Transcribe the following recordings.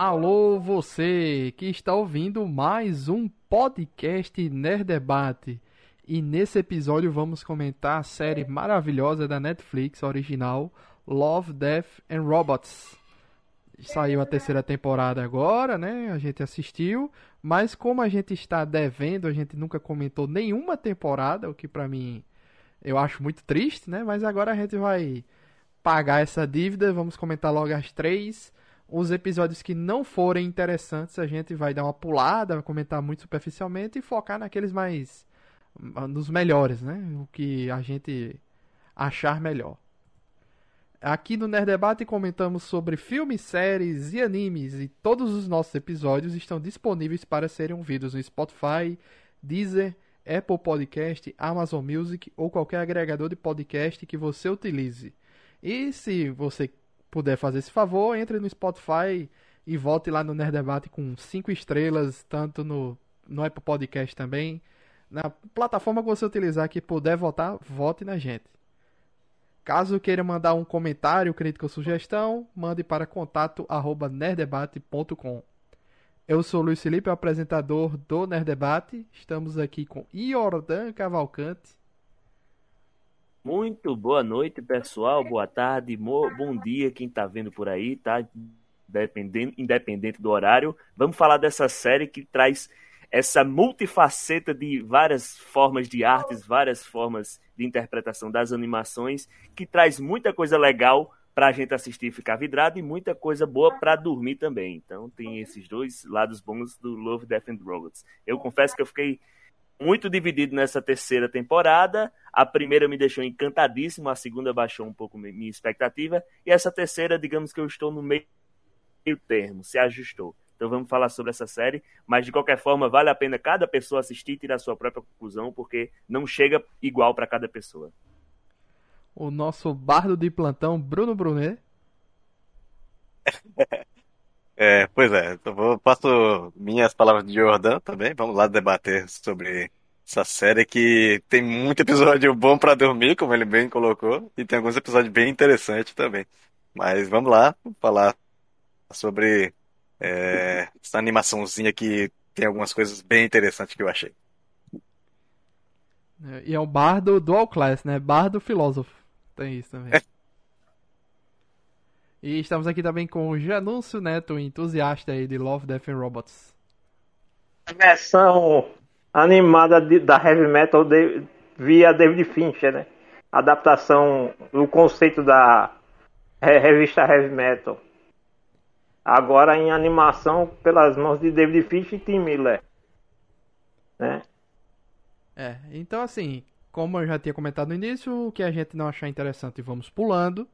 Alô, você que está ouvindo mais um podcast Nerd Debate. E nesse episódio vamos comentar a série maravilhosa da Netflix original Love, Death and Robots. Saiu a terceira temporada agora, né? A gente assistiu, mas como a gente está devendo, a gente nunca comentou nenhuma temporada, o que pra mim eu acho muito triste, né? Mas agora a gente vai pagar essa dívida, vamos comentar logo as três. Os episódios que não forem interessantes, a gente vai dar uma pulada, comentar muito superficialmente e focar naqueles mais. nos melhores, né? O que a gente achar melhor. Aqui no Nerd Debate comentamos sobre filmes, séries e animes e todos os nossos episódios estão disponíveis para serem ouvidos no Spotify, Deezer, Apple Podcast, Amazon Music ou qualquer agregador de podcast que você utilize. E se você puder fazer esse favor, entre no Spotify e volte lá no Nerd Debate com 5 estrelas, tanto no, no Apple Podcast também. Na plataforma que você utilizar que puder votar, vote na gente. Caso queira mandar um comentário, crítica ou sugestão, mande para contato@nerddebate.com. Eu sou Luiz Felipe, apresentador do Nerd Debate. Estamos aqui com Iordan Cavalcante. Muito boa noite, pessoal. Boa tarde, bom dia quem está vendo por aí, tá? Independente, independente do horário. Vamos falar dessa série que traz essa multifaceta de várias formas de artes, várias formas de interpretação das animações, que traz muita coisa legal para a gente assistir e ficar vidrado e muita coisa boa para dormir também. Então tem esses dois lados bons do Love, Death and Robots. Eu confesso que eu fiquei muito dividido nessa terceira temporada. A primeira me deixou encantadíssimo, a segunda baixou um pouco minha expectativa, e essa terceira, digamos que eu estou no meio termo, se ajustou. Então vamos falar sobre essa série, mas de qualquer forma vale a pena cada pessoa assistir e tirar a sua própria conclusão, porque não chega igual para cada pessoa. O nosso bardo de plantão, Bruno Brunet. É, pois é, eu vou, passo minhas palavras de Jordan também. Vamos lá debater sobre essa série que tem muito episódio bom para dormir, como ele bem colocou, e tem alguns episódios bem interessantes também. Mas vamos lá falar sobre é, essa animaçãozinha que tem algumas coisas bem interessantes que eu achei. E é o bardo dual class, né? Bardo filósofo. Tem isso também. E estamos aqui também com o Janúncio Neto, entusiasta aí de Love, Death and Robots. A versão animada de, da Heavy Metal de, via David Fincher, né? Adaptação do conceito da revista Heavy Metal. Agora em animação pelas mãos de David Fincher e Tim Miller. Né? É, então assim, como eu já tinha comentado no início, o que a gente não achar interessante vamos pulando.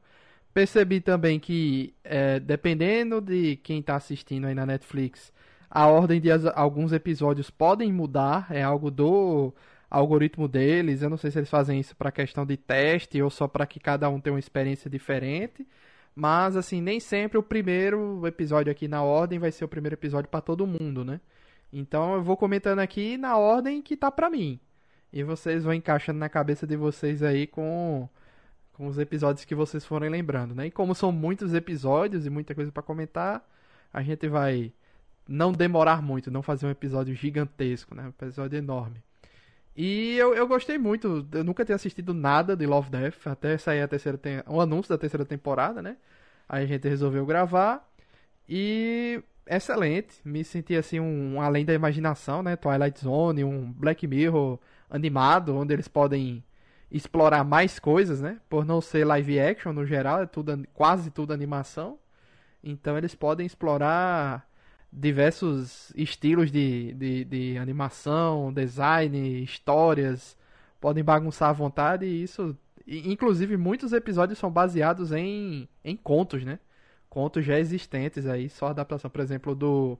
Percebi também que, é, dependendo de quem está assistindo aí na Netflix, a ordem de as, alguns episódios podem mudar, é algo do algoritmo deles. Eu não sei se eles fazem isso para questão de teste ou só para que cada um tenha uma experiência diferente. Mas, assim, nem sempre o primeiro episódio aqui na ordem vai ser o primeiro episódio para todo mundo, né? Então eu vou comentando aqui na ordem que tá para mim. E vocês vão encaixando na cabeça de vocês aí com com os episódios que vocês forem lembrando, né? E como são muitos episódios e muita coisa para comentar, a gente vai não demorar muito, não fazer um episódio gigantesco, né? Um episódio enorme. E eu, eu gostei muito, eu nunca tinha assistido nada de Love Death, até sair a terceira tem... um anúncio da terceira temporada, né? Aí a gente resolveu gravar e excelente, me senti assim um, um além da imaginação, né? Twilight Zone, um Black Mirror animado, onde eles podem explorar mais coisas, né? Por não ser live action no geral, é tudo, quase tudo animação. Então eles podem explorar diversos estilos de, de, de animação, design, histórias. Podem bagunçar à vontade e isso. Inclusive, muitos episódios são baseados em, em contos, né? Contos já existentes aí, só adaptação. Por exemplo, do.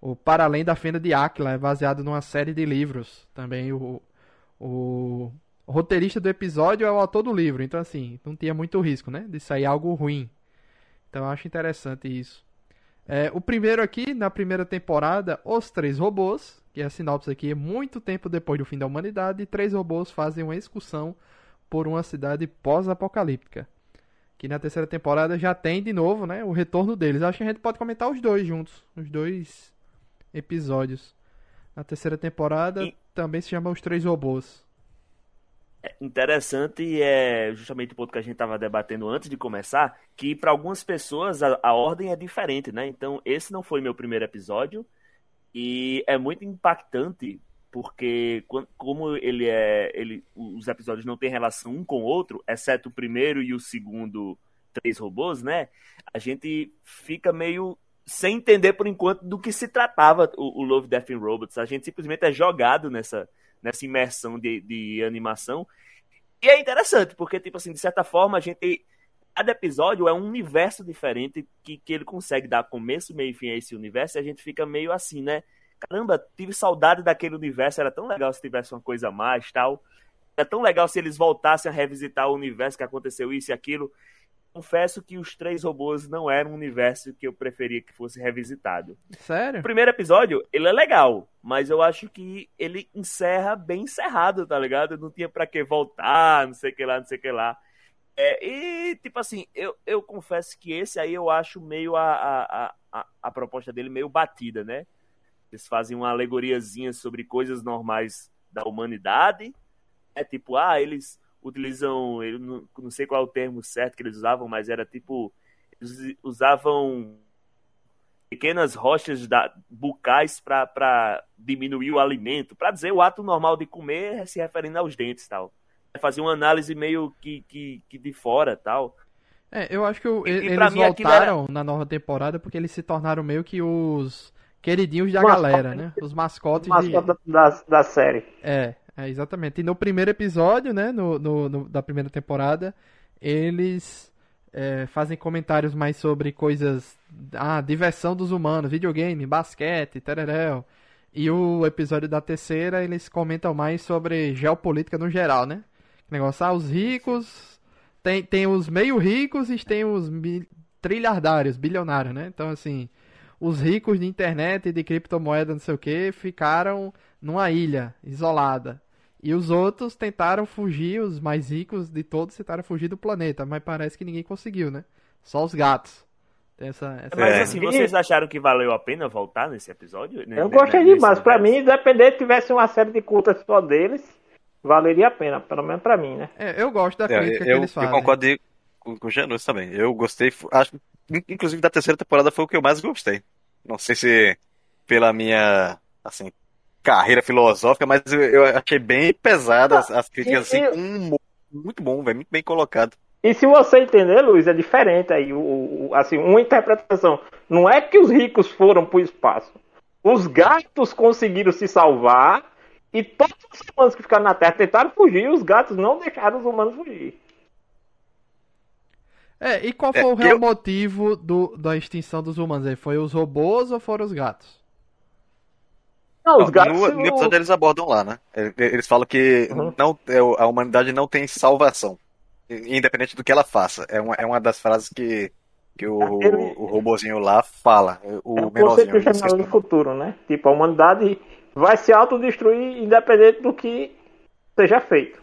O Para Além da Fenda de Aquila é baseado numa série de livros. Também o o roteirista do episódio é o autor do livro, então assim, não tinha muito risco, né? De sair algo ruim. Então eu acho interessante isso. É, o primeiro aqui, na primeira temporada, Os Três Robôs, que é a sinopse aqui, é muito tempo depois do fim da humanidade, três robôs fazem uma excursão por uma cidade pós-apocalíptica. que na terceira temporada já tem de novo, né, o retorno deles. Acho que a gente pode comentar os dois juntos, os dois episódios. Na terceira temporada E- também se chama Os Três Robôs. Interessante é justamente o ponto que a gente estava debatendo antes de começar, que para algumas pessoas a, a ordem é diferente, né? Então, esse não foi meu primeiro episódio e é muito impactante porque como ele é, ele os episódios não têm relação um com o outro, exceto o primeiro e o segundo três robôs, né? A gente fica meio sem entender por enquanto do que se tratava o, o Love, Death and Robots. A gente simplesmente é jogado nessa nessa imersão de, de animação. E é interessante, porque, tipo assim, de certa forma, a gente. Cada episódio é um universo diferente que, que ele consegue dar começo, meio e fim a esse universo, e a gente fica meio assim, né? Caramba, tive saudade daquele universo, era tão legal se tivesse uma coisa a mais tal. Era tão legal se eles voltassem a revisitar o universo que aconteceu isso e aquilo. Confesso que os três robôs não eram um universo que eu preferia que fosse revisitado. O Sério? primeiro episódio, ele é legal, mas eu acho que ele encerra bem encerrado, tá ligado? Não tinha pra que voltar, não sei o que lá, não sei o que lá. É, e, tipo assim, eu, eu confesso que esse aí eu acho meio a, a, a, a proposta dele meio batida, né? Eles fazem uma alegoriazinha sobre coisas normais da humanidade. É tipo, ah, eles utilizam, eu não, não sei qual é o termo certo que eles usavam, mas era tipo, eles usavam pequenas rochas da, bucais para diminuir o alimento, para dizer o ato normal de comer se referindo aos dentes tal. Fazer uma análise meio que, que, que de fora tal. É, eu acho que o- E- eles mim voltaram na nova temporada porque eles se tornaram meio que os queridinhos da Mascote. galera, né? Os mascotes de... Mascota da, da série. É, é, exatamente. E no primeiro episódio, né, no, no- no- da primeira temporada, eles é, fazem comentários mais sobre coisas, ah, diversão dos humanos, videogame, basquete, tereréu. E o episódio da terceira, eles comentam mais sobre geopolítica no geral, né? Negócio, ah, os ricos, tem, tem os meio ricos e tem os trilhardários, bilionários, né? Então, assim, os ricos de internet e de criptomoeda, não sei o que, ficaram numa ilha isolada. E os outros tentaram fugir, os mais ricos de todos tentaram fugir do planeta, mas parece que ninguém conseguiu, né? Só os gatos. Tem essa, essa- Mas É. assim, vocês acharam que valeu a pena voltar nesse episódio? Eu Né, gostei demais. Pra mim, independente se tivesse uma série de cultas só deles, valeria a pena. Pelo menos pra mim, né? É, eu gosto da É, crítica que eu, eles eu fazem. concordo aí com, com o Janus também. Eu gostei, acho, in- inclusive da terceira temporada foi o que eu mais gostei. Não sei se pela minha, assim, carreira filosófica, mas eu, eu achei bem pesadas as críticas, assim, com um humor muito bom, velho, muito bem colocado. E se você entender, Luiz, é diferente aí. O, o- assim, uma interpretação. Não é que os ricos foram pro espaço. Os gatos conseguiram se salvar e todos os humanos que ficaram na Terra tentaram fugir e os gatos não deixaram os humanos fugir. É, e qual É, foi o real eu- motivo do, da extinção dos humanos aí? Foi os robôs ou foram os gatos? Não, os Não, gatos. no, no episódio eles abordam lá, né? Ele- Eles falam que Uhum. não, é, a humanidade não tem salvação, independente do que ela faça. É uma, é uma das frases que, que o, Aquele- o robozinho lá fala, o É um menorzinho. conceito eu chamado esqueci o de nome. futuro, né? Tipo, a humanidade vai se autodestruir independente do que seja feito.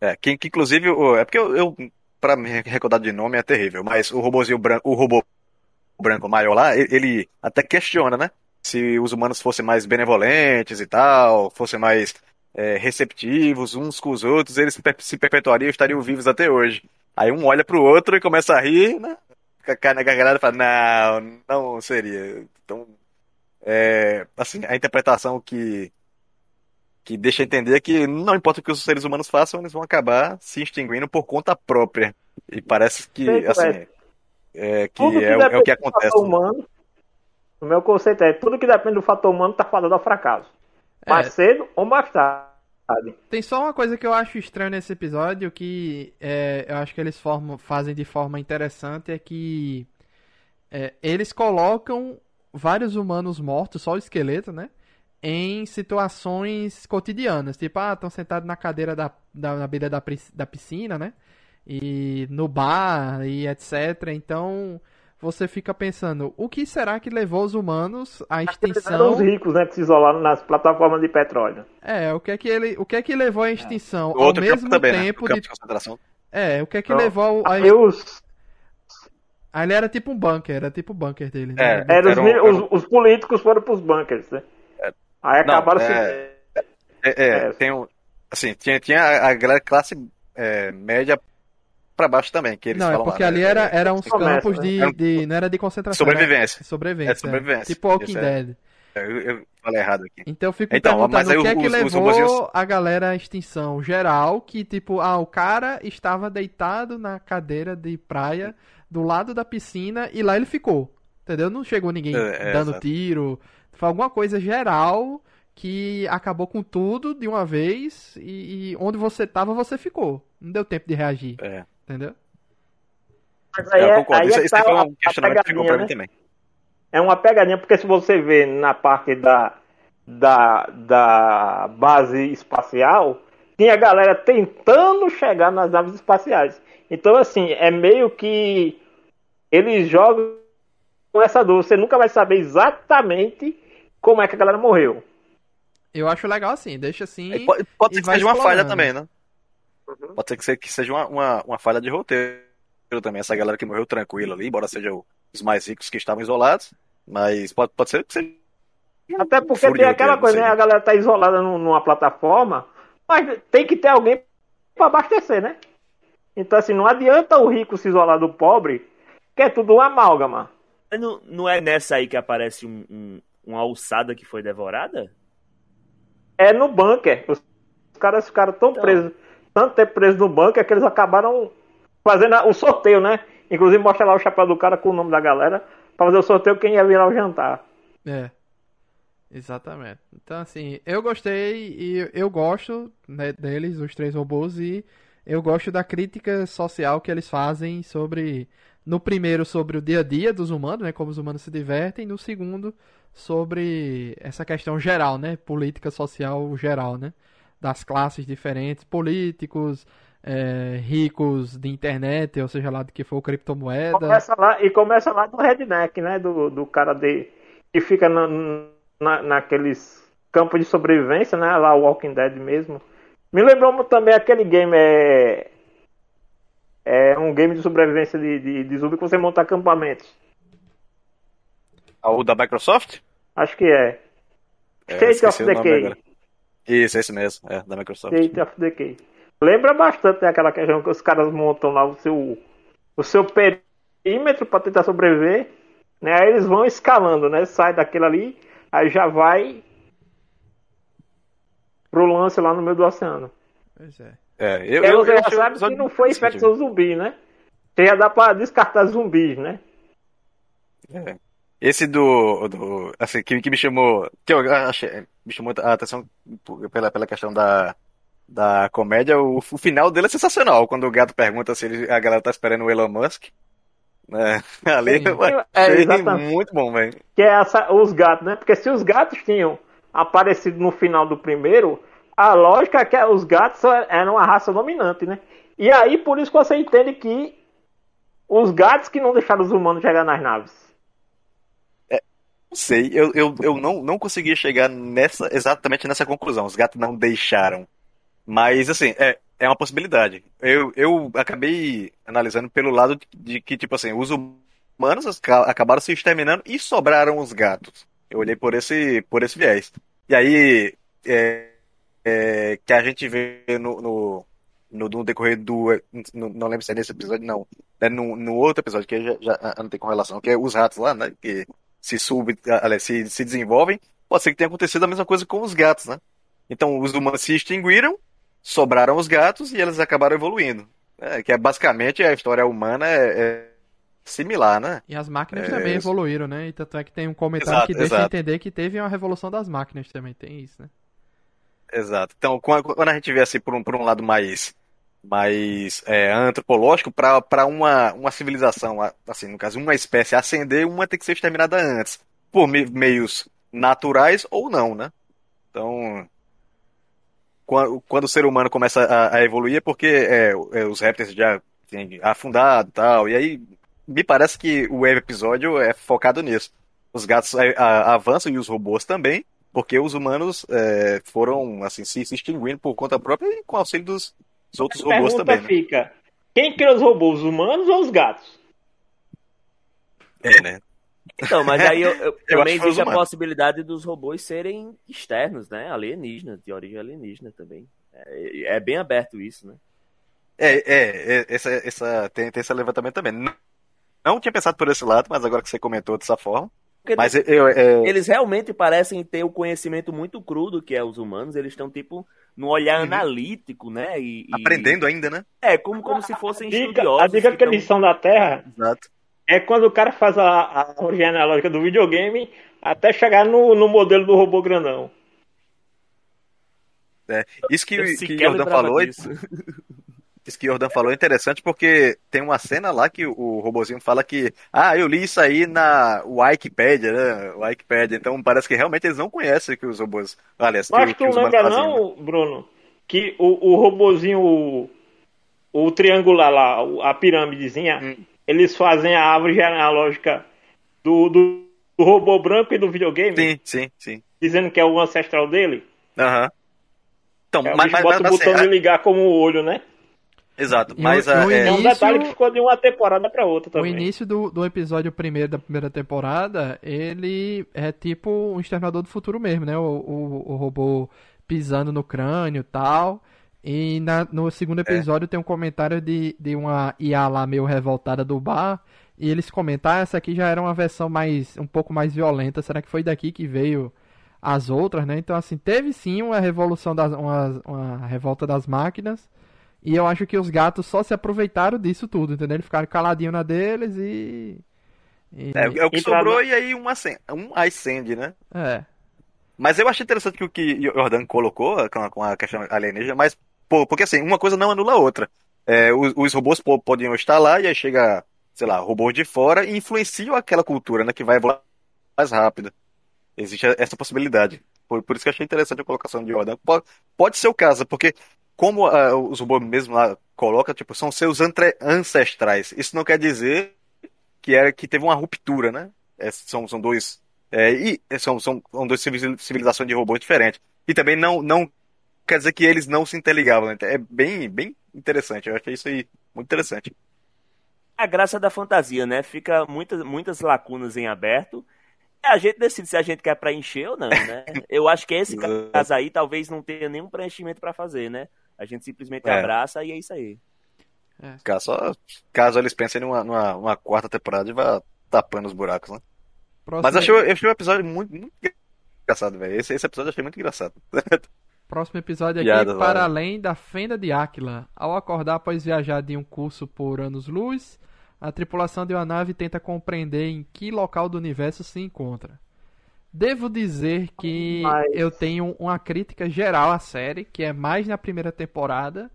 É, que, que inclusive, é porque eu, eu para me recordar de nome é terrível, mas o robozinho branco, o robô branco maior lá, ele, ele até questiona, né? Se os humanos fossem mais benevolentes e tal, fossem mais é, receptivos uns com os outros, eles se per- se perpetuariam e estariam vivos até hoje. Aí um olha pro outro e começa a rir, né? Cai na gargalhada e fala, não, não seria. Então, é, assim, a interpretação que que deixa entender que não importa o que os seres humanos façam, eles vão acabar se extinguindo por conta própria. E parece que, assim, é. é, que que é, o- é o que acontece. humano, o meu conceito é tudo que depende do fator humano tá fadado ao fracasso. É. Mais cedo ou mais tarde. Tem só uma coisa que eu acho estranho nesse episódio que é, eu acho que eles formam, fazem de forma interessante é que é, eles colocam vários humanos mortos, só o esqueleto, né? Em situações cotidianas. Tipo, ah, estão sentados na cadeira da, da, na beira da, da piscina, né? E no bar e etc. Então você fica pensando, o que será que levou os humanos à Eles eram extinção? os ricos, né? Que se isolaram nas plataformas de petróleo. É, o que é que ele, o que é que levou à extinção? O Ao outro campo mesmo também, né? tempo campo de de concentração. É, o que é que Então, levou a Aí os, Aí ele era tipo um bunker, era tipo o bunker dele. É. Né? Era os, Era um- era um- os, os políticos foram pros bunkers, né? Aí Não, acabaram é- se. É, é, É. tem um. Assim, tinha, tinha a a classe é, média pra baixo também, que eles Não, é falam lá, porque né? ali era, eram uns Começa, campos né? de, Era um- de. Não era de concentração. Sobrevivência. Era sobrevivência. É, sobrevivência. Tipo Walking é. Dead. Eu, eu falei errado aqui. Então eu fico Então, perguntando o que é que os- os levou a galera à extinção geral, que tipo, ah, o cara estava deitado na cadeira de praia do lado da piscina e lá ele ficou. Entendeu? Não chegou ninguém É, é, dando exato. tiro. Foi alguma coisa geral que acabou com tudo de uma vez e, e onde você tava, você ficou. Não deu tempo de reagir, É, entendeu? Mas aí eu é, concordo. aí Isso, é isso tá foi a- um questionamento que ficou pra mim né? também. É uma pegadinha, porque se você vê na parte da, da, da base espacial, tinha a galera tentando chegar nas naves espaciais. Então, assim, é meio que eles jogam com essa dúvida. Você nunca vai saber exatamente como é que a galera morreu. Eu acho legal assim, deixa assim. E Pode, pode e ser que seja uma falha também, né? Pode ser que se- que seja uma, uma, uma falha de roteiro também. Essa galera que morreu tranquila ali, embora sejam os mais ricos que estavam isolados. Mas pode, pode ser que seja. Até porque tem aquela roteiro, coisa, não né? A galera tá isolada num- numa plataforma, mas tem que ter alguém para abastecer, né? Então, assim, não adianta o rico se isolar do pobre, que é tudo uma amálgama. Mas Não, não é nessa aí que aparece um, um- uma alçada que foi devorada? É no bunker. Os caras ficaram tão Então. presos, tanto tempo presos no bunker, que eles acabaram fazendo o sorteio, né? Inclusive mostra lá o chapéu do cara com o nome da galera, pra fazer o sorteio quem ia virar o jantar. É. Exatamente. Então, assim, eu gostei e eu gosto né, deles, os três robôs, e eu gosto da crítica social que eles fazem sobre. No primeiro, sobre o dia a dia dos humanos, né? Como os humanos se divertem. No segundo, sobre essa questão geral, né? Política social geral, né? Das classes diferentes, políticos, é, ricos de internet, ou seja lá do que for, criptomoeda. Começa lá, e começa lá do redneck, né? Do, do cara de, que fica na, na, naqueles campos de sobrevivência, né? Lá o Walking Dead mesmo. Me lembrou também aquele game, é, é um game de sobrevivência de, de, de zumbi que você monta acampamentos. Ah, O da Microsoft? Acho que é. É, State esqueci of Decay. Isso, esse mesmo. É, da Microsoft. State of Decay. Lembra bastante daquela questão que os caras montam lá o seu, o seu perímetro para tentar sobreviver. Né? Aí eles vão escalando, né? Sai daquele ali, aí já vai pro lance lá no meio do oceano. Pois é. É, eu, aí eu, você eu já sabe que não foi infecção zumbi, né? Você já dá pra descartar zumbis, né? É. Esse do, do assim, que, que me chamou, que eu achei, me chamou a atenção pela, pela questão da, da comédia, o, o final dele é sensacional, quando o gato pergunta se ele- a galera tá esperando o Elon Musk, né, ali, eu É, achei muito bom, velho. Que é essa- os gatos, né? Porque se os gatos tinham aparecido no final do primeiro, a lógica é que os gatos eram a raça dominante, né? E aí, por isso que você entende que os gatos que não deixaram os humanos chegar nas naves. Não sei, eu, eu, eu não, não conseguia chegar nessa, exatamente nessa conclusão, os gatos não deixaram, mas assim, é, é uma possibilidade. Eu, eu acabei analisando pelo lado de, de que, tipo assim, os humanos aca- acabaram se exterminando e sobraram os gatos. Eu olhei por esse, por esse viés. E aí, é, é, que a gente vê no, no, no, no decorrer do. no- não lembro se é nesse episódio, não. É no, no outro episódio, que já, já não tem correlação, que é os ratos lá, né? Que se, sub, se, se desenvolvem. Pode ser que tenha acontecido a mesma coisa com os gatos, né? Então, os humanos se extinguiram, sobraram os gatos e eles acabaram evoluindo. É, que é basicamente a história humana é, é similar, né? E as máquinas É, também evoluíram, né? E tanto é que tem um comentário Exato, que deixa exato. entender que teve uma revolução das máquinas também, tem isso, né? Exato. Então, quando quando a gente vê assim por um, por um lado mais, mais é, antropológico, para uma, uma civilização, a- assim, no caso, uma espécie ascender, uma tem que ser exterminada antes, por me- meios naturais ou não, né? Então, quando, quando o ser humano começa a, a evoluir é porque é, é, os répteis já têm afundado e tal, e aí me parece que o episódio é focado nisso. Os gatos é, a- avançam e os robôs também, porque os humanos é, foram assim se, se extinguindo por conta própria e com auxílio dos, dos outros A robôs pergunta também, né? fica: quem criou os robôs, os humanos ou os gatos? É, né? Então, mas aí eu, eu, Eu também existe a possibilidade dos robôs serem externos, né? Alienígenas, de origem alienígena também. É, é bem aberto isso, né? É, é, é, essa, essa, tem, tem esse levantamento também. Não, não tinha pensado por esse lado, mas agora que você comentou dessa forma. Porque Mas eu, eu- é, eles realmente parecem ter o conhecimento muito cru do que é os humanos. Eles estão, tipo, num olhar Uhum. analítico, né? E, e- aprendendo ainda, né? É, como, como se fossem Dica- estudiosos. a dica que eles são da Terra Exato. é quando o cara faz a, a árvore genealógica do videogame até chegar no, no modelo do robô grandão. É, isso que, Eu que sequer Jordan falou, disso. Isso que Jordan falou é interessante porque tem uma cena lá que o robozinho fala que, ah, eu li isso aí na Wikipedia, né? Wikipedia. Então parece que realmente eles não conhecem que os robôs, aliás, que, Mas que tu os humanos lembra faziam, né? não, Bruno, que o, o robozinho, o, o triangular lá, o- a pirâmidezinha, Hum. eles fazem a árvore genealógica do, do, do robô branco e do videogame, Sim, sim, sim. dizendo que é o ancestral dele. Aham. Então, Aí o mas, mas, bota mas o assim, botão de ah, ligar como o olho, né? Exato, mas o- e o é, É um Início- detalhe que ficou de uma temporada pra outra O também. início do, do episódio primeiro da primeira temporada, ele é tipo um exterminador do futuro mesmo, né? O, o, o robô pisando no crânio e tal. E na- no segundo episódio tem um comentário de, de uma IA lá meio revoltada do bar. E eles comentam, ah, essa aqui já era uma versão mais um pouco mais violenta. Será que foi daqui que veio as outras, né? Então, assim, teve sim uma revolução das uma, uma revolta das máquinas. E eu acho que os gatos só se aproveitaram disso tudo, entendeu? Eles ficaram caladinhos na deles e. e- é, é o que sobrou e aí um, ascend, um ascend, né? é. Mas eu achei interessante que o que Jordan colocou com a, com a questão alienígena, mas, pô, porque assim, uma coisa não anula a outra. É, os, os robôs po- podiam estar lá e aí chega, sei lá, robôs de fora e influenciam aquela cultura, né, que vai evoluir mais rápido. Existe essa possibilidade. Por, por isso que eu achei interessante a colocação de Jordan. Pode, pode ser o caso, porque como ah, os robôs mesmo lá colocam, tipo, são seus ancestrais. Isso não quer dizer que era que teve uma ruptura, né? É, são, são dois é, e são, são, são duas civili- civilizações de robôs diferentes. E também não, não quer dizer que eles não se interligavam. né? É bem, bem interessante. Eu achei isso aí muito interessante. A graça da fantasia, né? Fica muitas, muitas lacunas em aberto. A gente decide se a gente quer preencher ou não, né? Eu acho que esse caso aí talvez não tenha nenhum preenchimento pra fazer, né? A gente simplesmente É. abraça e é isso aí. Caso, só, caso eles pensem numa, numa, numa quarta temporada e vá tapando os buracos, né? Próximo, Mas eu achei, eu achei o episódio muito, muito engraçado, velho. Esse, esse episódio eu achei muito engraçado. próximo episódio aqui, Piadas para né? além da fenda de Áquila. Ao acordar após viajar de um curso por anos-luz, a tripulação de uma nave tenta compreender em que local do universo se encontra. Devo dizer que Mas- eu tenho uma crítica geral à série, que é mais na primeira temporada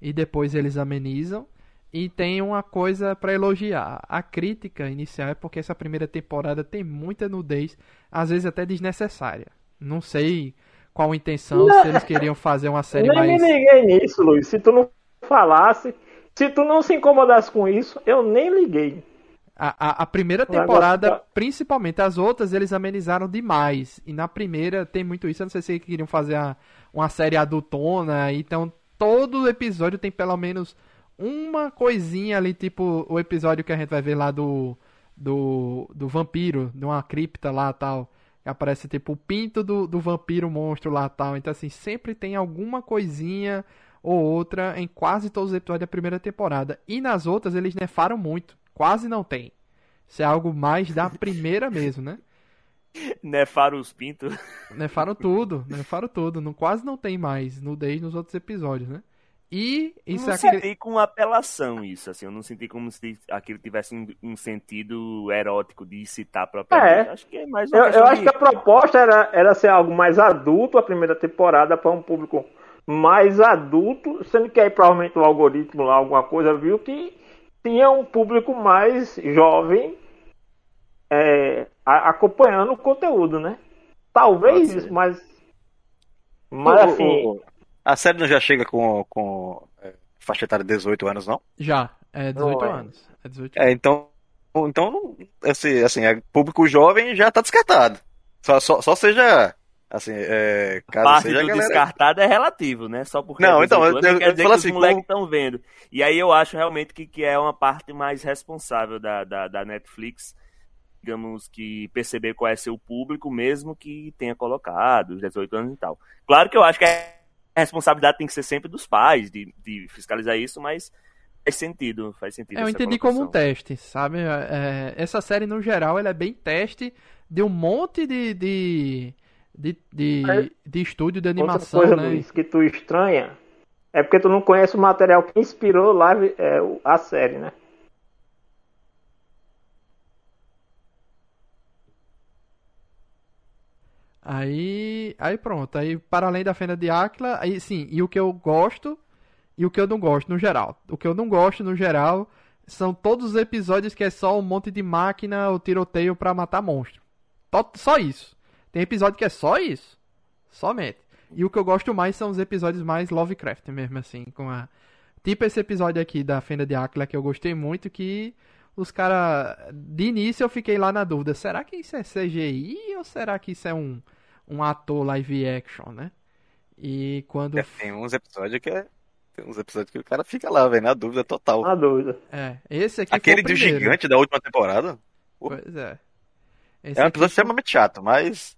e depois eles amenizam. E tem uma coisa pra elogiar. A crítica inicial é porque essa primeira temporada tem muita nudez, às vezes até desnecessária. Não sei qual a intenção, se eles queriam fazer uma série Nem mais. me liguei nisso, Luiz. Se tu não falasse, se tu não se incomodasse com isso, eu nem liguei. A, a, a primeira temporada, principalmente as outras, eles amenizaram demais. E na primeira tem muito isso. Eu não sei se queriam fazer a- uma série adultona. Então todo episódio tem pelo menos uma coisinha ali, tipo o episódio que a gente vai ver lá do. Do, do vampiro, de uma cripta lá tal. Que aparece tipo o pinto do, do vampiro monstro lá tal. Então, assim, sempre tem alguma coisinha ou outra em quase todos os episódios da primeira temporada. E nas outras eles nefaram muito. Quase não tem. Isso é algo mais da primeira mesmo, né? Nefaro os pintos. Nefaram tudo, nefaram tudo. Não, quase não tem mais nudez nos outros episódios, né? E isso não é aquele... senti com apelação isso, assim. Eu não senti como se aquilo tivesse um, um sentido erótico de citar propriamente. É. Acho que é mais Eu, eu acho de... que a proposta era, era ser algo mais adulto a primeira temporada para um público mais adulto, sendo que aí provavelmente o algoritmo lá, alguma coisa, viu que tinha um público mais jovem é, acompanhando o conteúdo, né? Talvez mas. Mas O- assim. o- a série não já chega com, com é, faixa etária de 18 anos, não? Já, é 18 Não é. anos. É 18 É, então, então não- assim, assim, é, público jovem já tá descartado. Só, só, só seja, assim, é, caso Parte seja a do galera... descartado é relativo, né? Só porque Não, é então, 18 anos, eu- eu quer dizer que assim, os moleques como- estão vendo. E aí eu acho realmente que, que é uma parte mais responsável da, da, da Netflix digamos que perceber qual é seu público, mesmo que tenha colocado os 18 anos e tal. Claro que eu acho que a responsabilidade tem que ser sempre dos pais de, de fiscalizar isso, mas faz sentido, faz sentido. Eu entendi colocação. como um teste, sabe? É, essa série no geral ela é bem teste de um monte de de, de, de, É. de estúdio de animação, Outra coisa, né? Luiz, que tu estranha é porque tu não conhece o material que inspirou live, é, a série, né? Aí, aí pronto. Aí para além da Fenda de Áquila, aí sim, e o que eu gosto e o que eu não gosto no geral. O que eu não gosto no geral são todos os episódios que é só um monte de máquina, o tiroteio pra matar monstro. Só isso. Tem episódio que é só isso. Somente. E o que eu gosto mais são os episódios mais Lovecraft mesmo assim, com a tipo esse episódio aqui da Fenda de Áquila que eu gostei muito que os caras de início eu fiquei lá na dúvida, será que isso é CGI ou será que isso é um um ator live action, né? E quando É, tem uns episódios que é. Tem uns episódios que o cara fica lá, velho, na dúvida total. Na dúvida. é, esse aqui Aquele do gigante da última temporada Pois é. Esse é um episódio foi- extremamente chato, mas.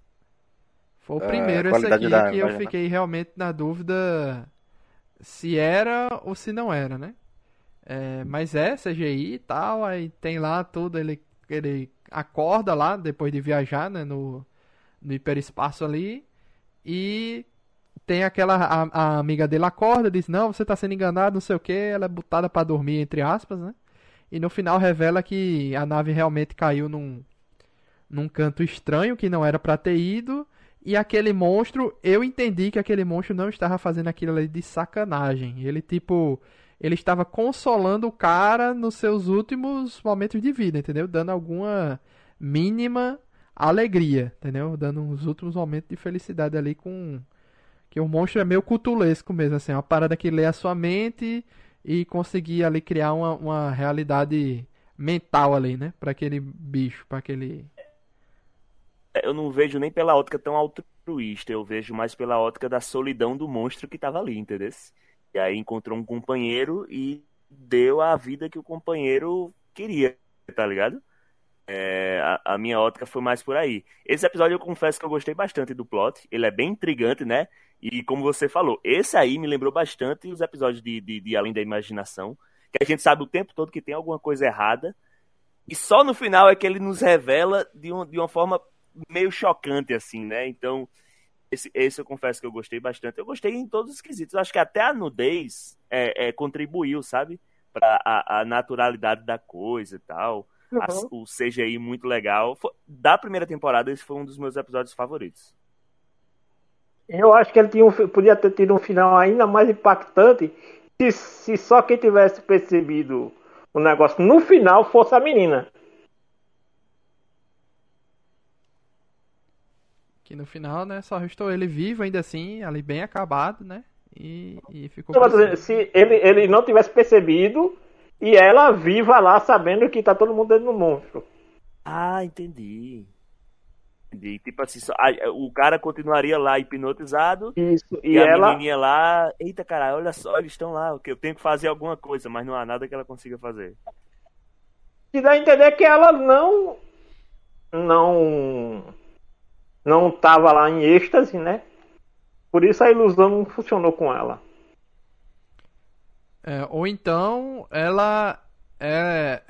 Foi o É, primeiro esse aqui da que eu imagem, né? fiquei realmente na dúvida se era ou se não era, né? É, mas é CGI e tal, aí tem lá tudo, ele, ele acorda lá depois de viajar, né, no, no hiperespaço ali, e tem aquela, a, a amiga dele acorda, diz, não, você tá sendo enganado, não sei o que, ela é botada pra dormir, entre aspas, né? E no final revela que a nave realmente caiu num, num canto estranho que não era pra ter ido. E aquele monstro, eu entendi que aquele monstro não estava fazendo aquilo ali de sacanagem. Ele, tipo, ele estava consolando o cara nos seus últimos momentos de vida, entendeu? Dando alguma mínima alegria, entendeu? Dando uns últimos momentos de felicidade ali com. Que o monstro é meio cutulesco mesmo, assim, é uma parada que lê a sua mente e conseguir ali criar uma, uma realidade mental ali, né? Pra aquele bicho, pra aquele. Eu não vejo nem pela ótica tão altruísta, eu vejo mais pela ótica da solidão do monstro que tava ali, entendeu? E aí encontrou um companheiro e deu a vida que o companheiro queria, tá ligado? É, a, a minha ótica foi mais por aí. Esse episódio eu confesso que eu gostei bastante do plot, ele é bem intrigante, né? E como você falou, esse aí me lembrou bastante os episódios de, de, de Além da Imaginação, que a gente sabe o tempo todo que tem alguma coisa errada, e só no final é que ele nos revela de, um, de uma forma meio chocante, assim, né? Então, esse, esse eu confesso que eu gostei bastante. Eu gostei em todos os quesitos. Acho que até a nudez é, é, contribuiu, sabe? Pra a, a naturalidade da coisa e tal. A- Uhum. o CGI muito legal. Foi- da primeira temporada, esse foi um dos meus episódios favoritos. Eu acho que ele tinha um podia ter tido um final ainda mais impactante se, se só quem tivesse percebido o negócio no final fosse a menina. Que no final, né, só restou ele vivo ainda assim, ali bem acabado, né? E, e ficou. Se ele, ele não tivesse percebido e ela viva lá sabendo que tá todo mundo dentro do monstro. Ah, entendi. Entendi. Tipo assim, só- ah, o cara continuaria lá hipnotizado Isso. e, E, a ela. menininha lá, eita caralho, olha só, eles estão lá, que eu tenho que fazer alguma coisa, mas não há nada que ela consiga fazer. E dá a entender que ela não. Não. Não tava lá em êxtase, né? Por isso a ilusão não funcionou com ela. É, ou então ela é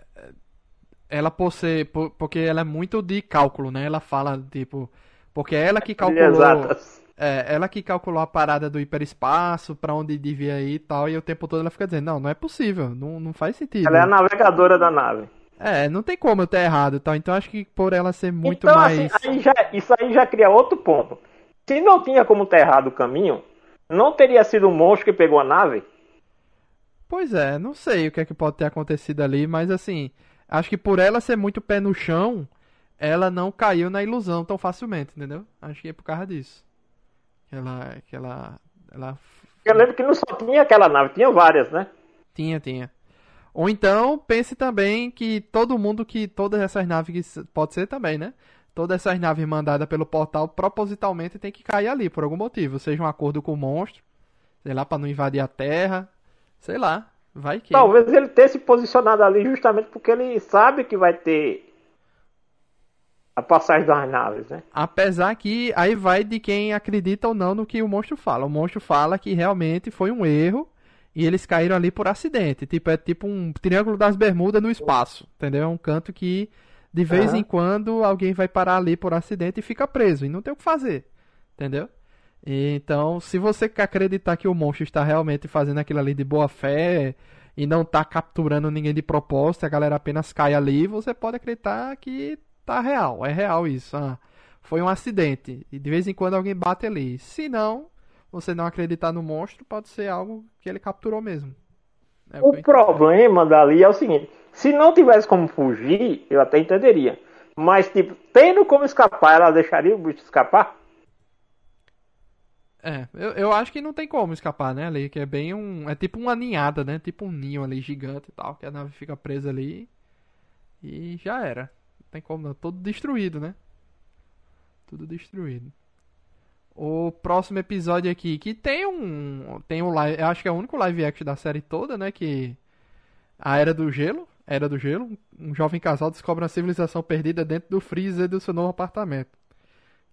ela por ser por- porque ela é muito de cálculo, né? Ela fala tipo porque é ela que calculou é, ela que calculou a parada do hiperespaço, pra onde devia ir e tal, e o tempo todo ela fica dizendo, não, não é possível, não, não faz sentido. Ela é a navegadora da nave. É, não tem como eu ter errado e tal. Então acho que por ela ser muito então, mais. assim, aí já, isso aí já cria outro ponto. Se não tinha como ter errado o caminho, não teria sido o monstro que pegou a nave? Pois é, não sei o que é que pode ter acontecido ali, mas assim, acho que por ela ser muito pé no chão, ela não caiu na ilusão tão facilmente, entendeu? Acho que é por causa disso. Que ela. Que ela. Ela. Eu lembro que não só tinha aquela nave, tinha várias, né? Tinha, tinha. Ou então, pense também que todo mundo que. Todas essas naves. Pode ser também, né? Todas essas naves mandadas pelo portal propositalmente tem que cair ali, por algum motivo. Seja um acordo com o monstro, sei lá, pra não invadir a Terra. Sei lá. Vai que. Talvez ele tenha se posicionado ali justamente porque ele sabe que vai ter a passagem das naves, né? Apesar que aí vai de quem acredita ou não no que o monstro fala. O monstro fala que realmente foi um erro e eles caíram ali por acidente. Tipo, é tipo um triângulo das bermudas no espaço, entendeu? É um canto que de vez uhum. em quando alguém vai parar ali por acidente e fica preso e não tem o que fazer, entendeu? E, então, se você acreditar que o monstro está realmente fazendo aquilo ali de boa fé e não está capturando ninguém de propósito, a galera apenas cai ali, você pode acreditar que tá real, é real isso. Ah, foi um acidente e de vez em quando alguém bate ali. Se não, você não acreditar no monstro, pode ser algo que ele capturou mesmo. É o, o problema dali é o seguinte: se não tivesse como fugir, eu até entenderia. Mas, tipo, tendo como escapar, ela deixaria o bicho escapar? É, eu, eu acho que não tem como escapar, né, ali, que é bem um... É tipo uma ninhada, né, tipo um ninho ali gigante e tal, que a nave fica presa ali e já era tem como não. Todo destruído, né? Tudo destruído. O próximo episódio aqui, que tem um. Tem um live. Eu acho que é o único live action da série toda, né? Que. A Era do Gelo. Era do Gelo. Um jovem casal descobre uma civilização perdida dentro do freezer do seu novo apartamento.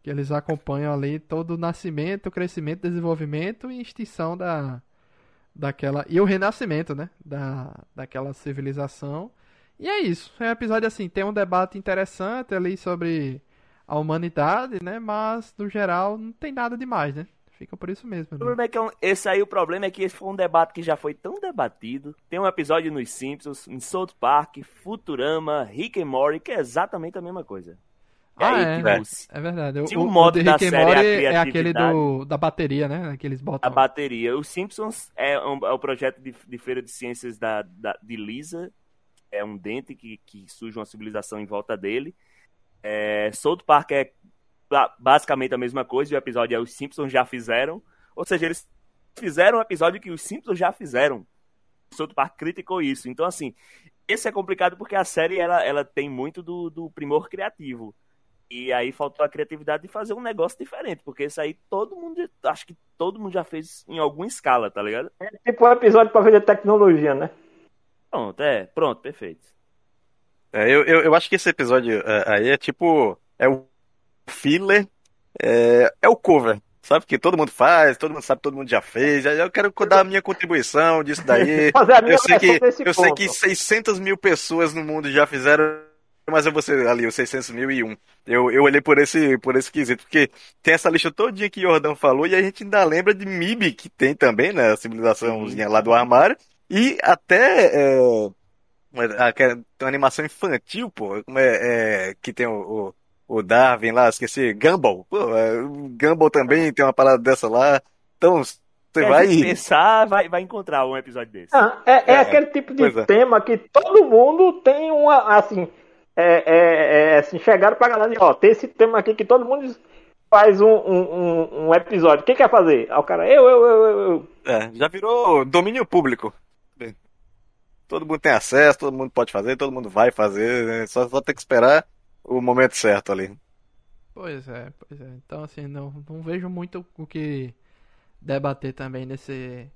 Que eles acompanham ali todo o nascimento, crescimento, desenvolvimento e extinção da. Daquela. E o renascimento, né? Da, daquela civilização. E é isso. É um episódio assim, tem um debate interessante ali sobre a humanidade, né? Mas, no geral, não tem nada demais, né? Fica por isso mesmo. Né? O problema é que é esse aí o problema é que esse foi um debate que já foi tão debatido. Tem um episódio nos Simpsons, em South Park, Futurama, Rick and Morty, que é exatamente a mesma coisa. ah, aí, é, tipo, é, é verdade. O, o modo o da Rick série é, é aquele do, da bateria, né? Que eles botam. A bateria. Os Simpsons é, um, é o projeto de, de feira de ciências da, da, de Lisa, é um dente que, que surge uma civilização em volta dele. É, South Park é basicamente a mesma coisa, o episódio é os Simpsons já fizeram. Ou seja, eles fizeram um episódio que os Simpsons já fizeram. South Park criticou isso. Então, assim, esse é complicado porque a série ela, ela tem muito do, do primor criativo. E aí faltou a criatividade de fazer um negócio diferente, porque isso aí todo mundo, acho que todo mundo já fez em alguma escala, tá ligado? É tipo um episódio pra ver tecnologia, né? Pronto, é, pronto, perfeito. É, eu, eu, eu, acho que esse episódio é, aí é tipo. É o filler, é, é o cover. Sabe que todo mundo faz, todo mundo sabe, todo mundo já fez. Eu quero dar a minha contribuição disso daí. eu sei que eu sei que 600 mil pessoas no mundo já fizeram, mas eu vou ser ali os 600 mil e um. Eu, eu olhei por esse por esse quesito porque tem essa lista todinha que o Jordão falou e a gente ainda lembra de MIB que tem também, né, a civilizaçãozinha lá do armário. E até é, uma, tem uma animação infantil, pô, como é, é que tem o, o, o, Darwin lá, esqueci, Gumball. Pô, é, Gumball também tem uma parada dessa lá. Então, você vai. pensar, vai, vai encontrar um episódio desse. Ah, é, é, é, aquele tipo de é. tema que todo mundo tem uma, assim, é, é, é assim, chegaram pra galera e, ó, tem esse tema aqui que todo mundo faz um, um, um episódio. Quem quer fazer? Aí o cara, eu, eu, eu, eu. eu. É, já virou domínio público. Todo mundo tem acesso, todo mundo pode fazer, todo mundo vai fazer, né? só, só tem que esperar o momento certo ali. Pois é, pois é. Então, assim, não, não vejo muito o que debater também nesse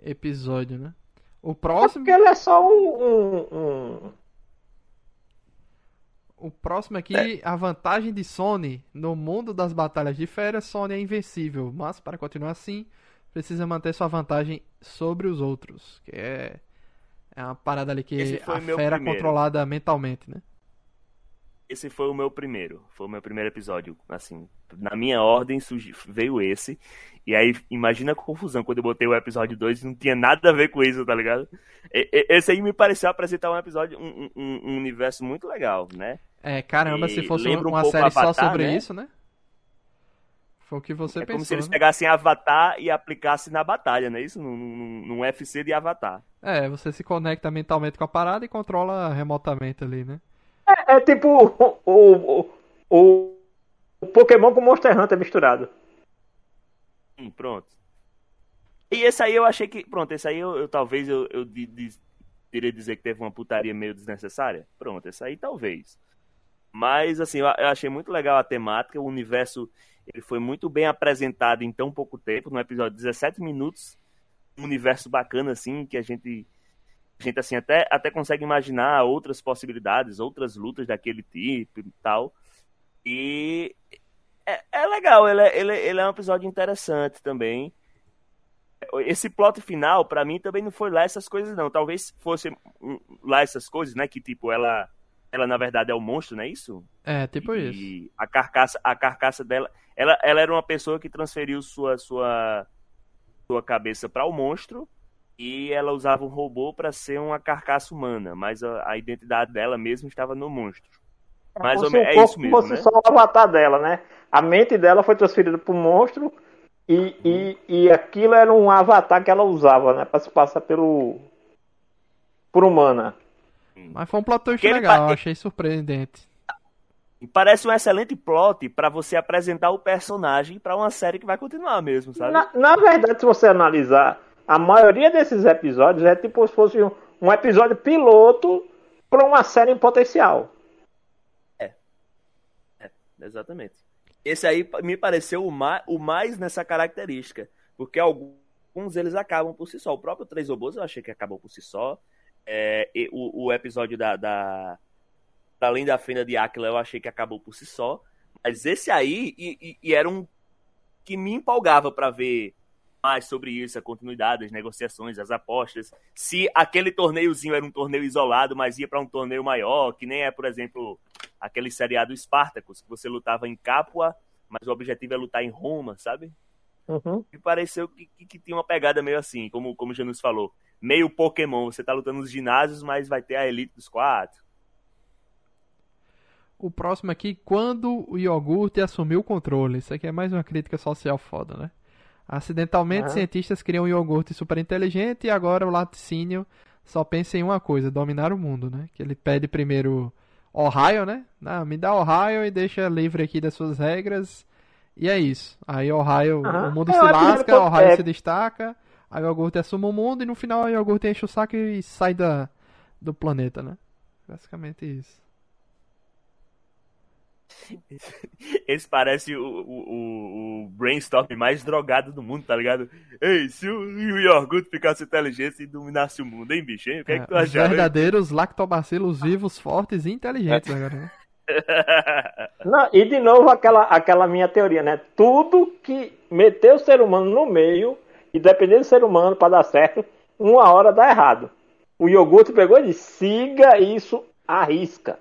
episódio, né? O próximo. É porque ele é só um. um, um... O próximo aqui, é. a vantagem de Sony no mundo das batalhas de férias, Sony é invencível, mas para continuar assim, precisa manter sua vantagem sobre os outros, que é é uma parada ali que a fera é controlada mentalmente, né? Esse foi o meu primeiro. Foi o meu primeiro episódio. Assim, na minha ordem veio esse. E aí, imagina a confusão quando eu botei o episódio 2 não tinha nada a ver com isso, tá ligado? Esse aí me pareceu apresentar um episódio, um, um, um universo muito legal, né? É, caramba, e se fosse uma, um série Avatar, só sobre né? isso, né? Foi o que você é pensou. É como se eles né? pegassem Avatar e aplicassem na batalha, não é isso? Num, num, num UFC de Avatar. É, você se conecta mentalmente com a parada e controla remotamente ali, né? É, é tipo o, o, o, o, Pokémon com Monster Hunter misturado. Hum, pronto. E esse aí eu achei que. Pronto, esse aí eu, eu talvez eu, eu de, de, iria dizer que teve uma putaria meio desnecessária. Pronto, esse aí talvez. Mas assim, eu, eu achei muito legal a temática, o universo ele foi muito bem apresentado em tão pouco tempo, no episódio de 17 minutos, um universo bacana assim, que a gente a gente assim até até consegue imaginar outras possibilidades, outras lutas daquele tipo e tal. E é, é legal, ele é, ele, ele é um episódio interessante também. Esse plot final, pra mim, também não foi lá essas coisas, não. Talvez fosse lá essas coisas, né? Que tipo, ela. Ela, na verdade, é o monstro, não é isso? É, tipo e isso. a carcaça, a carcaça dela. Ela, ela era uma pessoa que transferiu sua, sua, sua cabeça para o monstro e ela usava um robô para ser uma carcaça humana, mas a, a, identidade dela mesmo estava no monstro. Mais ou menos, é isso mesmo, fosse né? só o avatar dela, né? A mente dela foi transferida para o monstro e, e, e aquilo era um avatar que ela usava, né? Para se passar pelo por humana. Mas foi um plot twist legal, pa- eu achei surpreendente. E parece um excelente plot para você apresentar o personagem para uma série que vai continuar mesmo, sabe? Na, na verdade, se você analisar, a maioria desses episódios é tipo se fosse um, um episódio piloto para uma série em potencial. Exatamente. Esse aí me pareceu o mais, o mais nessa característica, porque alguns eles acabam por si só. O próprio Três Robôs eu achei que acabou por si só. É, o, o episódio da, da Além da Fenda de Aquila eu achei que acabou por si só. Mas esse aí, e, e- e era um que me empolgava para ver mais sobre isso, a continuidade, as negociações, as apostas. Se aquele torneiozinho era um torneio isolado, mas ia para um torneio maior, que nem é, por exemplo, aquele seriado Spartacus, que você lutava em Capua, mas o objetivo é lutar em Roma, sabe? Uhum. Me pareceu que, que, que tinha uma pegada meio assim, como, como o Janus falou. Meio Pokémon, você tá lutando nos ginásios, mas vai ter a elite dos quatro. O próximo aqui, quando o iogurte assumiu o controle. Isso aqui é mais uma crítica social foda, né? Acidentalmente, Aham. cientistas criam um iogurte super inteligente e agora o laticínio só pensa em uma coisa, dominar o mundo, né? Que ele pede primeiro Ohio, né? Ah, me dá Ohio e deixa livre aqui das suas regras. E é isso. Aí Ohio, Aham. o mundo É, se lasca, Ohio é- se destaca, aí o iogurte assume o mundo e no final o iogurte enche o saco e sai da, do planeta, né? Basicamente isso. Esse parece o, o, o, brainstorm mais drogado do mundo, tá ligado? Ei, se o, o iogurte ficasse inteligente e dominasse o mundo, hein, bicho? Hein? O que é, que tu os acha? hein? verdadeiros lactobacilos vivos, fortes e inteligentes agora, né? Não, e de novo aquela, aquela minha teoria, né? Tudo que meter o ser humano no meio, e dependendo do ser humano para dar certo, uma hora dá errado. O iogurte pegou e disse: siga isso, arrisca. Por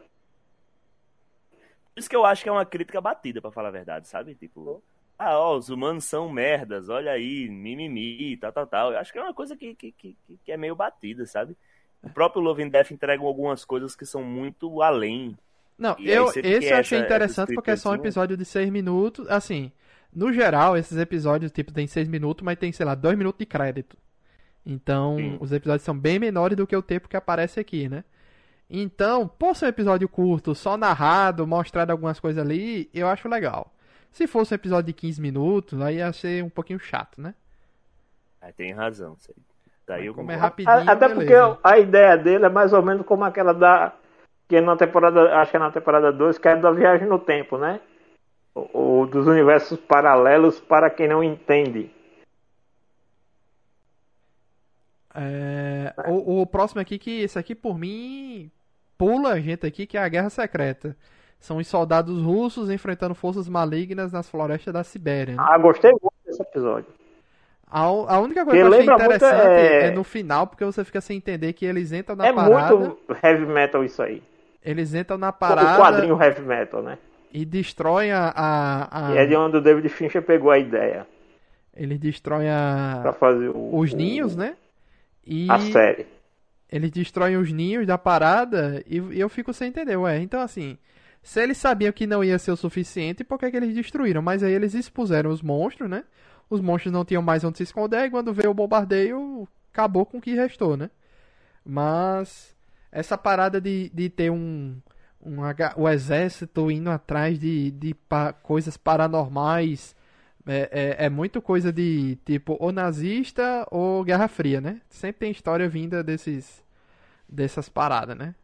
isso que eu acho que é uma crítica batida, pra falar a verdade, sabe? Tipo, ah, ó, os humanos são merdas, olha aí, mimimi, tal, tal, tal. Eu acho que é uma coisa que, que, que, que é meio batida, sabe? O próprio Love and Death entrega algumas coisas que são muito além. Não, E eu, esse eu achei essa- interessante essas porque é só um críticas, episódio de 6 minutos. Assim, no geral, esses episódios, tipo, tem 6 minutos, mas tem, sei lá, 2 minutos de crédito. Então, Sim. os episódios são bem menores do que o tempo que aparece aqui, né? Então, por ser um episódio curto, só narrado, mostrado algumas coisas ali, eu acho legal. Se fosse um episódio de 15 minutos, aí ia ser um pouquinho chato, né? Aí tem razão, aí. Daí eu Como é rapidinho, A- Até porque beleza. a ideia dele é mais ou menos como aquela da. Que é na temporada. Acho que é na temporada 2, que é da viagem no tempo, né? O, o dos universos paralelos para quem não entende. É, o, o próximo aqui, que esse aqui por mim pula a gente aqui, que é a Guerra Secreta. São os soldados russos enfrentando forças malignas nas florestas da Sibéria. né? Ah, gostei muito desse episódio. A, a única coisa Que que eu achei interessante é... é- no final, porque você fica sem entender que eles entram na é parada. muito heavy metal isso aí. Eles entram na O parada quadrinho heavy metal, né? e destroem a. a, a- E é de onde o David Fincher pegou a ideia Eles destroem pra a, fazer o, os o- ninhos, né? E A série. Eles destroem os ninhos da parada e, e eu fico sem entender, ué. Então, assim, se eles sabiam que não ia ser o suficiente, por que, que eles destruíram? Mas aí eles expuseram os monstros, né? Os monstros não tinham mais onde se esconder e quando veio o bombardeio, acabou com o que restou, né? Mas essa parada de, de ter um, um o exército indo atrás de, de pa- coisas paranormais é, é, é muito coisa de tipo ou nazista ou Guerra Fria, né? Sempre tem história vinda desses dessas paradas, né?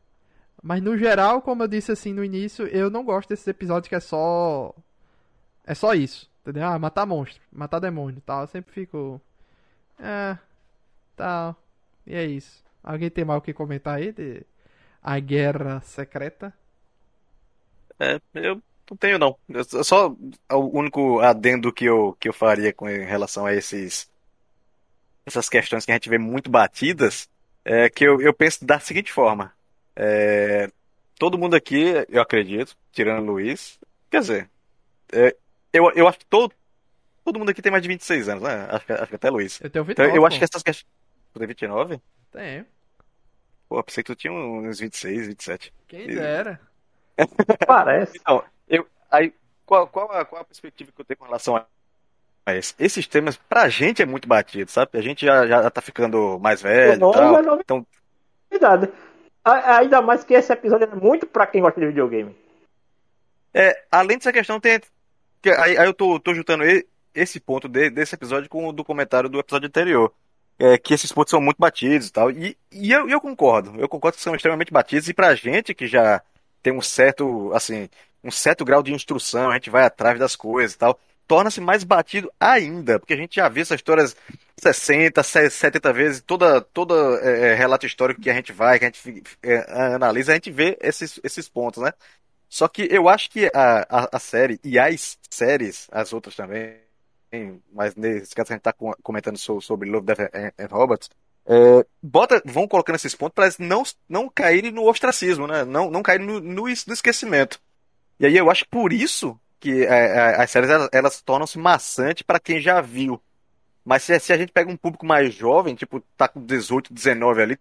Mas no geral, como eu disse assim no início, eu não gosto desses episódios que é só é só isso, entendeu? Ah, matar monstro, matar demônio, tal. Eu sempre fico é, tal. E é isso. Alguém tem mais o que comentar aí de a Guerra Secreta? É, eu não tenho não. Eu só o único adendo que eu, que eu faria com em relação a esses essas questões que a gente vê muito batidas é que eu, eu penso da seguinte forma. É, todo mundo aqui, eu acredito, tirando o Luiz, quer dizer, é, eu, eu acho que todo, todo mundo aqui tem mais de 26 anos, né? Acho que, acho que até Luiz. Eu tenho 29. Então, eu pô. acho que essas questões. Tu tem 29? Tem. Pô, pensei que tu tinha uns 26, 27. Quem dera. Parece. Então, eu, aí, qual, qual, a, qual a perspectiva que eu tenho com relação a esse? Esses temas, pra gente, é muito batido, sabe? A gente já, já tá ficando mais velho Não, tal. não é. Então, Cuidado. Ainda mais que esse episódio é muito pra quem gosta de videogame. É, além dessa questão, tem. aí, aí eu tô, tô juntando esse ponto de- desse episódio com o do comentário do episódio anterior. É, que esses pontos são muito batidos e tal. E, e eu, eu concordo. Eu concordo que são extremamente batidos. E pra gente que já tem um certo, assim, um certo grau de instrução, a gente vai atrás das coisas e tal, torna-se mais batido ainda. Porque a gente já viu essas histórias 60, 70 vezes, toda, toda é, é, relato histórico que a gente vai, que a gente é, analisa, a gente vê esses, esses pontos, né? Só que eu acho que a, a, a série e as séries, as outras também, mas nesse caso a gente tá co- comentando so- sobre Love, Death and, Robots, é, bota, vão colocando esses pontos para não, não caírem no ostracismo, né? Não, não caírem no, no, no esquecimento. E aí eu acho por isso que é, é, as séries elas, elas tornam-se maçantes para quem já viu. Mas se, se a gente pega um público mais jovem, tipo, tá com 18, 19 ali,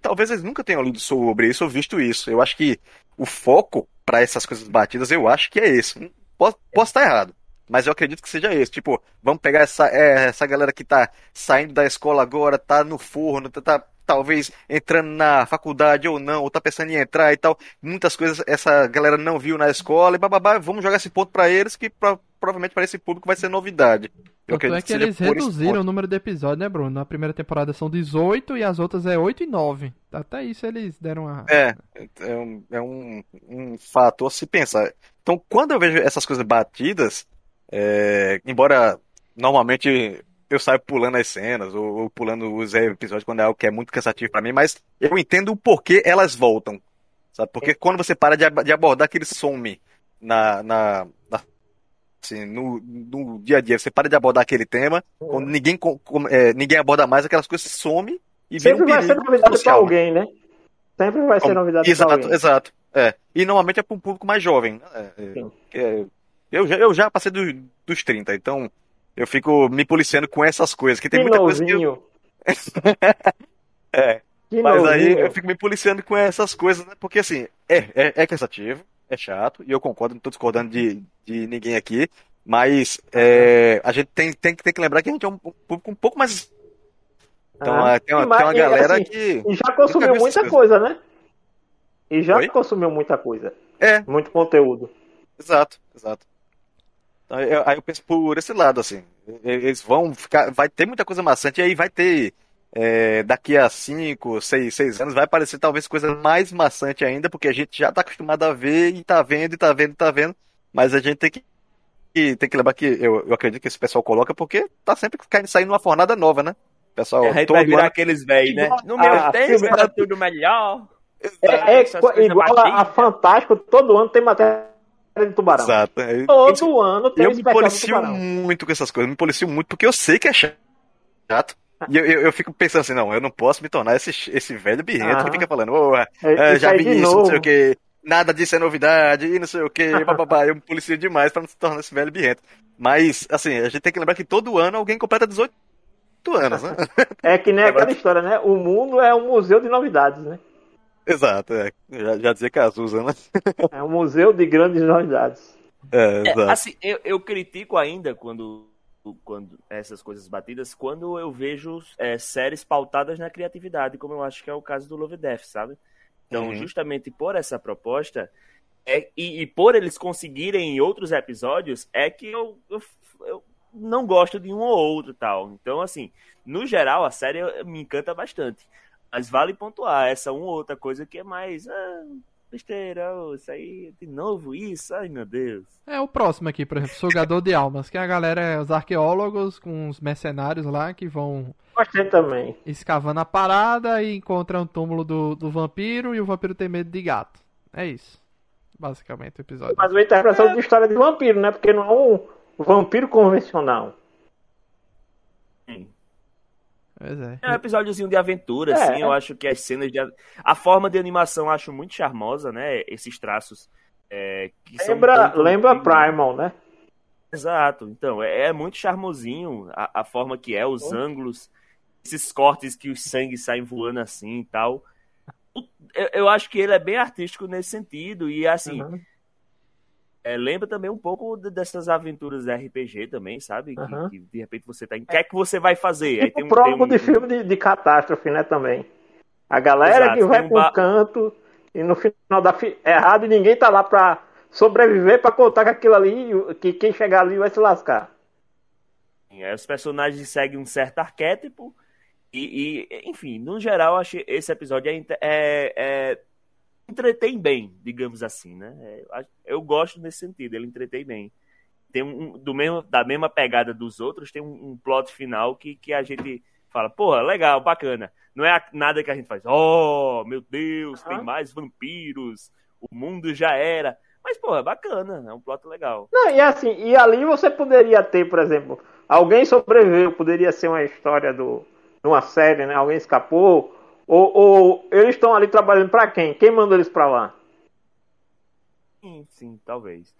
talvez eles nunca tenham lido sobre isso ou visto isso. Eu acho que o foco para essas coisas batidas, eu acho que é esse. Posso, posso estar errado, mas eu acredito que seja esse. Tipo, vamos pegar essa, é, essa galera que tá saindo da escola agora, tá no forno, tá, tá talvez entrando na faculdade ou não, ou tá pensando em entrar e tal. Muitas coisas essa galera não viu na escola e bababá, vamos jogar esse ponto para eles que pro- provavelmente para esse público vai ser novidade. Eu Tanto é acredito que seja eles reduziram o número de episódios, né, Bruno? Na primeira temporada são 18 e as outras é 8 e 9. Até isso eles deram uma. É, é um, é um, um fator a se pensar. Então, quando eu vejo essas coisas batidas, é, embora normalmente eu saio pulando as cenas ou, ou pulando os episódios quando é algo que é muito cansativo pra mim, mas eu entendo o porquê elas voltam, sabe? Porque quando você para de, de abordar aquele some na, na, na- assim, no, no dia a dia, você para de abordar aquele tema, quando ninguém, co- com- é, ninguém aborda mais, aquelas coisas some e Sempre um vai ser novidade pra social, né? alguém, né? Sempre vai ser novidade pra Exato, alguém. exato. É. E normalmente é para um público mais jovem. né? É, Sim. é, eu, já, eu já passei do- dos 30, então eu fico me policiando com essas coisas. Que tem Que muita coisa que eu. novinho. É, Que mas aí novinho. eu fico me policiando com essas coisas, né? Porque assim, é, é, é cansativo, é chato, e eu concordo, não tô discordando de, de ninguém aqui, mas é, a gente tem, tem, que- tem que lembrar que a gente é um público um pouco mais. Então Ah, tem, uma, mas, tem uma galera assim, que. E já consumiu muita coisa, né? E já Oi? consumiu muita coisa. É, Muito conteúdo. Exato, exato. Então, eu- aí eu penso por esse lado, assim. Eles vão ficar. Vai ter muita coisa maçante, e aí vai ter. é, daqui a 5, 6, 6 anos, vai aparecer talvez coisa mais maçante ainda, porque a gente já tá acostumado a ver e tá vendo, e tá vendo, e tá vendo. Mas a gente tem que. Tem que lembrar que eu, eu acredito que esse pessoal coloca porque tá sempre caindo, saindo uma fornada nova, né? Pessoal, gente todo vai virar ano- aqueles velhos, né? No Ah, meu tempo filme- era tudo melhor. É, é coisas igual a, a. Fantástico, todo ano tem matéria de tubarão. Exato. é, Todo ano tem um Eu me especial do policio muito com essas coisas, me policio muito porque eu sei que é chato. E eu, eu, eu fico pensando assim, não, eu não posso me tornar esse, esse velho birrento que fica falando, ô, é, É, já aí vi isso, não sei o que, nada disso é novidade, e não sei o que, bababá. Eu me policio demais pra não se tornar esse velho birrento. Mas, assim, a gente tem que lembrar que todo ano alguém completa 18 anos, né? É que nem Agora- aquela história, né? O mundo é um museu de novidades, né? Exato, é. Já, já dizia Cazuza, né? É um museu de grandes novidades. É, É, exato. assim, eu, eu critico ainda quando, quando essas coisas batidas, quando eu vejo é, séries pautadas na criatividade, como eu acho que é o caso do Love Death, sabe? Então, Uhum. justamente por essa proposta, é, e, e por eles conseguirem em outros episódios, é que eu, eu, eu não gosto de um ou outro tal. Então, assim, no geral, a série me encanta bastante. Mas vale pontuar essa uma ou outra coisa que é mais. Ah, besteira, oh, isso aí, de novo isso, ai meu Deus. É o próximo aqui, por exemplo, Sugador de Almas, que a galera é os arqueólogos com os mercenários lá que vão Gostei também. escavando a parada e encontram o túmulo do, do vampiro e o vampiro tem medo de gato. É isso. basicamente, o episódio. Mas uma interpretação é. de história de vampiro, né? Porque não é um vampiro convencional. Sim. É. é. um episódiozinho de aventura, é. assim. Eu acho que as cenas de. A forma de animação eu acho muito charmosa, né? Esses traços. É, lembra lembra Primal, né? Exato. Então, é, é muito charmosinho a, a, forma que é, os oh. ângulos, esses cortes que os sangues saem voando assim e tal. Eu, eu, acho que ele é bem artístico nesse sentido. E assim. Uhum. É, lembra também um pouco dessas aventuras RPG tambem, sabe? Uhum. Que, que, de repente você tá em. O que é que você vai fazer? Tipo Aí tem um, prólogo um... de filme de, de, catástrofe, né? Também. A galera Exato, que vai um pro ba... canto e no final dá fi... errado e ninguém tá lá pra sobreviver para contar que aquilo ali, que quem chegar ali vai se lascar. É, os personagens seguem um certo arquétipo e, e enfim, no geral, acho que esse episódio é, é, é entretém bem, digamos assim, né? É, eu gosto nesse sentido, ele entretém bem. Tem um, do mesmo, da mesma pegada dos outros, tem um, um plot final que, que a gente fala, porra, legal, bacana. Não é nada que a gente faz, oh, meu Deus, uhum. tem mais vampiros, o mundo já era. Mas, é bacana, é um plot legal. Não, e assim, e ali você poderia ter, por exemplo, alguém sobreviveu, poderia ser uma história do, de uma série, né? Alguém escapou, ou, ou eles estão ali trabalhando para quem? Quem mandou eles para lá? Sim, sim, talvez.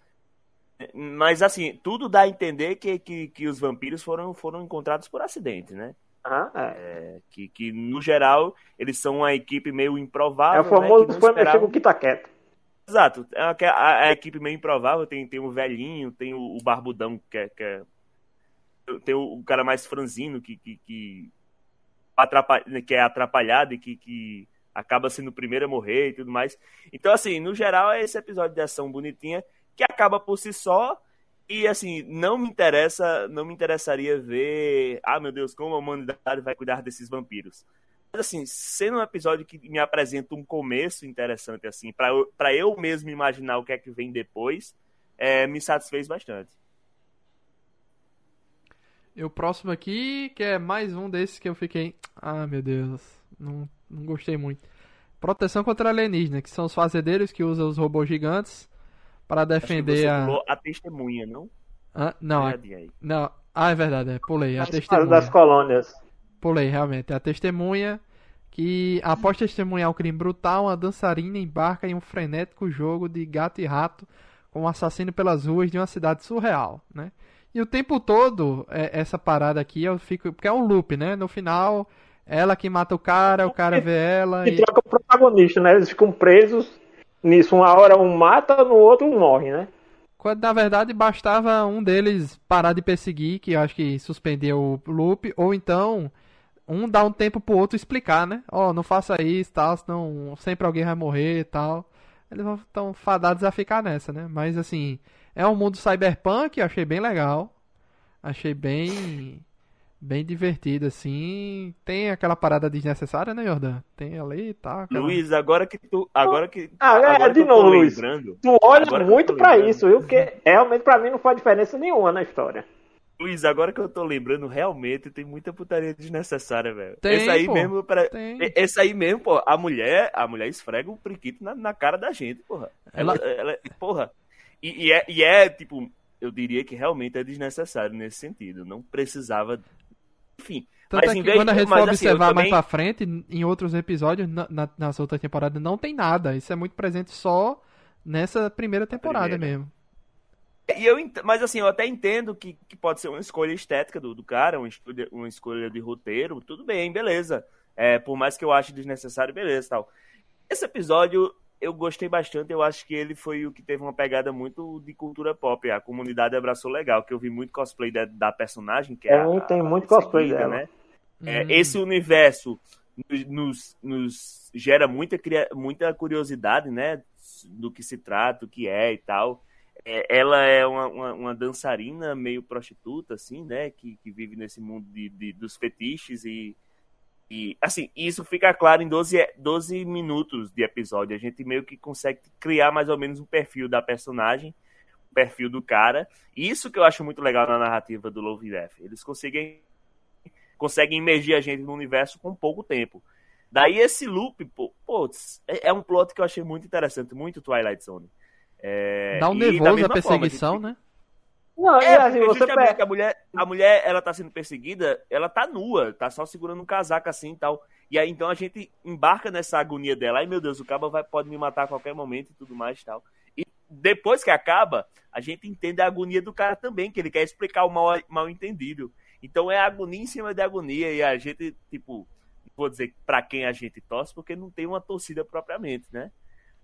Mas assim, tudo dá a entender que, que, que os vampiros foram, foram encontrados por acidente, né? Ah, é. É, que, que, no geral, eles são uma equipe meio improvável. É o famoso né, foi mexer com o que tá quieto. Exato. É a, a, a, equipe meio improvável. Tem, tem o velhinho, tem o, o barbudão, que é, que é, Tem o, o, cara mais franzino, que, que, que, que é atrapalhado e que, que acaba sendo o primeiro a morrer e tudo mais. Então, assim, no geral, é esse episódio de ação bonitinha que acaba por si só. E assim, não me interessa, não me interessaria ver, ah, meu Deus, como a humanidade vai cuidar desses vampiros. Mas assim, sendo um episódio que me apresenta um começo interessante, assim, para eu, mesmo imaginar o que é que vem depois, é, me satisfez bastante. E o próximo aqui, que é mais um desses que eu fiquei. Ah, meu Deus, não, não gostei muito. Proteção contra alienígena, que são os fazedeiros que usam os robôs gigantes para defender a. a testemunha, não? Ah, não, a... não. Ah, é verdade, é. Pulei. A testemunha. Das colônias. Pulei, realmente. É a testemunha que, após testemunhar o crime brutal, uma dançarina embarca em um frenético jogo de gato e rato com um assassino pelas ruas de uma cidade surreal, né? E o tempo todo, é, essa parada aqui, eu fico. Porque é um loop, né? No final, ela que mata o cara, o cara vê ela. E, e... troca o protagonista, né? Eles ficam presos nisso. Uma hora um mata, no outro um morre, né? Quando na verdade bastava um deles parar de perseguir, que eu acho que suspendeu o loop, ou então um dá um tempo pro outro explicar, né? Ó, oh, não faça isso, tal, senão sempre alguém vai morrer e tal. Eles vão estão fadados a ficar nessa, né? Mas assim, é um mundo cyberpunk, achei bem legal. Achei bem bem divertido assim. Tem aquela parada desnecessária, né, Jordan? Tem ali e tal. Aquela... Luiz, agora que tu, agora que Ah, é, agora de novo, Luiz. Tu olha muito para isso, viu? Porque realmente para mim não faz diferença nenhuma na história. Luiz, agora que eu tô lembrando, realmente tem muita putaria desnecessária, velho. Esse aí pô, mesmo, pra... esse aí mesmo, pô, a mulher, a mulher esfrega um priquito na, na cara da gente, porra. Ela, ela, ela porra. E, e, é, e é, tipo, eu diria que realmente é desnecessário nesse sentido. Não precisava. Enfim. Tanto mas é que quando a gente for assim, observar também... mais pra frente, em outros episódios, na, na, nas outras temporadas, não tem nada. Isso é muito presente só nessa primeira temporada primeira. mesmo. E eu, mas assim, eu até entendo que, que pode ser uma escolha estética do, do cara, uma escolha, uma escolha de roteiro, tudo bem, beleza. É, por mais que eu ache desnecessário, beleza tal. Esse episódio eu gostei bastante, eu acho que ele foi o que teve uma pegada muito de cultura pop. A comunidade abraçou legal, que eu vi muito cosplay da, da personagem, que é. é a, tem muito cosplay dela. Né? É, hum. Esse universo nos, nos gera muita, muita curiosidade, né? Do que se trata, o que é e tal. É, ela é uma, uma, uma, dançarina meio prostituta, assim, né? Que, que vive nesse mundo de, de, dos fetiches e, e, assim, isso fica claro em 12, 12 minutos de episódio. A gente meio que consegue criar mais ou menos um perfil da personagem, um perfil do cara. Isso que eu acho muito legal na narrativa do Love Death. Eles conseguem, conseguem imergir a gente no universo com pouco tempo. Daí esse loop, pô, pô, é, é um plot que eu achei muito interessante, muito Twilight Zone É, Dá um da nervoso a perseguição, forma, né? Não, É, assim, você pega. a mulher, a mulher, ela tá sendo perseguida, ela tá nua, tá só segurando um casaco assim e tal. E aí então a gente embarca nessa agonia dela. Ai meu Deus, o cabo vai, pode me matar a qualquer momento e tudo mais e tal. E depois que acaba, a gente entende a agonia do cara também, que ele quer explicar o mal, mal entendido. Então é agonia em cima de agonia e a gente, tipo, vou dizer pra quem a gente torce, porque não tem uma torcida propriamente, né?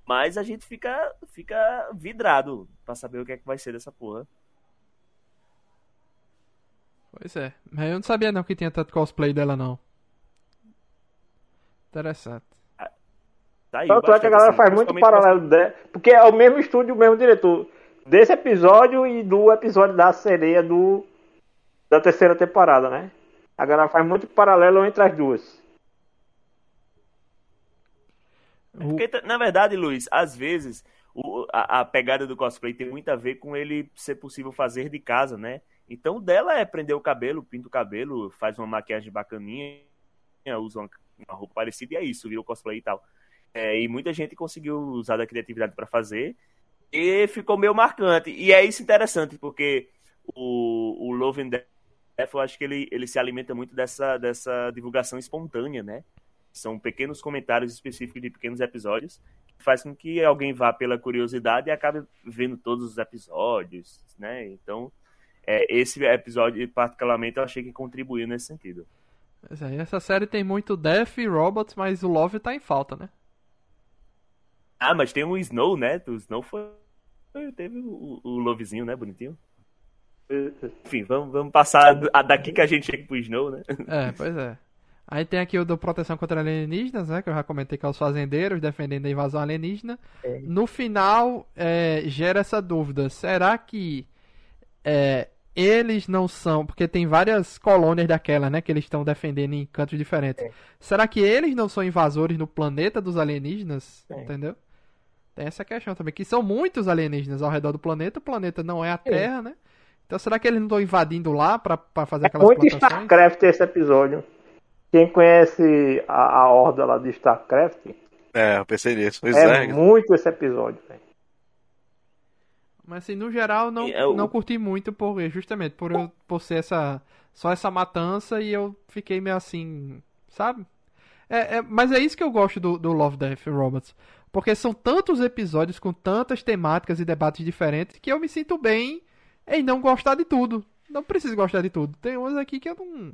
Mas a gente fica, fica vidrado pra saber o que é que vai ser dessa porra. Pois é. Mas eu não sabia não que tinha tanto cosplay dela, não. Interessante. Tá aí, Tanto é que a galera assim, faz muito paralelo, de... porque é o mesmo estúdio, o mesmo diretor. Desse episódio e do episódio da sereia do da terceira temporada, né? A galera faz muito paralelo entre as duas. O- Porque, na verdade, Luiz, às vezes o- a, a pegada do cosplay tem muito a ver com ele ser possível fazer de casa, né? Então, dela é prender o cabelo, pinta o cabelo, faz uma maquiagem bacaninha, usa uma, uma roupa parecida e é isso, vira o cosplay e tal. É, e muita gente conseguiu usar da criatividade para fazer e ficou meio marcante. E é isso interessante, porque o, o Love and Death, eu acho que ele, ele se alimenta muito dessa, dessa divulgação espontânea, né? São pequenos comentários específicos de pequenos episódios que faz com que alguém vá pela curiosidade e acabe vendo todos os episódios, né? Então, é, esse episódio, particularmente, eu achei que contribuiu nesse sentido. Pois é, essa série tem muito Death e Robots, mas o Love tá em falta, né? Ah, mas tem o Snow, né? O Snow foi. Teve o, o Lovezinho, né? Bonitinho. Enfim, vamos, vamos passar daqui que a gente chega pro Snow, né? É, pois é. Aí tem aqui o do Proteção contra Alienígenas, né? Que eu já comentei que é os fazendeiros defendendo a invasão alienígena. No final, é, gera essa dúvida. Será que é, eles não são... Porque tem várias colônias daquela, né? Que eles estão defendendo em cantos diferentes. Será que eles não são invasores no planeta dos alienígenas? É. Entendeu? Tem essa questão também. Que são muitos alienígenas ao redor do planeta. O planeta não é a Terra, né? Então será que eles não estão invadindo lá pra, pra fazer É aquelas muito plantações? StarCraft esse episódio. Quem conhece a, a horda lá de StarCraft, É, eu pensei nisso. Os é Zergs. muito esse episódio. velho. Mas assim, no geral, não, E é não curti muito por justamente por, eu, por ser essa só essa matança e eu fiquei meio assim, sabe? É, é- mas é isso que eu gosto do, do Love, Death Robots. Porque são tantos episódios com tantas temáticas e debates diferentes que eu me sinto bem em não gostar de tudo. Não preciso gostar de tudo. Tem uns aqui que eu não.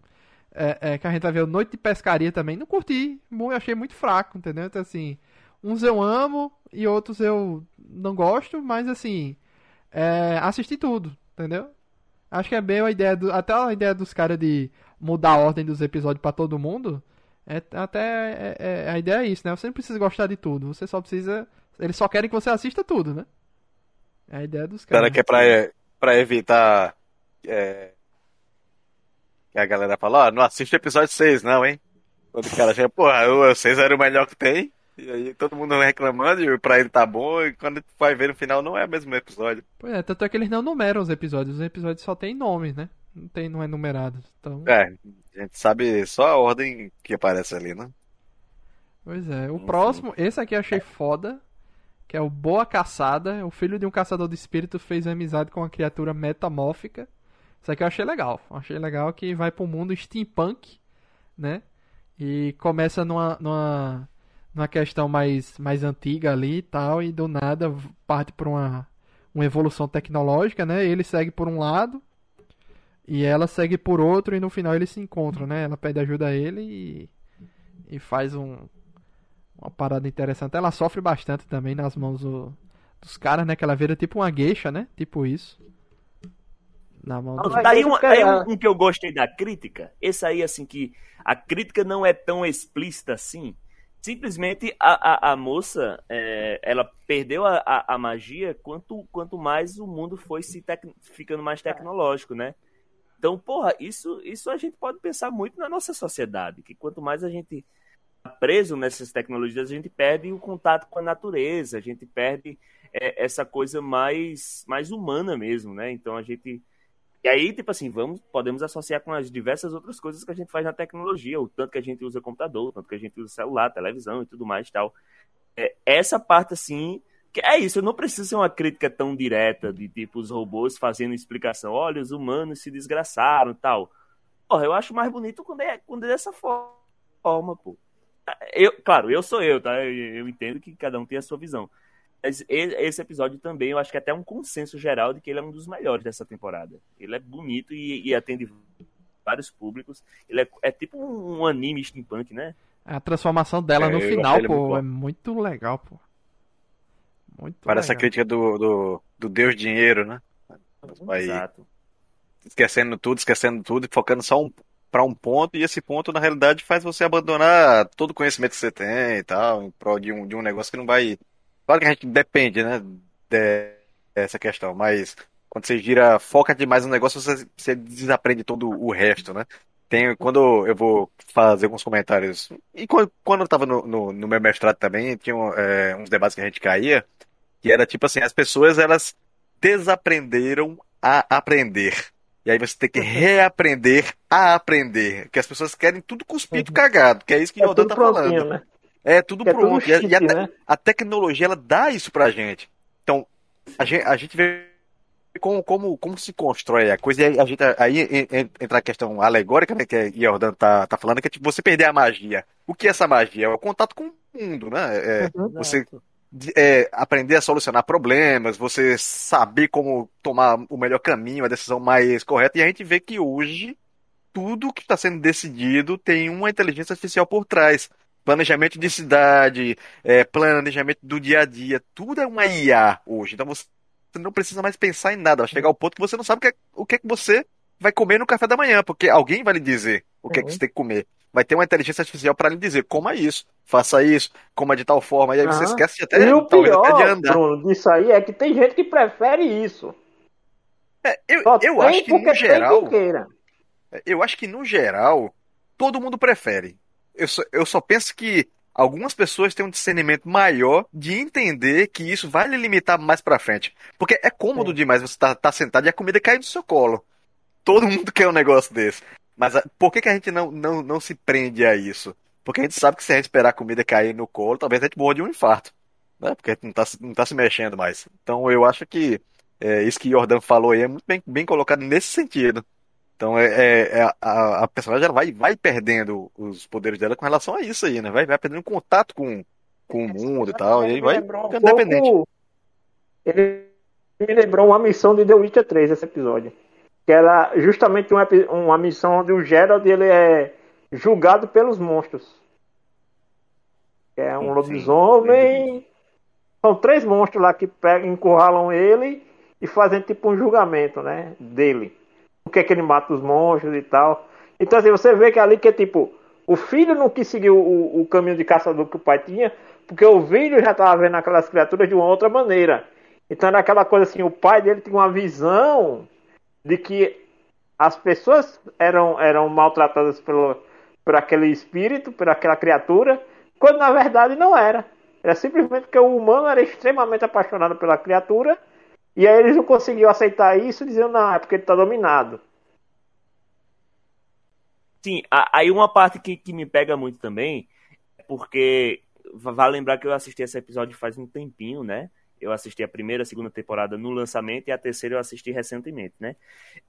É, é, que a gente vai ver Noite de Pescaria também. Não curti. Eu achei muito fraco, entendeu? Então, assim. Uns eu amo e outros eu não gosto, mas assim. É, assisti tudo, entendeu? Acho que é bem a ideia do. Até a ideia dos caras de mudar a ordem dos episódios pra todo mundo. É, até é- é- a ideia é isso, né? Você não precisa gostar de tudo. Você só precisa. Eles só querem que você assista tudo, né? É a ideia dos Será caras. que é pra, pra evitar é, que a galera fala, ó, não assiste o episódio 6 não, hein? Quando o cara chega, porra, o 6 era o melhor que tem. E aí todo mundo reclamando e pra ele tá bom. E quando vai ver no final não é o mesmo episódio. Pois é, tanto é que eles não numeram os episódios. Os episódios só tem nomes, né? Não, tem, não é numerado. Então, É, a gente sabe só a ordem que aparece ali, né? pois é. O próximo, esse aqui eu achei foda. Que é o Boa Caçada. O filho de um caçador de espírito fez amizade com uma criatura metamórfica. Isso aqui eu achei legal. Achei legal que vai pro mundo steampunk, né? E começa numa, numa, numa questão mais, mais antiga ali e tal. E do nada parte pra uma, uma evolução tecnológica, né? Ele segue por um lado. E ela segue por outro e no final eles se encontram, né? Ela pede ajuda a ele e, e faz um, uma parada interessante. Ela sofre bastante também nas mãos do- dos caras, né? Que ela vira tipo uma gueixa, né? Tipo isso. Na mão do... Mas Daí um, daí um, um que eu gostei da crítica, esse aí, assim, que a crítica não é tão explícita assim. Simplesmente a, a, a moça, é, ela perdeu a, a, a magia quanto, quanto mais o mundo foi se tec- ficando mais tecnológico, né? Então, porra, isso, isso a gente pode pensar muito na nossa sociedade, que quanto mais a gente tá preso nessas tecnologias, a gente perde o contato com a natureza, a gente perde é, essa coisa mais, mais humana mesmo, né? Então a gente e aí, tipo assim, vamos, podemos associar com as diversas outras coisas que a gente faz na tecnologia, o tanto que a gente usa computador, o tanto que a gente usa celular, televisão e tudo mais e tal. É, essa parte, assim, é isso, não precisa ser uma crítica tão direta de tipo os robôs fazendo explicação. Olha, os humanos se desgraçaram tal. Porra, eu acho mais bonito quando é, quando é dessa forma, pô. Eu, claro, eu sou eu, tá? Eu, eu entendo que cada um tem a sua visão. Mas esse episódio também, eu acho que é até um consenso geral de que ele é um dos melhores dessa temporada. Ele é bonito e, e atende vários públicos. Ele é, é tipo um anime steampunk, né? A transformação dela É, no final, ele pô, muito é muito legal, pô. Muito Parece a legal. crítica do, do, do Deus Dinheiro, né? Vai Exato. esquecendo tudo, esquecendo tudo e focando só um, para um ponto, e esse ponto, na realidade, faz você abandonar todo o conhecimento que você tem e tal, em prol de um, de um negócio que não vai. Claro que a gente depende, né, de- dessa questão, mas quando você gira, foca demais no negócio, você, você desaprende todo o resto, né? Tem, quando eu vou fazer alguns comentários, e quando, quando eu estava no, no, no meu mestrado também, tinha é, uns debates que a gente caía, que era tipo assim, as pessoas, elas desaprenderam a aprender. E aí você tem que reaprender a aprender. Que as pessoas querem tudo cuspido cagado, que é isso que o É Jordan tudo tá falando. né? É tudo Que é pronto. E a- e a, né? a tecnologia, ela dá isso pra gente. Então, a gente, a gente vê como, como, como se constrói a coisa. E aí, a gente, aí en- en- entra a questão alegórica, né, que a Jordan tá, tá falando, que é tipo você perder a magia. O que é essa magia? É o contato com o mundo, né? É, você Exato. de- é, aprender a solucionar problemas, você saber como tomar o melhor caminho, a decisão mais correta. E a gente vê que hoje tudo que está sendo decidido tem uma inteligência artificial por trás. Planejamento de cidade, é, planejamento do dia a dia, tudo é uma IA hoje. Então você não precisa mais pensar em nada. Vai chegar ao ponto que você não sabe o que, é- o que, é que você vai comer no café da manhã, porque alguém vai lhe dizer o que é que Uhum. você tem que comer. Vai ter uma inteligência artificial para lhe dizer, coma isso, faça isso, coma de tal forma. E aí você Aham. esquece de até, E o talvez até de pior, andar. Bruno, disso aí é que tem gente que prefere isso. É, eu, Só eu acho que no geral, quem queira. eu acho que no geral, todo mundo prefere. Eu só, eu só penso que algumas pessoas têm um discernimento maior de entender que isso vai lhe limitar mais pra frente. Porque é cômodo É. demais você estar sentado e a comida cair do seu colo. Todo mundo quer um negócio desse. Mas a- por que, que a gente não, não, não se prende a isso? Porque a gente sabe que se a gente esperar a comida cair no colo, talvez a gente morra de um infarto. Né? Porque a gente não tá, se- não tá se mexendo mais. Então eu acho que é, isso que Jordan falou aí é muito bem, bem colocado nesse sentido. Então é, é- é a, a personagem ela vai, vai perdendo os poderes dela com relação a isso aí, né? Vai, vai perdendo contato com, com o mundo e tal, e vai um ficando independente. pouco- Ele me lembrou uma missão de The Witcher 3, esse episódio. Que era justamente um epi- uma missão onde o Gerald ele é julgado pelos monstros. É um Sim, lobisomem. São três monstros lá que pegam, encurralam ele e fazem tipo um julgamento, né? Dele. Por que, que ele mata os monstros e tal. Então assim, você vê que ali que é tipo. O filho não quis seguir o, o caminho de caçador que o pai tinha, porque o filho já estava vendo aquelas criaturas de uma outra maneira. Então era aquela coisa assim, o pai dele tinha uma visão de que as pessoas eram, eram maltratadas pelo, por aquele espírito, por aquela criatura, quando na verdade não era. Era simplesmente porque o humano era extremamente apaixonado pela criatura, e aí eles não conseguiam aceitar isso, dizendo, não, é porque ele está dominado. Sim, aí uma parte que, que me pega muito também, porque va- vale lembrar que eu assisti esse episódio faz um tempinho, né? Eu assisti a primeira, a segunda temporada no lançamento e a terceira eu assisti recentemente, né?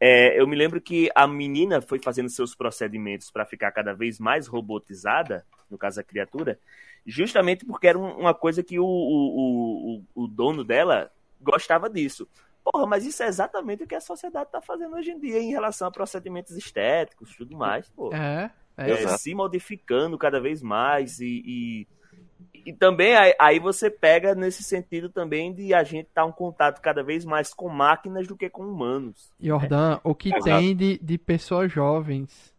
É, eu me lembro que a menina foi fazendo seus procedimentos para ficar cada vez mais robotizada, no caso a criatura, justamente porque era um- uma coisa que o, o, o, o dono dela gostava disso. Porra, mas isso é exatamente o que a sociedade está fazendo hoje em dia em relação a procedimentos estéticos e tudo mais, pô. É, é. É, se modificando cada vez mais e, e, e também aí, você pega nesse sentido também de a gente estar um contato cada vez mais com máquinas do que com humanos. Jordan, o que Exato. tem de, de pessoas jovens,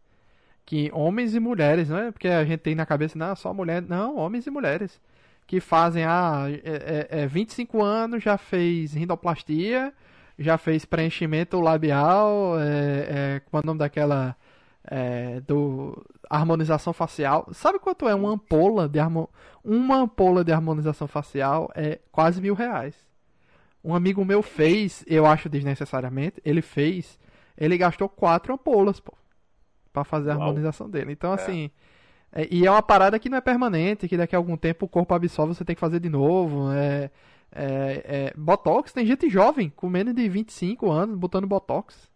que homens e mulheres, não é porque a gente tem na cabeça, não, só mulher, não, homens e mulheres, que fazem, ah, é, é, é 25 anos, já fez rindoplastia, já fez preenchimento labial, é, é, como é o nome daquela, é, do harmonização facial, sabe quanto é uma ampola de harmo, uma ampola de harmonização facial é quase mil reais. Um amigo meu fez, eu acho desnecessariamente, ele fez, ele gastou quatro ampolas, pô, pra fazer a Uau. harmonização dele. Então, assim, é- e é uma parada que não é permanente, que daqui a algum tempo o corpo absorve, você tem que fazer de novo. É, É, é, botox, tem gente jovem, com menos de 25 anos, botando botox.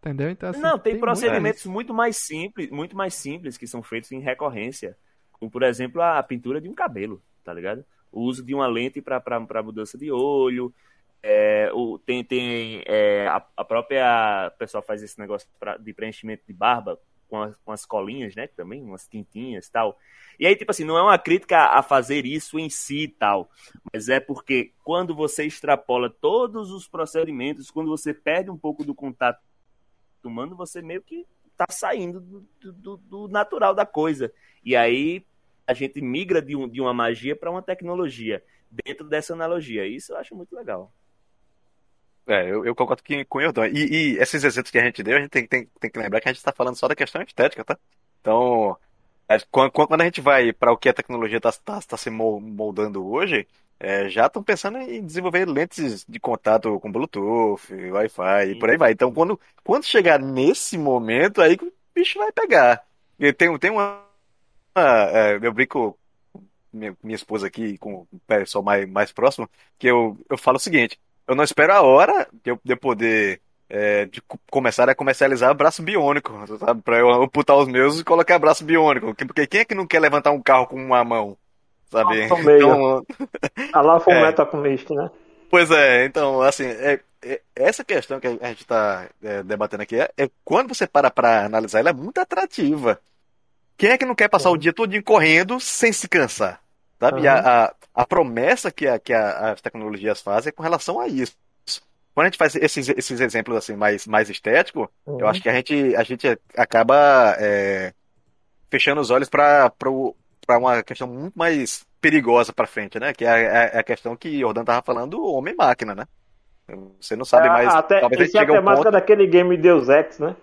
Entendeu? Então, assim, Não, tem, muito procedimentos disso. muito mais simples, muito mais simples que são feitos em recorrência. Como, por exemplo, a pintura de um cabelo, tá ligado? O uso de uma lente para mudança de olho. É, o, tem tem é, a, a própria. O pessoal faz esse negócio pra- de preenchimento de barba com as, com as colinhas, né? Também, umas tintinhas e tal. E aí, tipo assim, não é uma crítica a fazer isso em si e tal. Mas é porque quando você extrapola todos os procedimentos, quando você perde um pouco do contato humano, você meio que tá saindo do, do- do natural da coisa. E aí a gente migra de, um, de uma magia para uma tecnologia dentro dessa analogia. Isso eu acho muito legal. É, eu, eu concordo que, com o Jordão. E, e esses exemplos que a gente deu, a gente tem, tem, tem que lembrar que a gente está falando só da questão estética, tá? Então, é, quando, quando a gente vai para o que a tecnologia está tá, tá se mol- moldando hoje, é, já estão pensando em desenvolver lentes de contato com Bluetooth, Wi-Fi e por aí vai. Então, quando, quando chegar nesse momento, aí o bicho vai pegar. E tem, tem uma. uma, é, eu brinco com minha, minha esposa aqui, com o pessoal mais, mais próximo, que eu, eu falo o seguinte. Eu não espero a hora de eu, de eu poder é, de co- começar a comercializar braço biônico, sabe? Pra eu amputar os meus e colocar braço biônico. Que- Porque quem é que não quer levantar um carro com uma mão? Sabe? Nossa. Então, A lá foi um É. metacomista, né? pois é, então, assim, é, é- essa questão que a gente está debatendo aqui é, é quando você para para analisar, ela é muito atrativa. Quem é que não quer passar o dia todo correndo sem se cansar? Sabe? E A, a, a promessa que, a, que as tecnologias fazem é com relação a isso. Quando a gente faz esses, esses exemplos assim mais, mais estéticos, eu acho que a gente, a gente acaba é, fechando os olhos para uma questão muito mais perigosa para frente, né? Que é a, é a questão que o Jordan tava falando do homem-máquina, né? Você não sabe É, mais. até, talvez isso é a temática ponto. daquele game Deus Ex, né?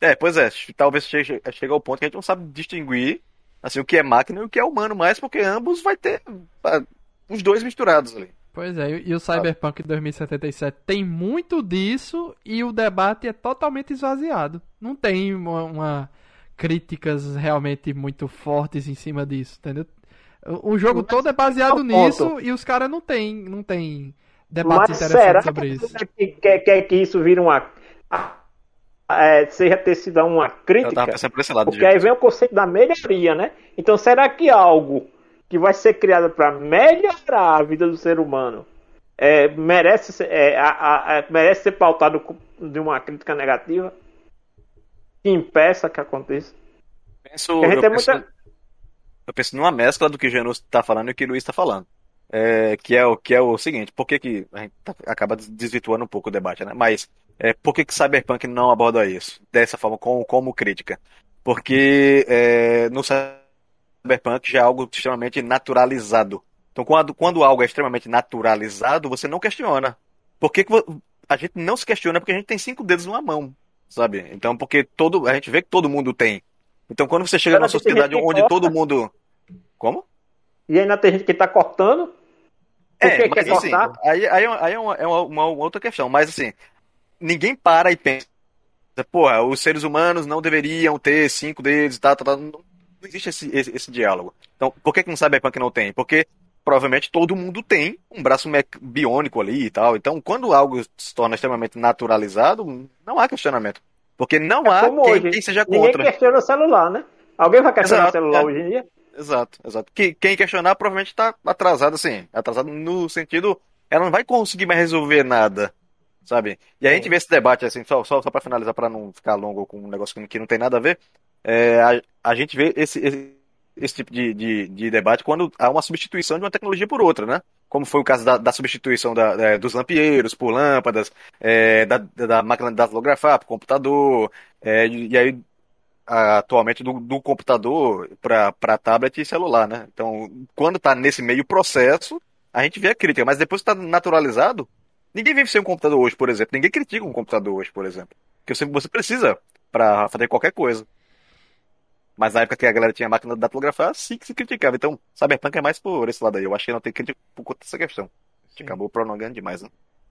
É, pois é, talvez chegue, chegue ao ponto que a gente não sabe distinguir assim, o que é máquina e o que é humano mais, porque ambos vai ter ah, os dois misturados ali. Pois é, e o Cyberpunk 2077 tem muito disso e o debate é totalmente esvaziado. Não tem uma, uma- críticas realmente muito fortes em cima disso, entendeu? O, o jogo Mas todo é baseado é nisso ponto. e os caras não tem, não tem debates Mas será interessantes sobre que isso. você que quer, quer que isso vire uma. É, seja ter sido uma crítica? Porque aí vem o conceito da melhoria, né? Então será que algo que vai ser criado para melhorar a vida do ser humano é, merece, ser, é, a- a- merece ser pautado de uma crítica negativa? Que impeça que aconteça? penso, eu penso, muita. eu penso numa mescla do que o Genus está falando e o que o Luiz está falando. É, que, é o, que é o seguinte, por que, que a gente tá- acaba des- desvirtuando um pouco o debate, né? Mas é, por que, que Cyberpunk não aborda isso dessa forma, como, como crítica? Porque é, no Cyberpunk já é algo extremamente naturalizado. Então, quando, quando algo é extremamente naturalizado, você não questiona. Por que, que a gente não se questiona? Porque a gente tem cinco dedos numa mão, sabe? Então, porque todo, a gente vê que todo mundo tem. Então, quando você chega numa sociedade onde corta. todo mundo. Como? E ainda tem gente que tá cortando. É, que mas quer assim, aí, é aí é, uma, é uma- uma outra questão. Mas assim, ninguém para e pensa, porra, os seres humanos não deveriam ter cinco dedos e tal, tal, tal. Não, não existe esse, esse, esse diálogo. Então, por que, que no Cyberpunk não tem? Porque provavelmente todo mundo tem um braço biônico ali e tal. Então, quando algo se torna extremamente naturalizado, não há questionamento. Porque não É há como quem, hoje. quem seja Ninguém contra. questiona o celular, né? Alguém vai questionar o Exato, celular é. hoje em dia? Exato, exato. Que, quem questionar provavelmente está atrasado, assim. Atrasado no sentido, ela não vai conseguir mais resolver nada, sabe? E a gente vê esse debate, assim, só, só, só para finalizar, para não ficar longo com um negócio que, que não tem nada a ver, é, a, a gente vê esse, esse, esse tipo de, de, de debate quando há uma substituição de uma tecnologia por outra, né? Como foi o caso da, da substituição da, é, dos lampieiros por lâmpadas, é, da, da máquina de datilografar por computador, é, e, e aí atualmente do, do computador para tablet e celular, né? Então, quando está nesse meio processo, a gente vê a crítica, mas depois que está naturalizado, ninguém vive sem um computador hoje, por exemplo. Ninguém critica um computador hoje, por exemplo. Porque você, você precisa para fazer qualquer coisa. Mas na época que a galera tinha máquina de datilografar, sim que se criticava. Então, Cyberpunk é mais por esse lado aí. Eu acho que não tem crítica por conta dessa questão. A gente Sim. acabou prolongando demais, né?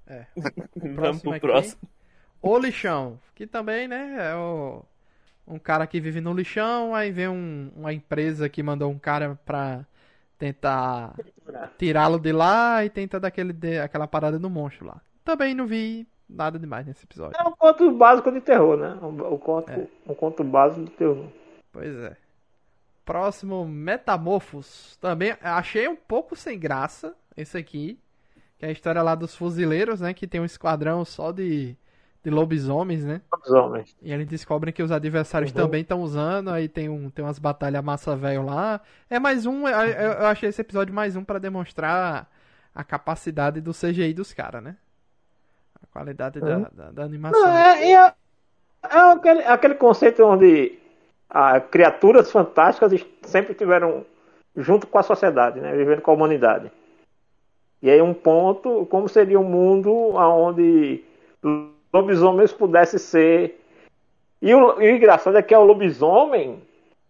É. Vamos Próximo pro aqui. próximo. O lixão, que também, né, é o, um cara que vive no lixão, aí vem um- uma empresa que mandou um cara pra tentar tirá-lo de lá e tenta dar aquele, de- aquela parada no monstro lá. Também não vi nada demais nesse episódio. É um conto básico de terror, né? Um, um conto, É. um conto básico de terror. Pois é. Próximo, Metamorphos. Também achei um pouco sem graça esse aqui. Que é a história lá dos fuzileiros, né? Que tem um esquadrão só de, de lobisomens, né? Os homens. E eles descobrem que os adversários Uhum. também estão usando. Aí tem, um, tem umas batalhas massa velho lá. É mais um. Eu, eu- eu achei esse episódio mais um pra demonstrar a capacidade do CGI dos caras, né? A qualidade da, Uhum. da, da animação. Não, é, é, é aquele, aquele conceito onde ah, criaturas fantásticas sempre estiveram junto com a sociedade, né? Vivendo com a humanidade. E aí um ponto, como seria um mundo onde lobisomens pudesse ser... E o, e o engraçado é que é o lobisomem,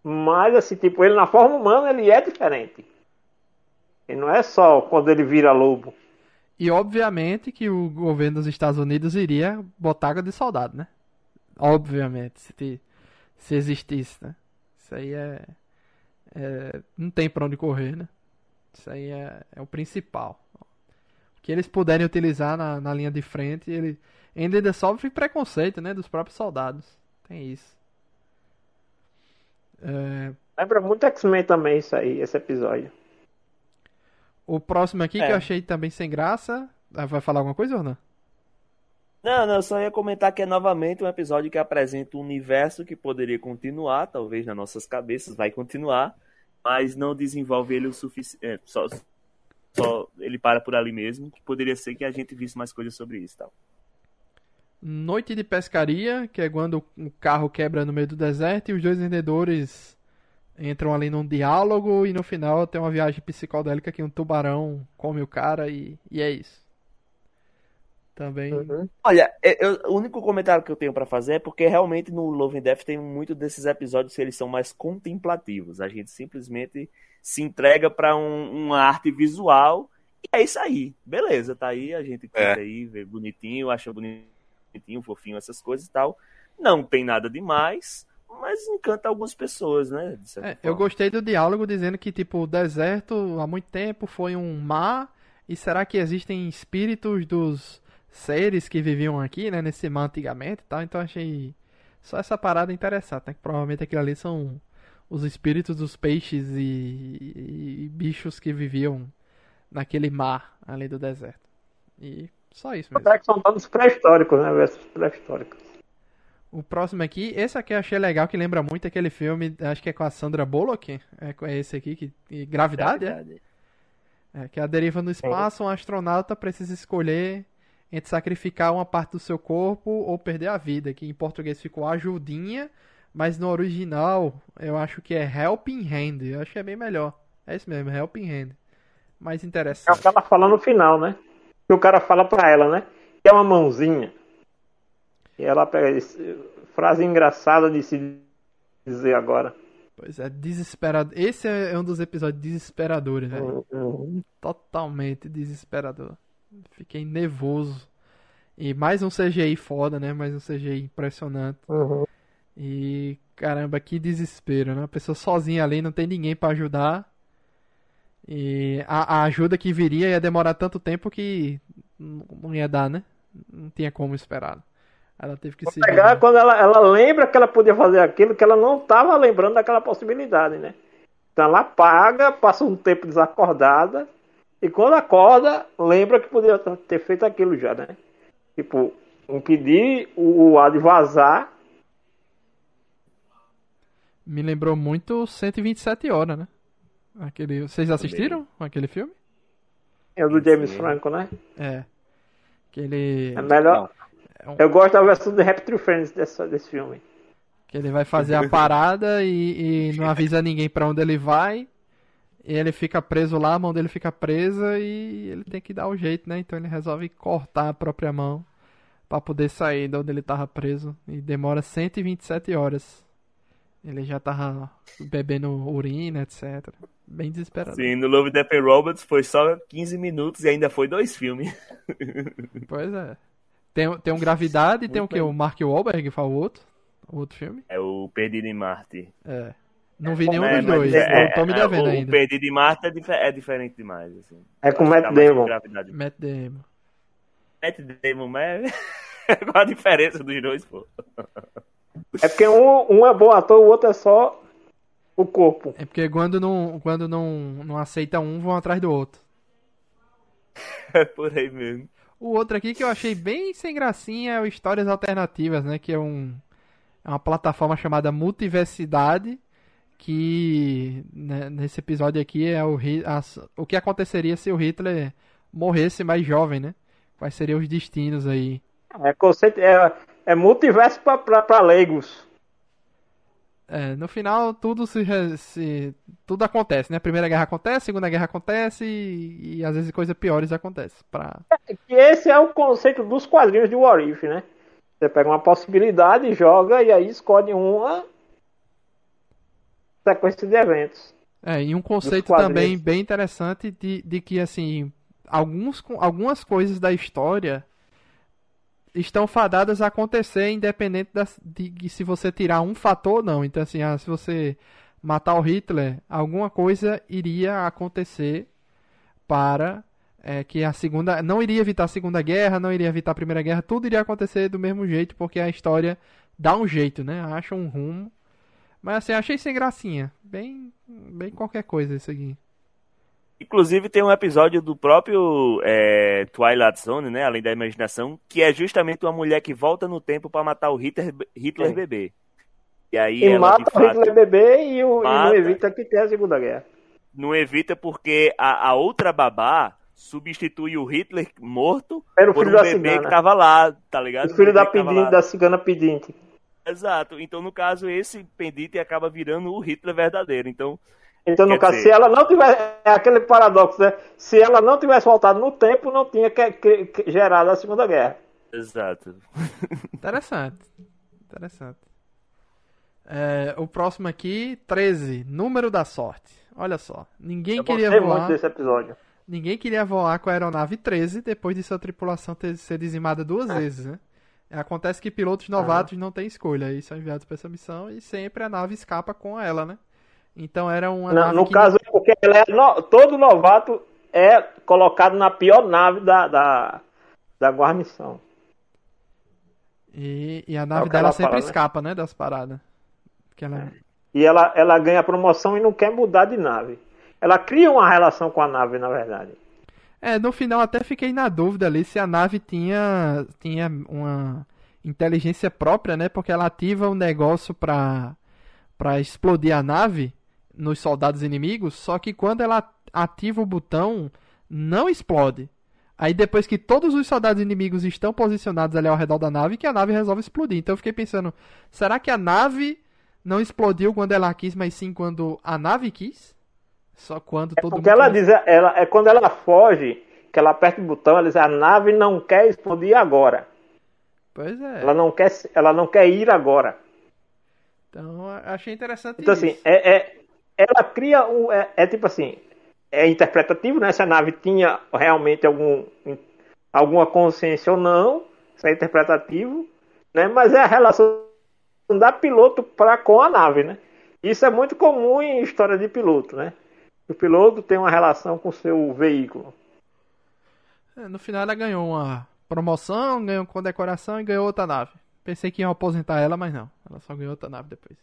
mas assim, tipo, ele na forma humana ele é diferente. Ele não é só quando ele vira lobo. E obviamente que o governo dos Estados Unidos iria botar água de soldado, né? Obviamente, se, te- se existisse, né? Isso aí é, é- Não tem pra onde correr, né? Isso aí é, é o principal. O que eles puderem utilizar na, na linha de frente, ele ainda, ainda sofre preconceito, né? Dos próprios soldados. Tem isso. É, Lembra muito X-Men também isso aí, esse episódio. o próximo aqui que É. eu achei também sem graça. Ah, Vai falar alguma coisa ou não? Não, não, eu só ia comentar que é novamente um episódio que apresenta um universo que poderia continuar, talvez nas nossas cabeças, vai continuar, mas não desenvolve ele o suficiente. só, só ele para por ali mesmo, que poderia ser que a gente visse mais coisas sobre isso, tal. Noite de pescaria, que é quando o carro quebra no meio do deserto e os dois vendedores entram ali num diálogo e no final tem uma viagem psicodélica que um tubarão come o cara e, e é isso. Também. Olha, é- eu- o único comentário que eu tenho pra fazer é porque realmente no Love and Death tem muito desses episódios que eles são mais contemplativos. A gente simplesmente se entrega pra um, uma arte visual e é isso aí. Beleza, tá aí, a gente É. fica aí, vê bonitinho, acha bonitinho, fofinho, essas coisas e tal. Não tem nada demais, mas encanta algumas pessoas, né? É, eu gostei do diálogo dizendo que tipo o deserto há muito tempo foi um mar e será que existem espíritos dos seres que viviam aqui, né, nesse mar antigamente, e tal? Então achei só essa parada interessante, né? Que provavelmente aquilo ali são os espíritos dos peixes e, e bichos que viviam naquele mar ali do deserto. E só isso mesmo. Até que são dados pré-históricos, né? Versos pré-históricos. O próximo aqui, esse aqui eu achei legal, que lembra muito aquele filme, acho que é com a Sandra Bullock, é, é esse aqui, que, e Gravidade, é? É, que a deriva no espaço, um astronauta precisa escolher entre sacrificar uma parte do seu corpo ou perder a vida, que em português ficou ajudinha, mas no original eu acho que é helping hand, eu acho que é bem melhor. É isso mesmo, helping hand. Mais É o interessante. que ela fala no final, né? Que o cara fala pra ela, né? Que é uma mãozinha. E ela pega esse, frase engraçada de se dizer agora. Pois é, desesperado. Esse é um dos episódios desesperadores, velho. Uhum. totalmente desesperador. Fiquei nervoso. E mais um CGI foda, né? Mais um CGI impressionante. Uhum. E caramba, que desespero, né? A pessoa sozinha ali, não tem ninguém pra ajudar. E a, a ajuda que viria ia demorar tanto tempo que não ia dar, né? Não tinha como esperar. Ela teve que se Pegar quando ela, ela lembra que ela podia fazer aquilo, que ela não estava lembrando daquela possibilidade, né? Então ela paga, passa um tempo desacordada, e quando acorda, lembra que podia ter feito aquilo já, né? Tipo, impedir o, o ar de vazar. Me lembrou muito 127 horas, né? Aquele, vocês assistiram aquele filme? É o do James Sim. Franco, né? É. Aquele É melhor. É um- Eu gosto da versão do Rapture Friends desse, desse filme. Que ele vai fazer a parada e, e não avisa ninguém pra onde ele vai. E ele fica preso lá, a mão dele fica presa e ele tem que dar o jeito, né? Então ele resolve cortar a própria mão pra poder sair de onde ele tava preso. E demora 127 horas. Ele já tava bebendo urina, etc. Bem desesperado. Sim, no Love, Death and Robots foi só 15 minutos e ainda foi dois filmes. Pois é. Tem, tem um Gravidade e tem o que? O Mark Wahlberg, que fala o outro. O outro filme. É o Perdido em Marte. É. Não vi nenhum É, dos dois. é- eu tô me é, devendo o, ainda. O Perdido de Marte é, dife- é diferente demais. Assim. É com Tá Matt sem Damon. gravidade. Matt Damon. Matt Damon, mas qual a diferença dos dois, pô? É porque um, um é bom ator, o outro é só o corpo. É porque quando não, quando não, não aceita um, vão atrás do outro. É por aí mesmo. O outro aqui que eu achei bem sem gracinha é o Histórias Alternativas, né? Que é, um, é uma plataforma chamada Multiversidade. Que né, nesse episódio aqui é o, o que aconteceria se o Hitler morresse mais jovem, né? Quais seriam os destinos aí? É conceito, é, é multiverso pra, pra, pra leigos. É, no final tudo se, se- tudo acontece, né? A Primeira Guerra acontece, a Segunda Guerra acontece e, e às vezes coisas piores acontecem. Pra... E esse é o conceito dos quadrinhos de What If, né? Você pega uma possibilidade, joga e aí escolhe uma sequência de eventos. É, e um conceito também bem interessante de, de que, assim, alguns, algumas coisas da história estão fadadas a acontecer independente de, de se você tirar um fator ou não. Então, assim, ah, se você matar o Hitler, alguma coisa iria acontecer para é, que a segunda... Não iria evitar a Segunda Guerra, não iria evitar a Primeira Guerra, tudo iria acontecer do mesmo jeito, porque a história dá um jeito, né? Acha um rumo. Mas assim, achei sem gracinha. Bem, bem qualquer coisa isso aqui. Inclusive tem um episódio do próprio é, Twilight Zone, né? Além da imaginação, que é justamente uma mulher que volta no tempo pra matar o Hitler, Hitler bebê. E aí E ela mata o fato Hitler bebê e, o, e não mata. evita que tenha a Segunda Guerra. não evita porque a, a outra babá substitui o Hitler morto Era o por filho um da bebê cigana. que tava lá, tá ligado? O filho Um da pedinte, da cigana pedinte. Exato. Então, no caso, esse pendente acaba virando o Hitler verdadeiro. Então, Então, no Quer caso, dizer- se ela não tivesse. É aquele paradoxo, né? Se ela não tivesse voltado no tempo, não tinha que, que- que- gerado a Segunda Guerra. exato. Interessante. Interessante. É, o próximo aqui, 13. Número da sorte. Olha só. Ninguém Eu queria voar. muito desse episódio. Ninguém queria voar com a aeronave 13 depois de sua tripulação ter, ser dizimada duas vezes, né? Acontece que pilotos novatos não têm escolha e são enviados para essa missão e sempre a nave escapa com ela, né? Então era uma nave no que caso, é porque é no- todo novato é colocado na pior nave da, da, da guarnição. e, e a É nave que dela ela sempre fala, né? escapa, né, das paradas. Que ela E ela, ela ganha promoção e não quer mudar de nave. Ela cria uma relação com a nave, na verdade. É, no final até fiquei na dúvida ali se a nave tinha, tinha uma inteligência própria, né? Porque ela ativa um negócio pra, pra explodir a nave nos soldados inimigos, só que quando ela ativa o botão, não explode. Aí depois que todos os soldados inimigos estão posicionados ali ao redor da nave, que a nave resolve explodir. Então eu fiquei pensando, será que a nave não explodiu quando ela quis, mas sim quando a nave quis? Só quando todo Porque mundo ela diz, ela, é quando ela foge, que ela aperta o botão, ela diz, a nave não quer explodir agora. Pois é. Ela não quer, ela não quer ir agora. Então, achei interessante Então, isso. assim, é, é- ela cria um. É, é tipo assim, é interpretativo, né? Se a nave tinha realmente algum, alguma consciência ou não, isso é interpretativo, né? Mas é a relação da piloto pra, com a nave, né? Isso é muito comum em história de piloto, né? O piloto tem uma relação com o seu veículo. É, No final ela ganhou uma promoção, ganhou condecoração e ganhou outra nave. Pensei que iam aposentar ela, mas não. Ela só ganhou outra nave depois.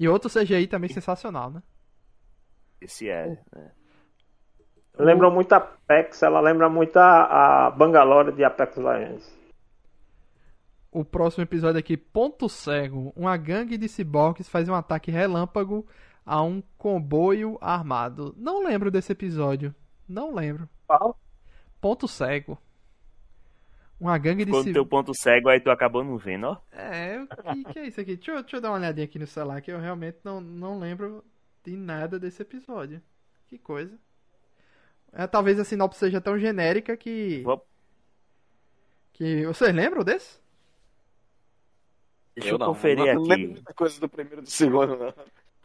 E outro CGI também sensacional, né? Esse é. né? Lembra muito a Apex, ela lembra muito a, a Bangalore de Apex Legends. O próximo episódio aqui, Ponto Cego. Uma gangue de ciborgues faz um ataque relâmpago a um comboio armado. Não lembro desse episódio. Não lembro. Qual? Ponto Cego. Uma gangue de Quando teu ciborgues. ponto cego, aí tu acabou não vendo, ó. É, o que, que é isso aqui? Deixa eu, deixa eu dar uma olhadinha aqui no celular que eu realmente não, não lembro de nada desse episódio. Que coisa. É, talvez a sinopse seja tão genérica que. Vou- que vocês lembram desse? Deixa eu, conferir não, Não lembro aqui. muita coisa do primeiro e do segundo, não.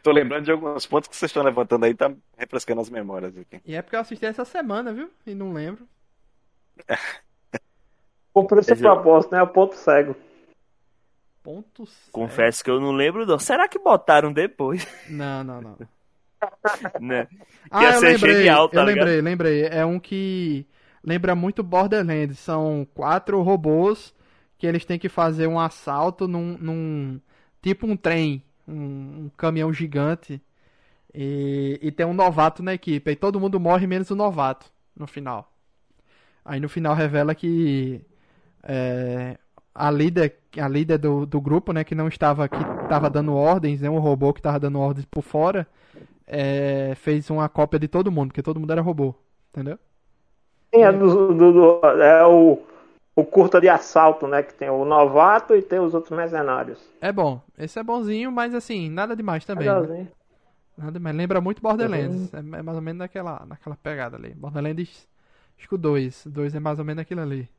Tô lembrando de alguns pontos que vocês estão levantando aí, tá refrescando as memórias aqui. E é porque eu assisti essa semana, viu? E não lembro. Mas eu- propósito, né? O ponto cego. Ponto cego. Confesso que eu não lembro, não. Será que botaram depois? Não, não, não. né? Ah, Ia eu ser lembrei, genial, tá eu ligado? lembrei, lembrei. É um que lembra muito Borderlands. São quatro robôs que eles têm que fazer um assalto num, num tipo um trem, um, um caminhão gigante. E, e tem um novato na equipe. E todo mundo morre menos o novato no final. Aí no final revela que é, a líder, a líder do, do grupo, né, que não estava, que estava dando ordens, né, um robô que estava dando ordens por fora, é, fez uma cópia de todo mundo, porque todo mundo era robô, entendeu? Sim, é, do, do- do- é o, o curta de assalto, né? Que tem o novato e tem os outros mercenários. É bom, esse é bonzinho, mas assim, nada demais também. né? Nada demais. Lembra muito Borderlands, é, é mais ou menos naquela, naquela pegada ali. Borderlands, acho que o 2, o 2 é mais ou menos aquilo ali.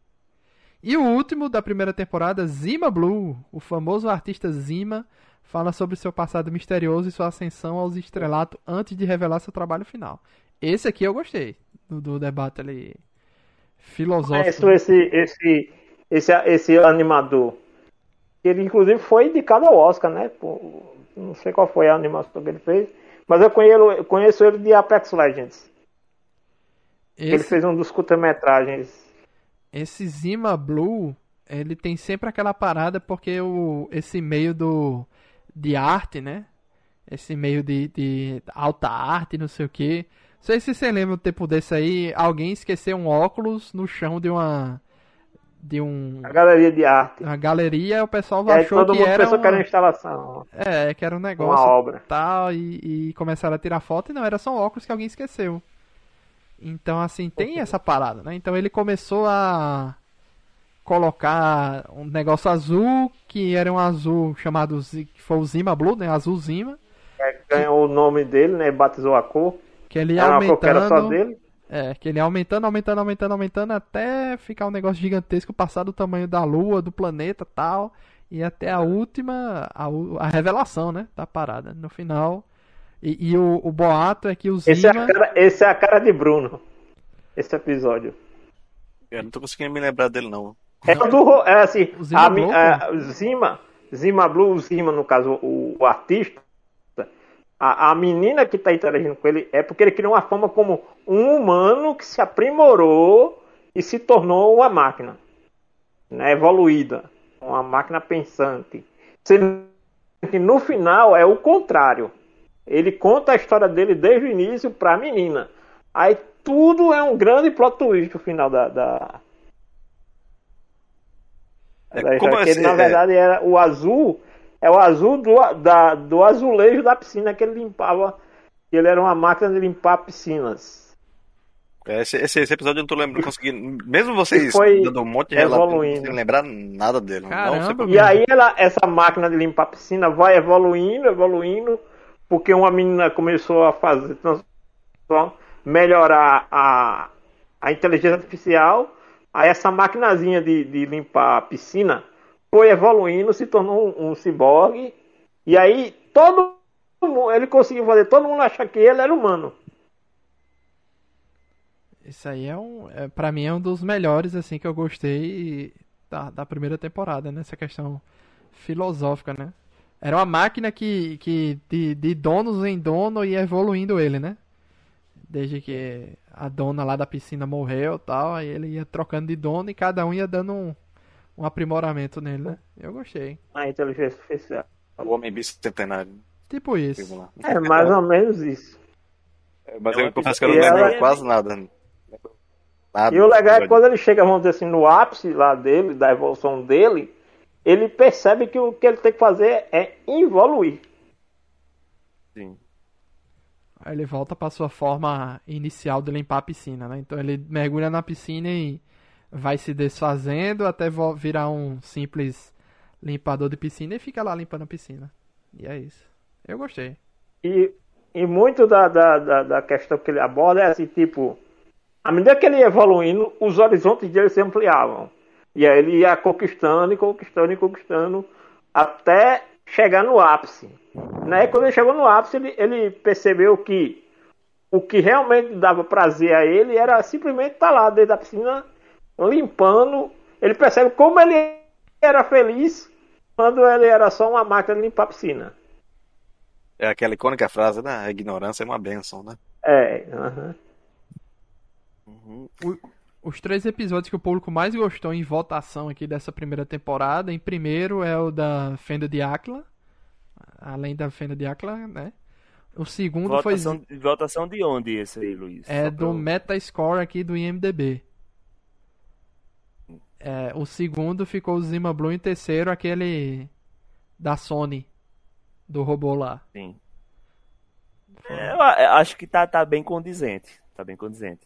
E o último da primeira temporada, Zima Blue, o famoso artista Zima, fala sobre seu passado misterioso e sua ascensão aos estrelatos antes de revelar seu trabalho final. Esse aqui eu gostei, do, do debate ali filosófico. Conheço esse, esse, esse, esse animador. Ele, inclusive, foi indicado ao Oscar, né? Por- não sei qual foi a animação que ele fez. Mas eu conheço, eu conheço ele de Apex Legends. Ele Esse, fez um dos curta-metragens. Esse Zima Blue, ele tem sempre aquela parada porque o, esse meio do de arte, né? Esse meio de, de alta arte, não sei o que. Não sei se você lembra um tempo desse aí, alguém esqueceu um óculos no chão de uma de um A galeria de arte. uma galeria, o pessoal E achou todo que mundo era pensou que era uma, uma instalação, é, que era um uma negócio obra. tal e, e começaram a tirar foto e não, era só um óculos que alguém esqueceu. Então, assim, tem essa parada, né? Então ele começou a colocar um negócio azul, que era um azul chamado, que foi o Zima Blue, né? Azul Zima, É, ganhou o nome dele, né? Batizou a cor. que ele ia Era cor que era só aumentando, dele. é, que ele ia aumentando, aumentando, aumentando, aumentando, até ficar um negócio gigantesco, passar do tamanho da Lua, do planeta tal, e até a última, a, a revelação, né? Da parada. No final... E, e o, o boato é que o Zima... Esse é, a cara, esse é a cara de Bruno. Esse episódio. Eu não tô conseguindo me lembrar dele, não. É o do. ro- É assim. O Zima a Blue, a- o Zima, Zima Blue, o Zima, no caso, o, o artista. A, a menina que tá interagindo com ele é porque ele criou uma forma como um humano que se aprimorou e se tornou uma máquina. Né, evoluída. Uma máquina pensante. Sendo que no final é o contrário. Ele conta a história dele desde o início pra menina. Aí tudo é um grande plot twist no final da. da... É, da como história, que ele, assim, na é- verdade era o azul. É o azul do, da, do azulejo da piscina que ele limpava. que Ele era uma máquina de limpar piscinas. É, Esse, esse, esse episódio eu não tô lembrando, conseguindo. Mesmo vocês Foi dando um monte de relato, não evoluindo. lembrar nada dele. Não Caramba, por- E aí ela, essa máquina de limpar piscina vai evoluindo, evoluindo, porque uma menina começou a fazer melhorar a, a inteligência artificial. Aí essa maquinazinha de, de limpar a piscina foi evoluindo, se tornou um, um ciborgue. E aí todo mundo, ele conseguiu fazer todo mundo achar que ele era humano. Esse aí é um, é, para mim é um dos melhores assim que eu gostei da, da primeira temporada, né? Essa questão filosófica, né? Era uma máquina que, que de, de donos em dono ia evoluindo ele, né? Desde que a dona lá da piscina morreu e tal, aí ele ia trocando de dono e cada um ia dando um, um aprimoramento nele, né? Eu gostei. A inteligência artificial. O Homem Bicentenário. Tipo isso. lá. É mais ou menos isso. Mas É eu confesso que eu não lembro ela- quase nada. Nada. E o legal é quando ele chega, vamos dizer assim, no ápice lá dele, da evolução dele, ele percebe que o que ele tem que fazer é evoluir. Sim. Aí ele volta pra sua forma inicial de limpar a piscina, né? Então ele mergulha na piscina e vai se desfazendo até virar um simples limpador de piscina e fica lá limpando a piscina. E é isso. Eu gostei. E, e muito da, da, da, da questão que ele aborda é assim, tipo, à medida que ele ia evoluindo, os horizontes dele se ampliavam. E aí ele ia conquistando e conquistando e conquistando até chegar no ápice. Né? Quando ele chegou no ápice, ele, ele percebeu que o que realmente dava prazer a ele era simplesmente estar lá dentro da piscina limpando. Ele percebe como ele era feliz quando ele era só uma máquina de limpar a piscina. É aquela icônica frase, né? A ignorância é uma benção, né? É, aham. Uhum. Os três episódios que o público mais gostou em votação aqui dessa primeira temporada, em primeiro é o da Fenda de Acla, além da Fenda de Acla, né? O segundo Votação, foi votação de onde esse aí, Luiz? é Só pra do eu- Metascore aqui do IMDb. É, o segundo ficou o Zima Blue em terceiro, aquele da Sony, do robô lá. Sim. É, eu acho que tá, tá bem condizente. Tá bem condizente.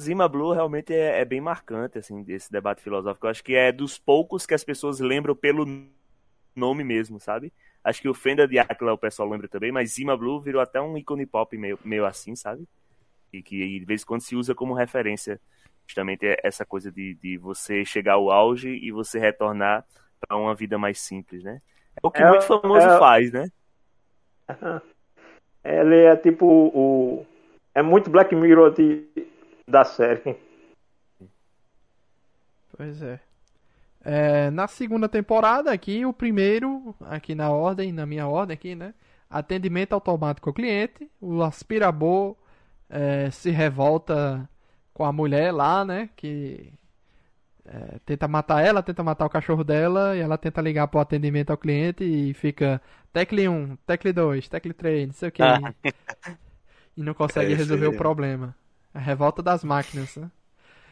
Zima Blue realmente é, é bem marcante, assim, desse debate filosófico. Eu acho que é dos poucos que as pessoas lembram pelo nome mesmo, sabe? Acho que o Fenda de Aquila o pessoal lembra também, mas Zima Blue virou até um ícone pop meio, meio assim, sabe? E que de vez em quando se usa como referência. Justamente essa coisa de, de você chegar ao auge e você retornar para uma vida mais simples, né? É o que É, muito famoso é- faz, né? Ele é tipo o. É muito Black Mirror de, da série. Pois é. É, Na segunda temporada aqui, o primeiro, aqui na ordem, na minha ordem aqui, né? Atendimento automático ao cliente. O aspirador é, se revolta com a mulher lá, né? Que é, tenta matar ela, tenta matar o cachorro dela e ela tenta ligar pro atendimento ao cliente e fica tecle 1, tecle 2, tecle 3, não sei o que. Ah. E não consegue É, resolver aí. o problema. A revolta das máquinas, né?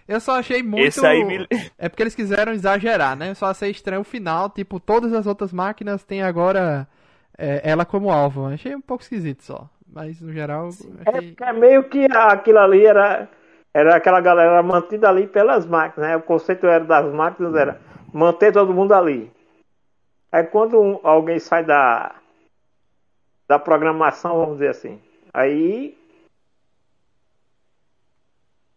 Eu só achei muito. Esse aí me... É porque eles quiseram exagerar, né? Eu só achei estranho o final. Tipo, todas as outras máquinas têm agora é, ela como alvo. Achei um pouco esquisito só. Mas no geral, É, achei. porque é meio que aquilo ali era. Era aquela galera mantida ali pelas máquinas, né? O conceito era das máquinas era manter todo mundo ali. Aí quando um- alguém sai da, da programação, vamos dizer assim, aí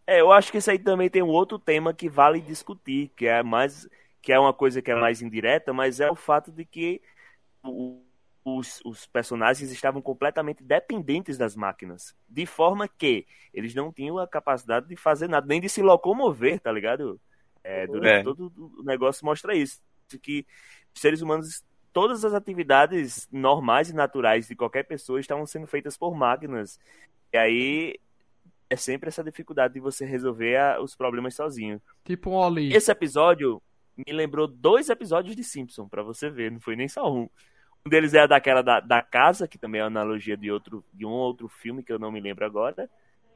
É, eu acho que isso aí também tem um outro tema que vale discutir, que é mais que é uma coisa que é mais indireta, mas é o fato de que o- os, os personagens estavam completamente dependentes das máquinas, de forma que eles não tinham a capacidade de fazer nada, nem de se locomover, tá ligado? É, durante É. todo o negócio mostra isso, que seres humanos, todas as atividades normais e naturais de qualquer pessoa estavam sendo feitas por máquinas. E aí é sempre essa dificuldade de você resolver a- os problemas sozinho. Tipo um Oli. Esse episódio me lembrou dois episódios de Simpson, pra você ver, não foi nem só um. Um deles é daquela da, da casa, que também é uma analogia de outro de um outro filme que eu não me lembro agora.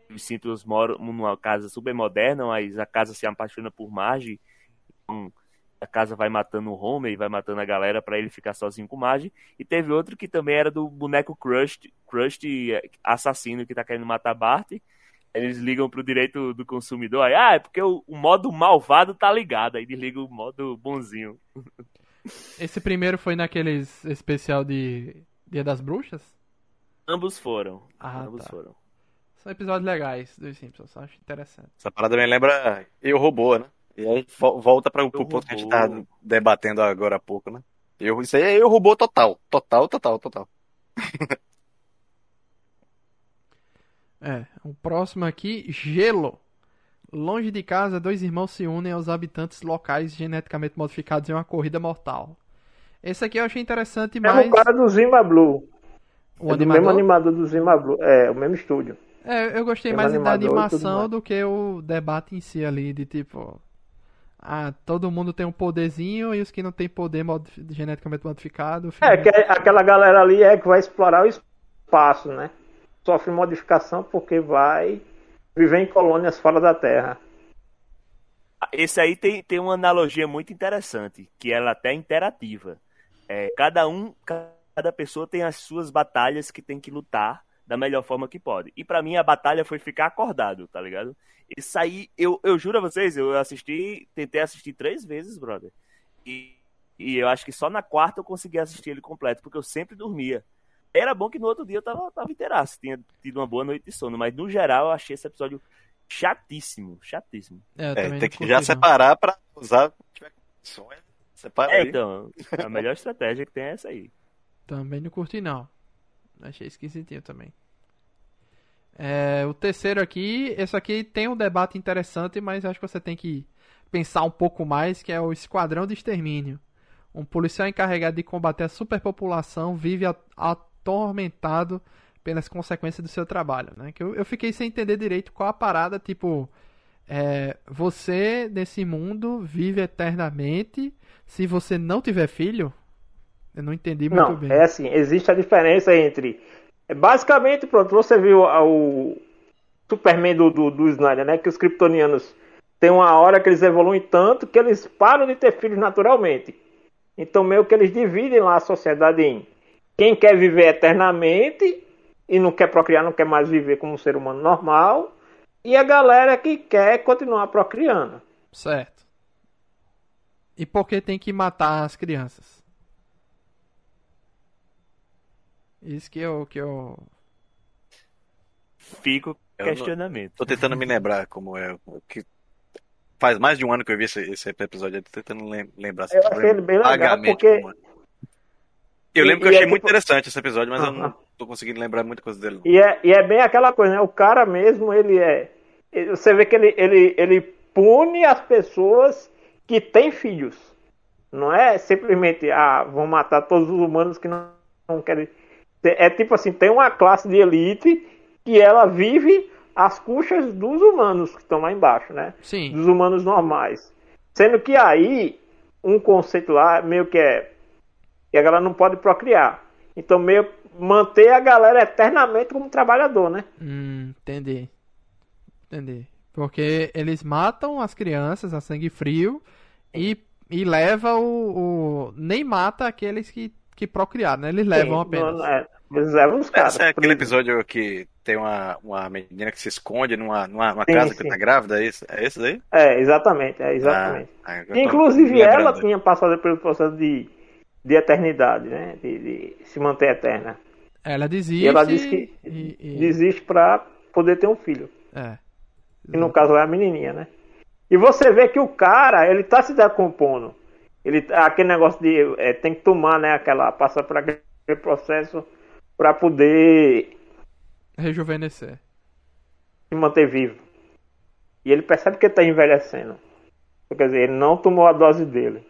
Os Simpsons moram numa casa super moderna, mas a casa se apaixona por Marge. Então, a casa vai matando o Homer e vai matando a galera pra ele ficar sozinho com Marge. E teve outro que também era do boneco Crust, Crust eh, assassino que tá querendo matar Bart. Eles ligam pro direito do consumidor, aí, ah, é porque o, o modo malvado tá ligado, aí desliga o modo bonzinho. Esse primeiro foi naqueles especial de Dia das Bruxas? Ambos foram. Ah, ambos tá. foram. São episódios legais dos Simpsons, acho interessante. Essa parada me lembra Eu Robô, né? E aí vo- volta para o ponto que a gente tava debatendo agora há pouco, né? Eu, isso aí é Eu Robô total. Total, total, total. É, o próximo aqui, Gelo. Longe de casa, dois irmãos se unem aos habitantes locais geneticamente modificados em uma corrida mortal. Esse aqui eu achei interessante, é mas o cara do Zima Blue. o é do mesmo animador... animador do Zima Blue. É, o mesmo estúdio. É, eu gostei mais da animador animação do que o debate em si ali, de tipo... Ah, todo mundo tem um poderzinho e os que não tem poder geneticamente modificado... É, que é- aquela galera ali é que vai explorar o espaço, né? Sofre modificação porque vai viver em colônias fora da Terra. Esse aí tem, tem uma analogia muito interessante, que ela até é interativa. É, cada um, cada pessoa tem as suas batalhas que tem que lutar da melhor forma que pode. E pra mim a batalha foi ficar acordado, tá ligado? Isso aí, eu, eu juro a vocês, eu assisti, tentei assistir três vezes, brother. E, e eu acho que só na quarta eu consegui assistir ele completo, porque eu sempre dormia. Era bom que no outro dia eu tava, tava inteiraço, tinha tido uma boa noite de sono, mas no geral eu achei esse episódio chatíssimo, chatíssimo. É, É, tem que curti, já não. separar pra usar condições. Separa É, aí. então, a melhor estratégia que tem é essa aí. Também não curti, não. Achei esquisitinho também. É, o terceiro aqui, esse aqui tem um debate interessante, mas acho que você tem que pensar um pouco mais, que é o Esquadrão de Extermínio. Um policial encarregado de combater a superpopulação vive atormentado pelas consequências do seu trabalho, né? Que eu, eu fiquei sem entender direito qual a parada, tipo, é, você nesse mundo vive eternamente se você não tiver filho? Eu não entendi muito não, bem. É assim, existe a diferença entre. Basicamente, pronto, você viu o Superman do, do, do Snyder, né? Que os kryptonianos tem uma hora que eles evoluem tanto que eles param de ter filhos naturalmente. Então, meio que eles dividem lá a sociedade em quem quer viver eternamente e não quer procriar, não quer mais viver como um ser humano normal, e a galera que quer continuar procriando. Certo. E por que tem que matar as crianças? Isso que eu. Que eu... Fico questionamento. Tô tentando me lembrar como é. Que faz mais de um ano que eu vi esse, esse episódio, eu tô tentando lembrar. Eu achei ele bem legal porque... Eu lembro que eu achei é muito tipo... interessante esse episódio, mas uh -huh. eu não tô conseguindo lembrar muita coisa dele. E é, e é bem aquela coisa, né? O cara mesmo, ele é... Você vê que ele, ele, ele pune as pessoas que têm filhos. Não é simplesmente, ah, vão matar todos os humanos que não, não querem... É tipo assim, tem uma classe de elite que ela vive às custas dos humanos que estão lá embaixo, né? Sim. Dos humanos normais. Sendo que aí, um conceito lá meio que é que a galera não pode procriar. Então, meio manter a galera eternamente como trabalhador, né? Hum, entendi. Entendi. Porque eles matam as crianças a sangue frio e, e leva o, o. Nem mata aqueles que, que procriaram, né? Eles levam Sim, apenas. Não, é, eles levam os caras. Esse é aquele episódio que tem uma, uma menina que se esconde numa, numa, numa sim, casa sim. que tá grávida, é, isso, é esse daí? É, exatamente, é exatamente. Ah, Inclusive ela tinha passado pelo processo de, de eternidade, né? De, de se manter eterna. Ela desiste. E ela diz que e, e... desiste pra poder ter um filho. É. E no caso é a menininha, né? E você vê que o cara, ele tá se decompondo. Ele, aquele negócio de é, tem que tomar, né? Aquela, passar por aquele processo para poder rejuvenescer, se manter vivo. E ele percebe que está envelhecendo. Quer dizer, ele não tomou a dose dele.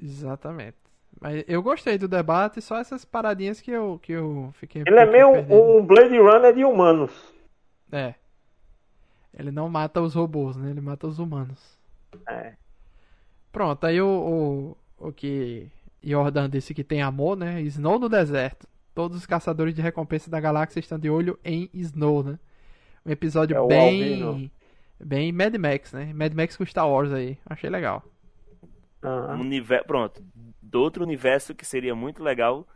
Exatamente. Mas eu gostei do debate, só essas paradinhas que eu, que eu fiquei. Ele é meio um, um Blade Runner de humanos. É. Ele não mata os robôs, né? Ele mata os humanos. É. Pronto, aí o, o, o que Jordan disse que tem amor, né? Snow no deserto. Todos os caçadores de recompensa da galáxia estão de olho em Snow, né? Um episódio é bem. Albino. Bem Mad Max, né? Mad Max com Star Wars aí. Achei legal. Uhum. Um universo, pronto. Do outro universo que seria muito legal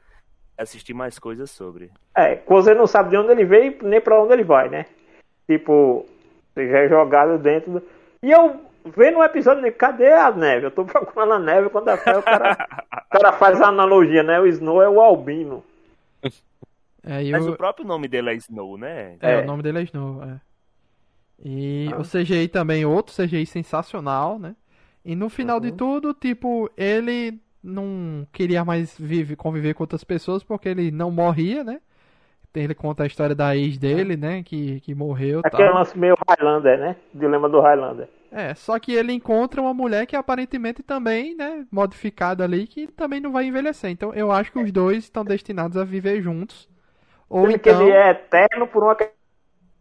assistir mais coisas sobre. É, você não sabe de onde ele veio nem para onde ele vai, né? Tipo, já é jogado dentro do... E eu vendo um episódio de cadê a neve? Eu tô procurando a neve quando a o cara, o cara faz a analogia, né? O Snow é o albino. É, Mas o próprio nome dele é Snow, né? É, é. o nome dele é Snow, é. E ah. o CGI também, outro CGI sensacional, né? E no final uhum. de tudo, tipo, ele não queria mais vive, conviver com outras pessoas porque ele não morria, né? Ele conta a história da ex dele, né? Que, que morreu. Aquele tal. lance meio Highlander, né? Dilema do Highlander. É, só que ele encontra uma mulher que aparentemente também, né, modificada ali, que também não vai envelhecer. Então eu acho que os dois estão destinados a viver juntos. Ou então... que ele é eterno por uma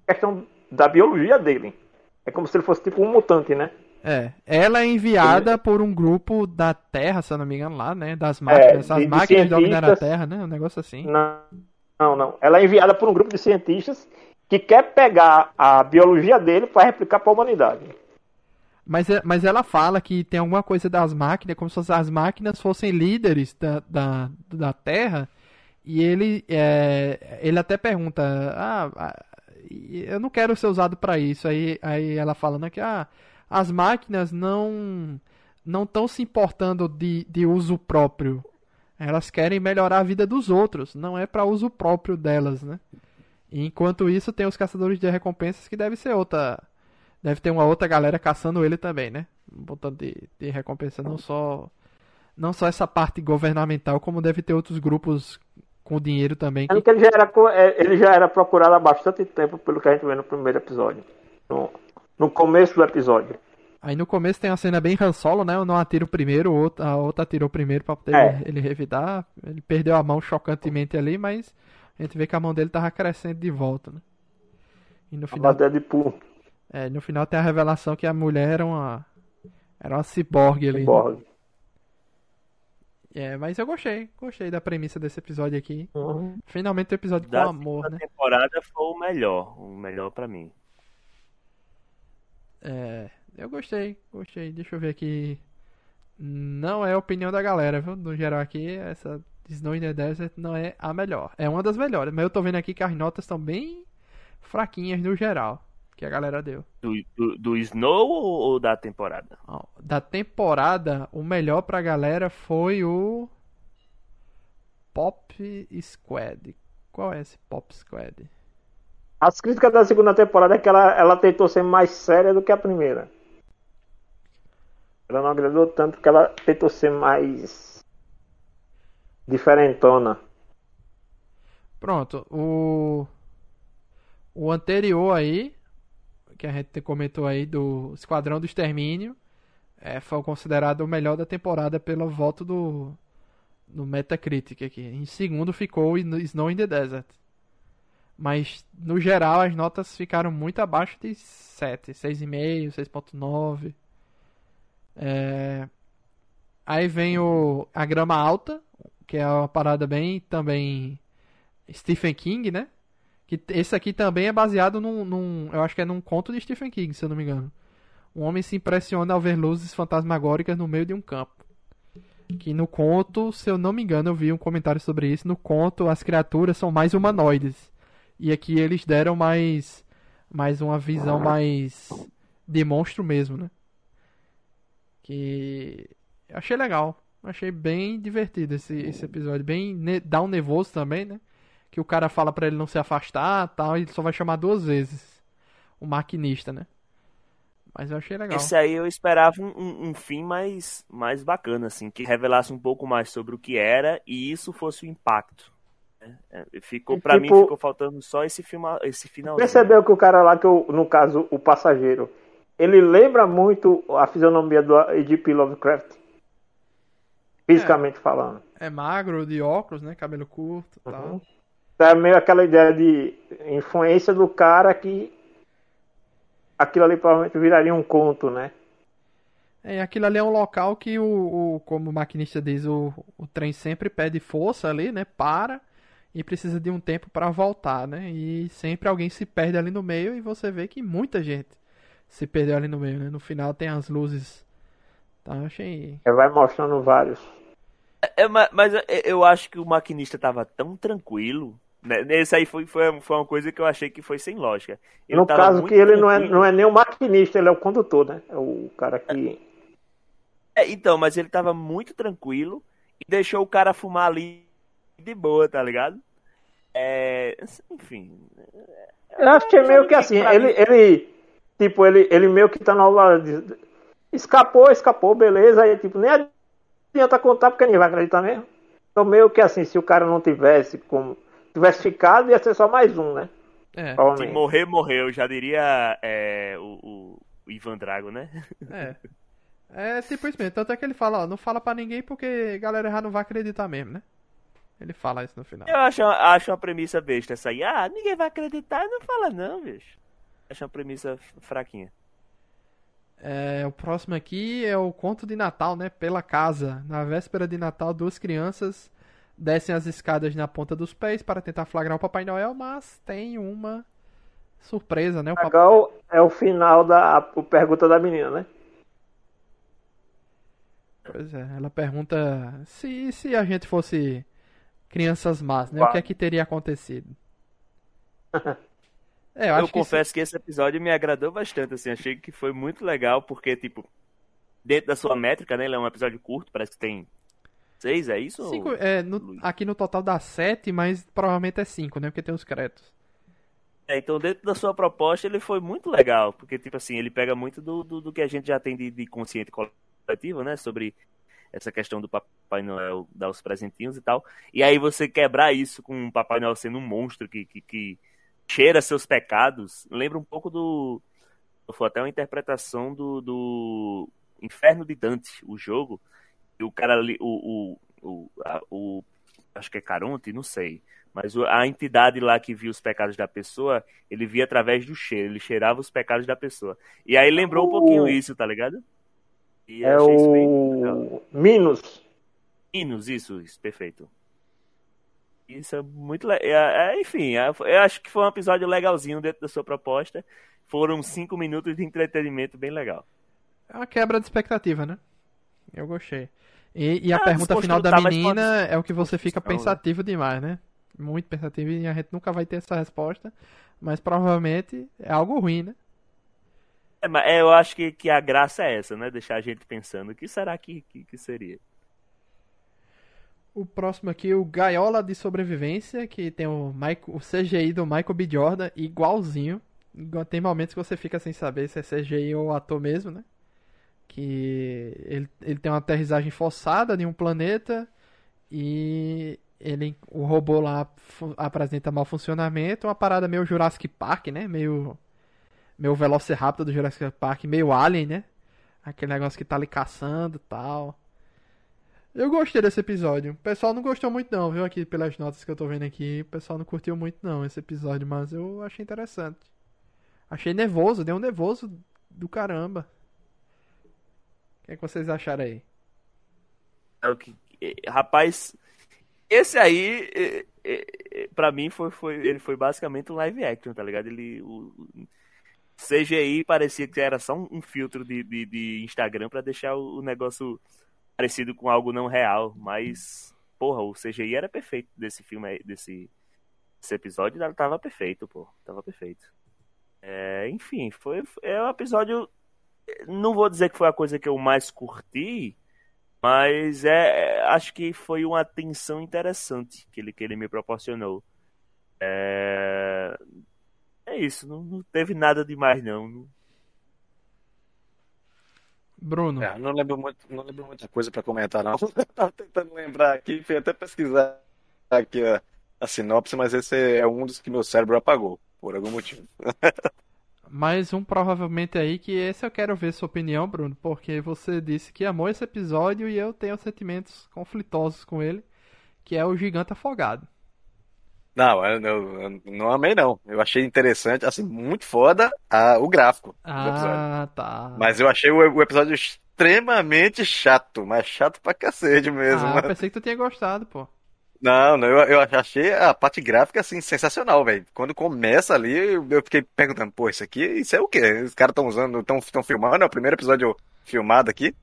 questão da biologia dele. É como se ele fosse tipo um mutante, né? É, ela é enviada ele... por um grupo da Terra, se eu não me engano, lá, né? Das máquinas. É, As máquinas dominaram a Terra, né? Um negócio assim. Não, não, não. Ela é enviada por um grupo de cientistas que quer pegar a biologia dele para replicar para a humanidade. Mas, é, mas ela fala que tem alguma coisa das máquinas, como se as máquinas fossem líderes da, da, da Terra. E ele, é, ele até pergunta: Ah, eu não quero ser usado para isso. Aí, aí ela falando que ah, as máquinas não não estão se importando de, de uso próprio. Elas querem melhorar a vida dos outros, não é para uso próprio delas, né? E enquanto isso, tem os caçadores de recompensas que deve ser outra deve ter uma outra galera caçando ele também, né? Botando de, de recompensa não só não só essa parte governamental, como deve ter outros grupos com dinheiro também. Que... Ele, já era, é, ele já era procurado há bastante tempo, pelo que a gente vê no primeiro episódio. No, no começo do episódio. Aí no começo tem uma cena bem Han Solo, né? Eu não atiro primeiro, a outra atirou primeiro pra poder É. ele revidar. Ele perdeu a mão chocantemente ali, mas a gente vê que a mão dele tava crescendo de volta, né? E no A final, Deadpool, é, no final tem a revelação que a mulher era uma era uma ciborgue ali. né? Borg. É, mas eu gostei, gostei da premissa desse episódio aqui. Uhum. Finalmente um episódio com Da amor, segunda né? temporada foi o melhor. O melhor pra mim. É, eu gostei, gostei. Deixa eu ver aqui. Não é a opinião da galera, viu? No geral aqui, essa Snow in the Desert não é a melhor. É uma das melhores, mas eu tô vendo aqui que as notas estão bem fraquinhas no geral, que a galera deu. Do, do, do Snow ou, da temporada? Da temporada, o melhor pra galera foi o Pop Squad. Qual é esse Pop Squad? As críticas da segunda temporada é que ela, ela tentou ser mais séria do que a primeira. Ela não agradou tanto que ela tentou ser mais diferentona. Pronto, o o anterior aí, que a gente comentou aí do Esquadrão do Extermínio, é, foi considerado o melhor da temporada pelo voto do do Metacritic aqui. Em segundo ficou Snow in the Desert. Mas no geral as notas ficaram muito abaixo de 7, 6,5, 6.9. É... Aí vem o a grama alta, que é uma parada bem também Stephen King, né? Que esse aqui também é baseado num, num- eu acho que é num conto de Stephen King, se eu não me engano. Um homem se impressiona ao ver luzes fantasmagóricas no meio de um campo. Que no conto, se eu não me engano, eu vi um comentário sobre isso. No conto, as criaturas são mais humanoides. E aqui eles deram mais, mais uma visão mais de monstro mesmo, né? Que achei legal. Achei bem divertido esse, esse episódio. Bem, dá um nervoso também, né? Que o cara fala pra ele não se afastar tal, e ele só vai chamar duas vezes. O maquinista, né? Mas eu achei legal. Esse aí eu esperava um, um- um fim mais, mais bacana, assim, que revelasse um pouco mais sobre o que era e isso fosse o impacto. Né? É, Ficou, E pra mim, tipo- ficou faltando só esse, filma, esse finalzinho. Percebeu que o cara lá, que eu, no caso, o passageiro, ele lembra muito a fisionomia do H.P. Lovecraft? Fisicamente falando. É magro, de óculos, né? Cabelo curto e tal. Uhum. É meio aquela ideia de influência do cara que aquilo ali provavelmente viraria um conto, né? É, aquilo ali é um local que o, o- como o maquinista diz, o, o trem sempre pede força ali, né? Para e precisa de um tempo para voltar, né? E sempre alguém se perde ali no meio e você vê que muita gente se perdeu ali no meio, né? No final tem as luzes. Então eu achei. Ele vai mostrando vários. É, ma- mas eu- eu acho que o maquinista tava tão tranquilo. Né? Esse aí foi, foi, foi uma coisa que eu achei que foi sem lógica. Ele no tava caso muito que ele não é, não é nem o maquinista, ele é o condutor, né? É o cara que. É, então, mas ele tava muito tranquilo e deixou o cara fumar ali de boa, tá ligado? É, enfim. Eu acho que é meio que assim, ele, mim- ele tipo, ele, ele meio que tá na hora de. Escapou, escapou, beleza. Aí, tipo, nem adianta contar porque ninguém vai acreditar mesmo. Então, meio que assim, se o cara não tivesse como. Tivesse ficado, ia ser só mais um, né? É, Se morrer, morreu. Já diria é, o, o- Ivan Drago, né? é. É isso mesmo. Tanto é que ele fala, ó, não fala pra ninguém porque a galera já não vai acreditar mesmo, né? Ele fala isso no final. Eu acho, acho uma premissa besta essa aí. Ah, ninguém vai acreditar. Não fala não, bicho. Acho uma premissa fraquinha. É, o próximo aqui é o conto de Natal, né? Pela casa. Na véspera de Natal, duas crianças descem as escadas na ponta dos pés para tentar flagrar o Papai Noel, mas tem uma surpresa, né? O papai... É o final da a pergunta da menina, né? Pois é, ela pergunta se, se a gente fosse crianças más, né? O que é que teria acontecido? É, eu Eu, isso- confesso que esse episódio me agradou bastante, assim. Achei que foi muito legal, porque, tipo, dentro da sua métrica, né? Ele é um episódio curto, parece que tem seis, é isso? cinco, Ou- é, no- aqui no total dá sete, mas provavelmente é cinco, né? Porque tem os créditos. É, então, dentro da sua proposta, ele foi muito legal, porque, tipo assim, ele pega muito do, do, do que a gente já tem de, de consciente coletivo, né, sobre essa questão do Papai Noel dar os presentinhos e tal, e aí você quebrar isso com o Papai Noel sendo um monstro que, que, que cheira seus pecados, lembra um pouco do foi até uma interpretação do, do Inferno de Dante, o jogo. E o cara ali, o, o, o, a, o acho que é Caronte, não sei. Mas a entidade lá que via os pecados da pessoa, ele via através do cheiro, ele cheirava os pecados da pessoa. E aí lembrou um pouquinho isso, tá ligado? E é o Minos. Minos, isso, isso, perfeito. Isso é muito legal. É, é, enfim, é, eu acho que foi um episódio legalzinho dentro da sua proposta. Foram cinco minutos de entretenimento bem legal. É uma quebra de expectativa, né? Eu gostei. E, e a ah, pergunta final da menina é o que você fica pensativo demais, né? Muito pensativo e a gente nunca vai ter essa resposta. Mas provavelmente é algo ruim, né? É, mas eu acho que, que a graça é essa, né? Deixar a gente pensando. O que será que, que, que seria? O próximo aqui, o Gaiola de Sobrevivência, que tem o, Michael, o CGI do Michael B. Jordan igualzinho. Tem momentos que você fica sem saber se é CGI ou ator mesmo, né? Que ele, ele tem uma aterrissagem forçada em um planeta e ele, o robô lá apresenta mau funcionamento, uma parada meio Jurassic Park, né? Meio, meio Velociraptor do Jurassic Park, meio Alien, né? Aquele negócio que tá ali caçando e tal. Eu gostei desse episódio. O pessoal não gostou muito não, viu? Aqui pelas notas que eu tô vendo aqui, o pessoal não curtiu muito não esse episódio, mas eu achei interessante. Achei nervoso, deu um nervoso do caramba. O que, é que vocês acharam aí? É rapaz, esse aí, pra mim, foi, foi, ele foi basicamente um live action, tá ligado? Ele, o, CGI parecia que era só um, filtro de, de, de Instagram para deixar o negócio parecido com algo não real, mas porra, o CGI era perfeito desse filme, desse, desse episódio, tava perfeito, pô, tava perfeito. É, enfim, foi é um episódio, não vou dizer que foi a coisa que eu mais curti, mas é, acho que foi uma tensão interessante que ele, que ele me proporcionou. É, é isso, não, não teve nada demais não. Bruno. É, não lembro muito, não lembro muita coisa para comentar não. Tava tentando lembrar aqui, fui até pesquisar aqui a, a sinopse, mas esse é um dos que meu cérebro apagou por algum motivo. Mais um provavelmente aí que esse eu quero ver sua opinião, Bruno, porque você disse que amou esse episódio e eu tenho sentimentos conflitosos com ele, que é o Gigante Afogado. Não, eu, eu, não amei não. Eu achei interessante, assim, muito foda a, o gráfico ah, do episódio. tá. Mas eu achei o, o, episódio extremamente chato, mas chato pra cacete mesmo. Ah, eu pensei que tu tinha gostado, pô. Não, não, eu, eu achei a parte gráfica, assim, sensacional, velho. Quando começa ali, eu fiquei perguntando, pô, isso aqui, isso é o quê? Os caras estão usando, estão filmando, é o primeiro episódio filmado aqui.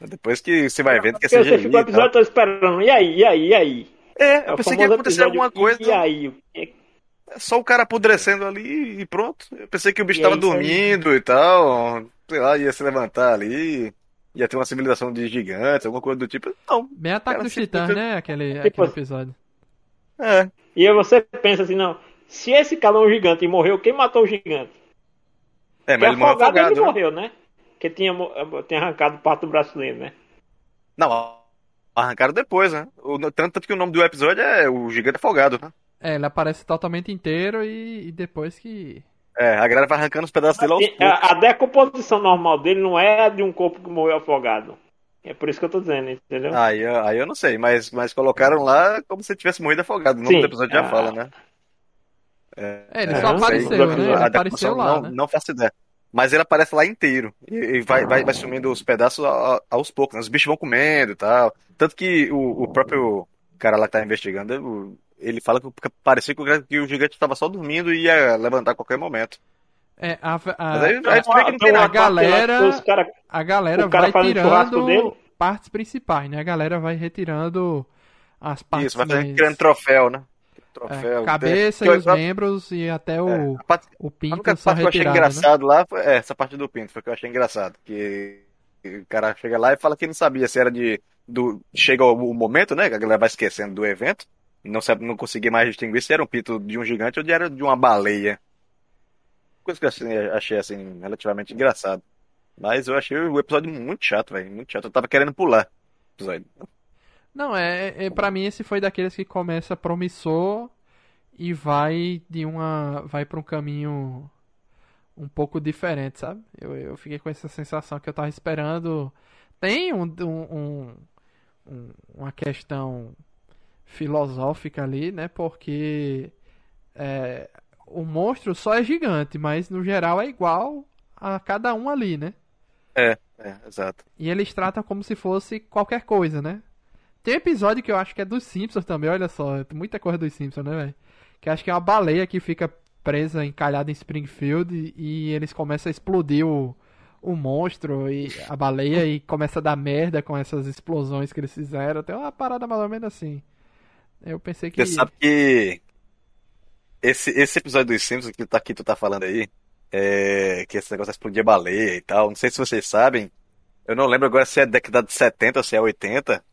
Depois que você vai vendo que é CGI. Você ficou o episódio, tô esperando, e aí, e aí, e aí? É, eu é pensei que ia acontecer alguma coisa. E aí? É só o cara apodrecendo ali e pronto. Eu pensei que o bicho estava dormindo aí? e tal. Sei lá, ia se levantar ali. Ia ter uma civilização de gigantes, alguma coisa do tipo. Não. Bem ataque dos titãs, né? Aquele, tipo, aquele episódio. É. E aí você pensa assim, não. Se esse cara é um gigante e morreu, quem matou o gigante? É, mas ele morreu afogado, ele né? morreu, né? Que tinha, tinha arrancado parte do braço dele, né? Não, Arrancaram depois, né? O, tanto, tanto que o nome do episódio é O Gigante Afogado, né? É, ele aparece totalmente inteiro e, e depois que. É, a galera vai arrancando os pedaços dele aos poucos. A, a decomposição normal dele não é a de um corpo que morreu afogado. É por isso que eu tô dizendo, entendeu? Aí, aí eu não sei, mas, mas colocaram lá como se tivesse morrido afogado. No nome do episódio já fala, né? É, é ele só apareceu, né? Ele apareceu lá. Não, né? não faço ideia. Mas ele aparece lá inteiro. E, vai, vai, vai sumindo os pedaços aos poucos. Né? Os bichos vão comendo e tal. Tanto que o, o próprio cara lá que tá investigando, ele fala que parecia que o, gigante estava só dormindo e ia levantar a qualquer momento. É, a, a, aí, aí a, que não a galera, cara, a galera vai tirando partes principais, né? A galera vai retirando as partes Isso, vai mais... retirando troféu, né? Troféu. É, cabeça tem... e os membros e até o, é, parte... o pinto. A única parte que eu achei né? engraçado né? lá foi é, essa parte do pinto, foi que eu achei engraçado. Que o cara chega lá e fala que não sabia se era de. Do, chega o momento, né? Que a galera vai esquecendo do evento. Não, sabe, não conseguia mais distinguir se era um pinto de um gigante ou de, era de uma baleia. Coisa que eu achei, achei assim, relativamente engraçado. Mas eu achei o episódio muito chato, velho. Muito chato. Eu tava querendo pular o episódio. Não, é, é para mim esse foi daqueles que começa promissor e vai de uma vai para um caminho um pouco diferente, sabe? Eu, eu fiquei com essa sensação que eu tava esperando. Tem um, um, um uma questão filosófica ali, né? Porque é, o monstro só é gigante, mas no geral é igual a cada um ali, né? É, é, exato. E eles tratam como se fosse qualquer coisa, né? Tem episódio que eu acho que é dos Simpsons também, olha só, muita coisa dos Simpsons, né, velho? Que acho que é uma baleia que fica presa, encalhada em Springfield e, e eles começam a explodir o, o monstro e a baleia e começa a dar merda com essas explosões que eles fizeram. Tem uma parada mais ou menos assim. Eu pensei que. Você sabe que esse, esse episódio dos Simpsons que, tá, que tu tá falando aí, é, que esse negócio de explodir a baleia e tal, não sei se vocês sabem, eu não lembro agora se é década de 70 ou se é 80,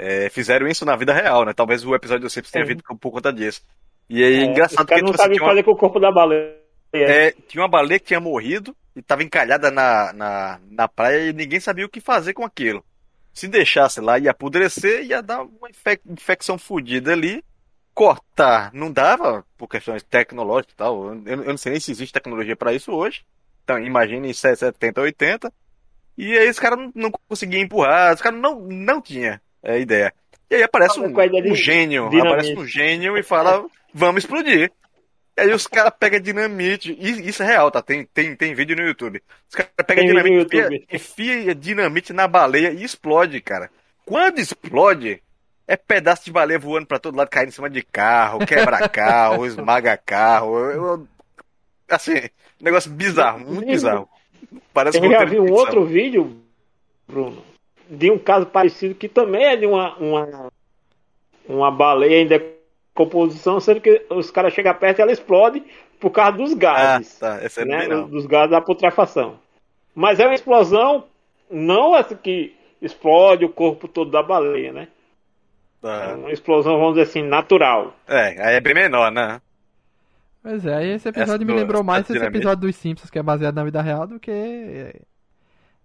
é, fizeram isso na vida real, né? Talvez o episódio dos Simpsons tenha vindo por conta disso. E aí, é, engraçado que não sabem fazer uma... com o corpo da baleia. É, tinha uma baleia que tinha morrido e tava encalhada na, na, na praia e ninguém sabia o que fazer com aquilo. Se deixasse lá, ia apodrecer, ia dar uma infecção fodida ali cortar não dava, por questões tecnológicas e tal. Eu, eu não sei nem se existe tecnologia para isso hoje. Então, imagine em 70, 80. E aí os caras não, não conseguiam empurrar, os caras não, não tinham a é, ideia. E aí aparece um, um gênio, aparece um gênio e fala, vamos explodir. E aí os caras pegam dinamite, e isso é real, tá? Tem, tem, tem vídeo no YouTube. Os caras pegam dinamite, enfia, enfia dinamite na baleia e explode, cara. Quando explode, é pedaço de baleia voando para todo lado, caindo em cima de carro, quebra carro, esmaga carro. Eu, eu, assim, negócio bizarro, muito bizarro. Parece eu já vi um outro vídeo, Bruno, de um caso parecido que também é de uma, uma, uma baleia em decomposição, sendo que os caras chegam perto e ela explode por causa dos gases. Ah, tá. Esse é né, dos gases da putrefação. Mas é uma explosão, não essa que explode o corpo todo da baleia, né? É uma explosão, vamos dizer assim, natural. É, aí é bem menor, né? Pois é, e esse episódio essa me lembrou mais esse episódio dos Simpsons, que é baseado na vida real, do que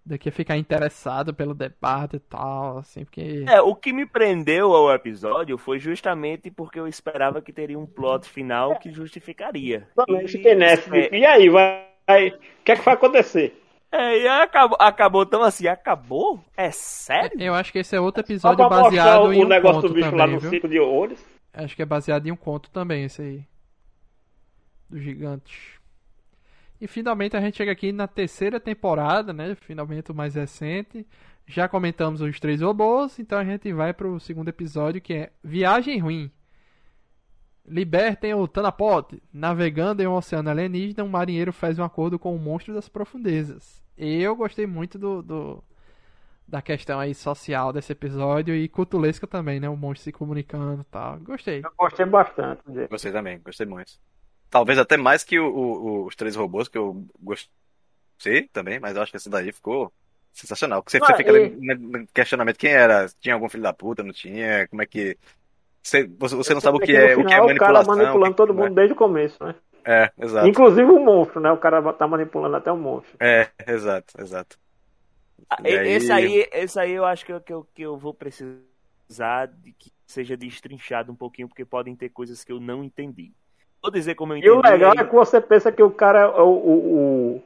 do que ficar interessado pelo debate e tal, assim, porque... É, o que me prendeu ao episódio foi justamente porque eu esperava que teria um plot final que justificaria. E... fiquei nessa, é... e aí, vai, o que é que vai acontecer? É, e acabou, acabou tão assim, acabou? É sério? Eu acho que esse é outro episódio baseado em um negócio conto do bicho também, lá no viu? ciclo de horrores. Acho que é baseado em um conto também, esse aí. Do gigante. E finalmente a gente chega aqui na terceira temporada, né? Finalmente o mais recente. Já comentamos os três robôs, então a gente vai pro segundo episódio que é Viagem Ruim. Libertem o Tanapod. Navegando em um oceano alienígena, um marinheiro faz um acordo com o monstro das profundezas. Eu gostei muito do, do da questão aí social desse episódio e cultulesca também, né? O monstro se comunicando e tal. Gostei. Eu gostei bastante. Gostei também, gostei muito. Talvez até mais que o, o, os três robôs, que eu gostei também, mas eu acho que esse daí ficou sensacional. Porque você, ah, você fica e... no questionamento quem era, tinha algum filho da puta, não tinha, como é que você, você não sabe o que é, final, o que é manipulação. O cara manipulando todo mundo é. desde o começo, né? É, exato. Inclusive o monstro, né? O cara tá manipulando até o monstro. É, exato, exato. Ah, aí... Esse aí, esse aí eu acho que eu, que, eu, que eu vou precisar de que seja destrinchado um pouquinho, porque podem ter coisas que eu não entendi. Vou dizer como eu entendi. E o legal aí... é que você pensa que o cara, é o, o,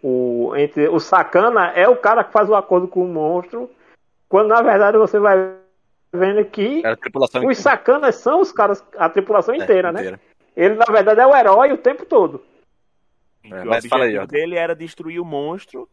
o, o, entre, o sacana é o cara que faz o acordo com o monstro, quando na verdade você vai vendo que os sacanas são os caras, a tripulação inteira, é, inteira. né? Ele, na verdade, é o herói o tempo todo. É, o objetivo aí, dele era destruir o monstro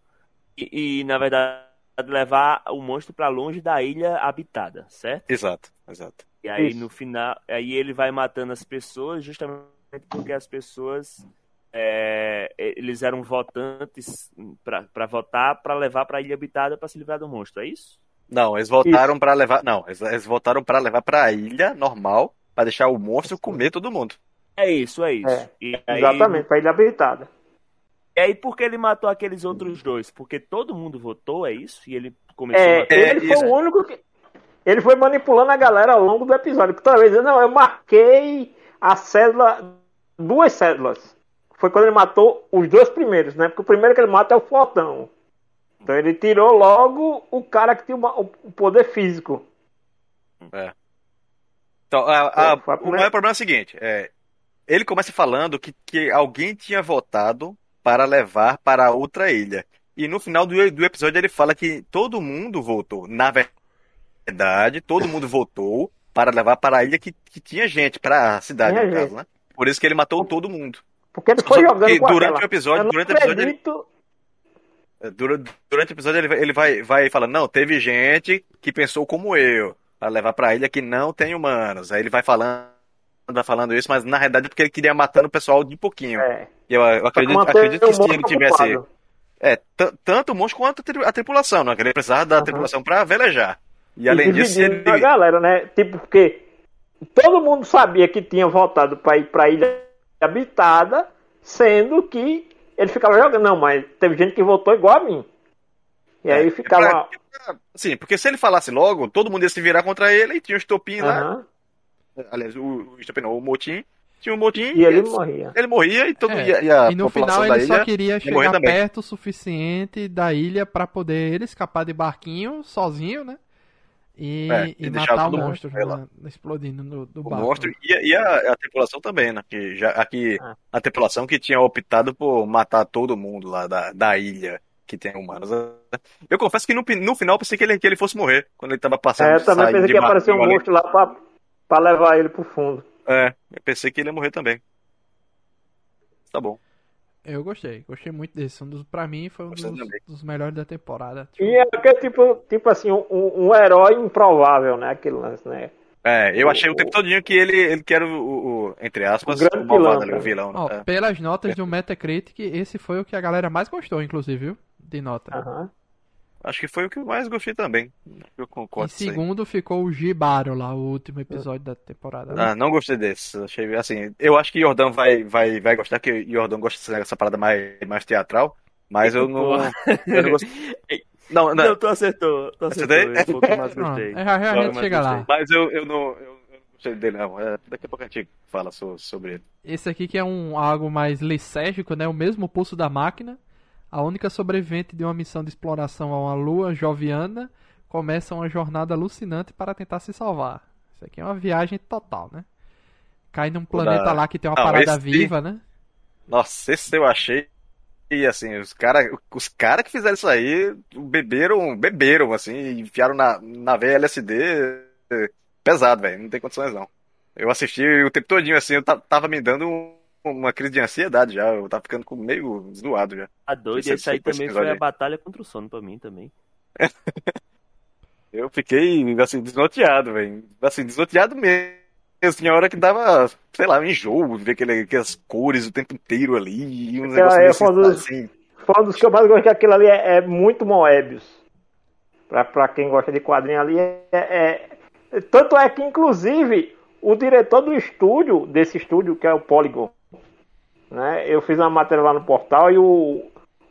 e, e na verdade, levar o monstro para longe da ilha habitada, certo? Exato, exato. E aí, Isso. no final, aí ele vai matando as pessoas justamente porque as pessoas é, eles eram votantes para votar para levar para a ilha habitada para se livrar do monstro, é isso? Não, eles voltaram para levar. Não, eles, eles voltaram para levar para a ilha normal para deixar o monstro comer todo mundo. É isso, é isso. É, aí... Exatamente, para ilha habitada. E aí, por que ele matou aqueles outros dois? Porque todo mundo votou, é isso? E ele começou é, a matar. Ele foi o único que. Ele foi manipulando a galera ao longo do episódio. Toda vez, não, eu marquei a cédula, duas cédulas. Foi quando ele matou os dois primeiros, né? Porque o primeiro que ele mata é o Fortão. Então ele tirou logo o cara que tinha o poder físico. É. Então, a, a, o maior problema é o seguinte: é, ele começa falando que, que alguém tinha votado para levar para outra ilha. E no final do, do episódio ele fala que todo mundo voltou. Na verdade, todo mundo voltou para levar para a ilha que, que tinha gente, para a cidade, Tinha no caso, gente. né? Por isso que ele matou todo mundo. Porque ele Só foi que jogando com durante o episódio, Eu durante o episódio ele- acredito. Durante, durante o episódio ele, vai- ele vai, vai falando, não, teve gente que pensou como eu, para levar para a ilha que não tem humanos. Aí ele vai falando, vai falando isso, mas na realidade é porque ele queria matando o pessoal de pouquinho. É, Eu, eu pra acredito, acredito que se ele tivesse. ocupado. É, tanto o monstro quanto a tri- a tripulação, não? Que ele precisava da Aham. tripulação para velejar. E além disso, ele. a galera, né? Tipo, porque todo mundo sabia que tinha voltado para ir pra ilha habitada, sendo que ele ficava jogando. Não, mas teve gente que voltou igual a mim. E aí É, ficava. pra- Sim, porque se ele falasse logo, todo mundo ia se virar contra ele e tinha o estopim lá. Aham, Aliás, o, o estopim não, o motim. Tinha o motim e ele morria. ele morria e todo É, e, a E no final ele ilha só queria ia chegar perto o suficiente da ilha pra poder ele escapar de barquinho sozinho, né? E, É, e e deixar matar o monstro né, explodindo no, do o barco. monstro e, a- e a, a tripulação também, né? Que já, aqui, Ah. a tripulação que tinha optado por matar todo mundo lá da, da ilha que tem humanos. Eu confesso que no, no final eu pensei que ele, que ele fosse morrer quando ele tava passando. É, eu também pensei de que ia aparecer um ali. monstro lá pra, pra levar ele pro fundo. É, eu pensei que ele ia morrer também. Tá bom. Eu gostei, gostei muito desse. Um dos, pra mim foi um dos, dos melhores da temporada. E é aquele tipo, tipo assim, um, um herói improvável, né? Aquele lance, né? É, eu achei o O- tempo todinho que ele, ele que era o, o- o, entre aspas, O grande o malvado vilão, ali, o cara. vilão. né? Ó, É. pelas notas do Metacritic, esse foi o que a galera mais gostou, inclusive, viu? De nota. Aham. Acho que foi o que eu mais gostei também. Eu Em concordo aí. segundo ficou o Gibaro lá, o último episódio da temporada. né? Ah, não gostei desse. Achei assim. Eu acho que Jordão vai, vai, vai gostar, que Jordão gosta dessa parada mais, mais teatral. Mas eu não. Eu não gostei. Não, não. Não, tu acertou. Tu acertou. Acertei? Esse foi o que eu mais Pronto, gostei. é, já, já a Logo gente mais chega lá. Mas eu, eu não. Eu, não dele, não. É, daqui a pouco a gente fala so- sobre ele. Esse aqui que é um algo mais lisérgico, né? O mesmo pulso da máquina. A única sobrevivente de uma missão de exploração a uma lua joviana começa uma jornada alucinante para tentar se salvar. Isso aqui é uma viagem total, né? Cai num planeta da- lá que tem uma Não, parada esse- viva, né? Nossa, esse eu achei. E assim, os caras os cara que fizeram isso aí beberam, beberam, assim, e enfiaram na, na veia LSD pesado, velho. Não tem condições, não. Eu assisti o tempo todinho, assim, eu ta- tava me dando um- uma crise de ansiedade já. Eu tava ficando com- meio zoado já. A doido, Esse- esse aí também foi a batalha contra o sono pra mim também. Eu fiquei, assim, desnorteado, velho. Assim, desnorteado mesmo. Tinha hora que dava, sei lá, um enjoo, ver aquele, aquelas cores o tempo inteiro ali, e uns é uma dos- assim. Foi um dos que eu mais gostei, que aquilo ali é, é muito Moebius. Pra, pra quem gosta de quadrinho ali, é, é- é- Tanto é que, inclusive, o diretor do estúdio, desse estúdio, que é o Polygon, né? Eu fiz uma matéria lá no portal e o,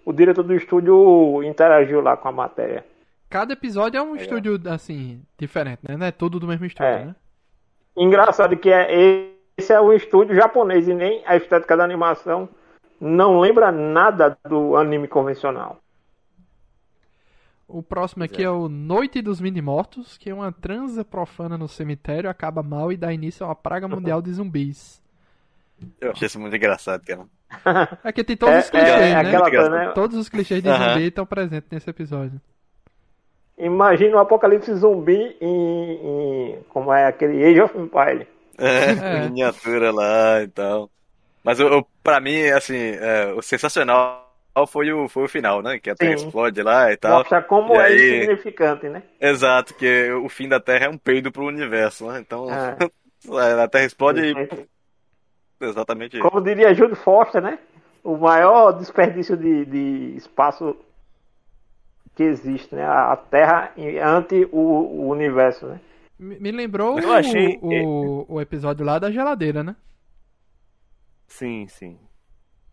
o diretor do estúdio interagiu lá com a matéria. Cada episódio é um Legal. estúdio, assim, diferente, né? Não é tudo do mesmo estúdio, É. né? Engraçado que é, esse é um estúdio japonês e nem a estética da animação não lembra nada do anime convencional. O próximo aqui é. o Noite dos Mini-Mortos, que é uma transa profana no cemitério, acaba mal e dá início a uma praga mundial de zumbis. Eu achei isso muito engraçado, cara. Aqui tem todos É, os clichês, é né? aquela Muito coisa, né? Todos os clichês de Aham. zumbi estão presentes nesse episódio. Imagina o apocalipse zumbi em, em- como é aquele Age of Empire. É, É. miniatura lá e tal. Mas eu, eu- pra mim, assim, é, o sensacional foi o, foi o final, né? Que a Terra Sim. explode lá e tal. Mostra como E é aí- insignificante, né? Exato, que o fim da Terra é um peido pro universo, né? Então, É. a Terra explode e exatamente isso. Como diria Jude Foster, né? O maior desperdício de, de espaço que existe, né? A Terra ante o, o universo, né? Me lembrou Eu o, achei- o, o episódio lá da geladeira, né? Sim, sim.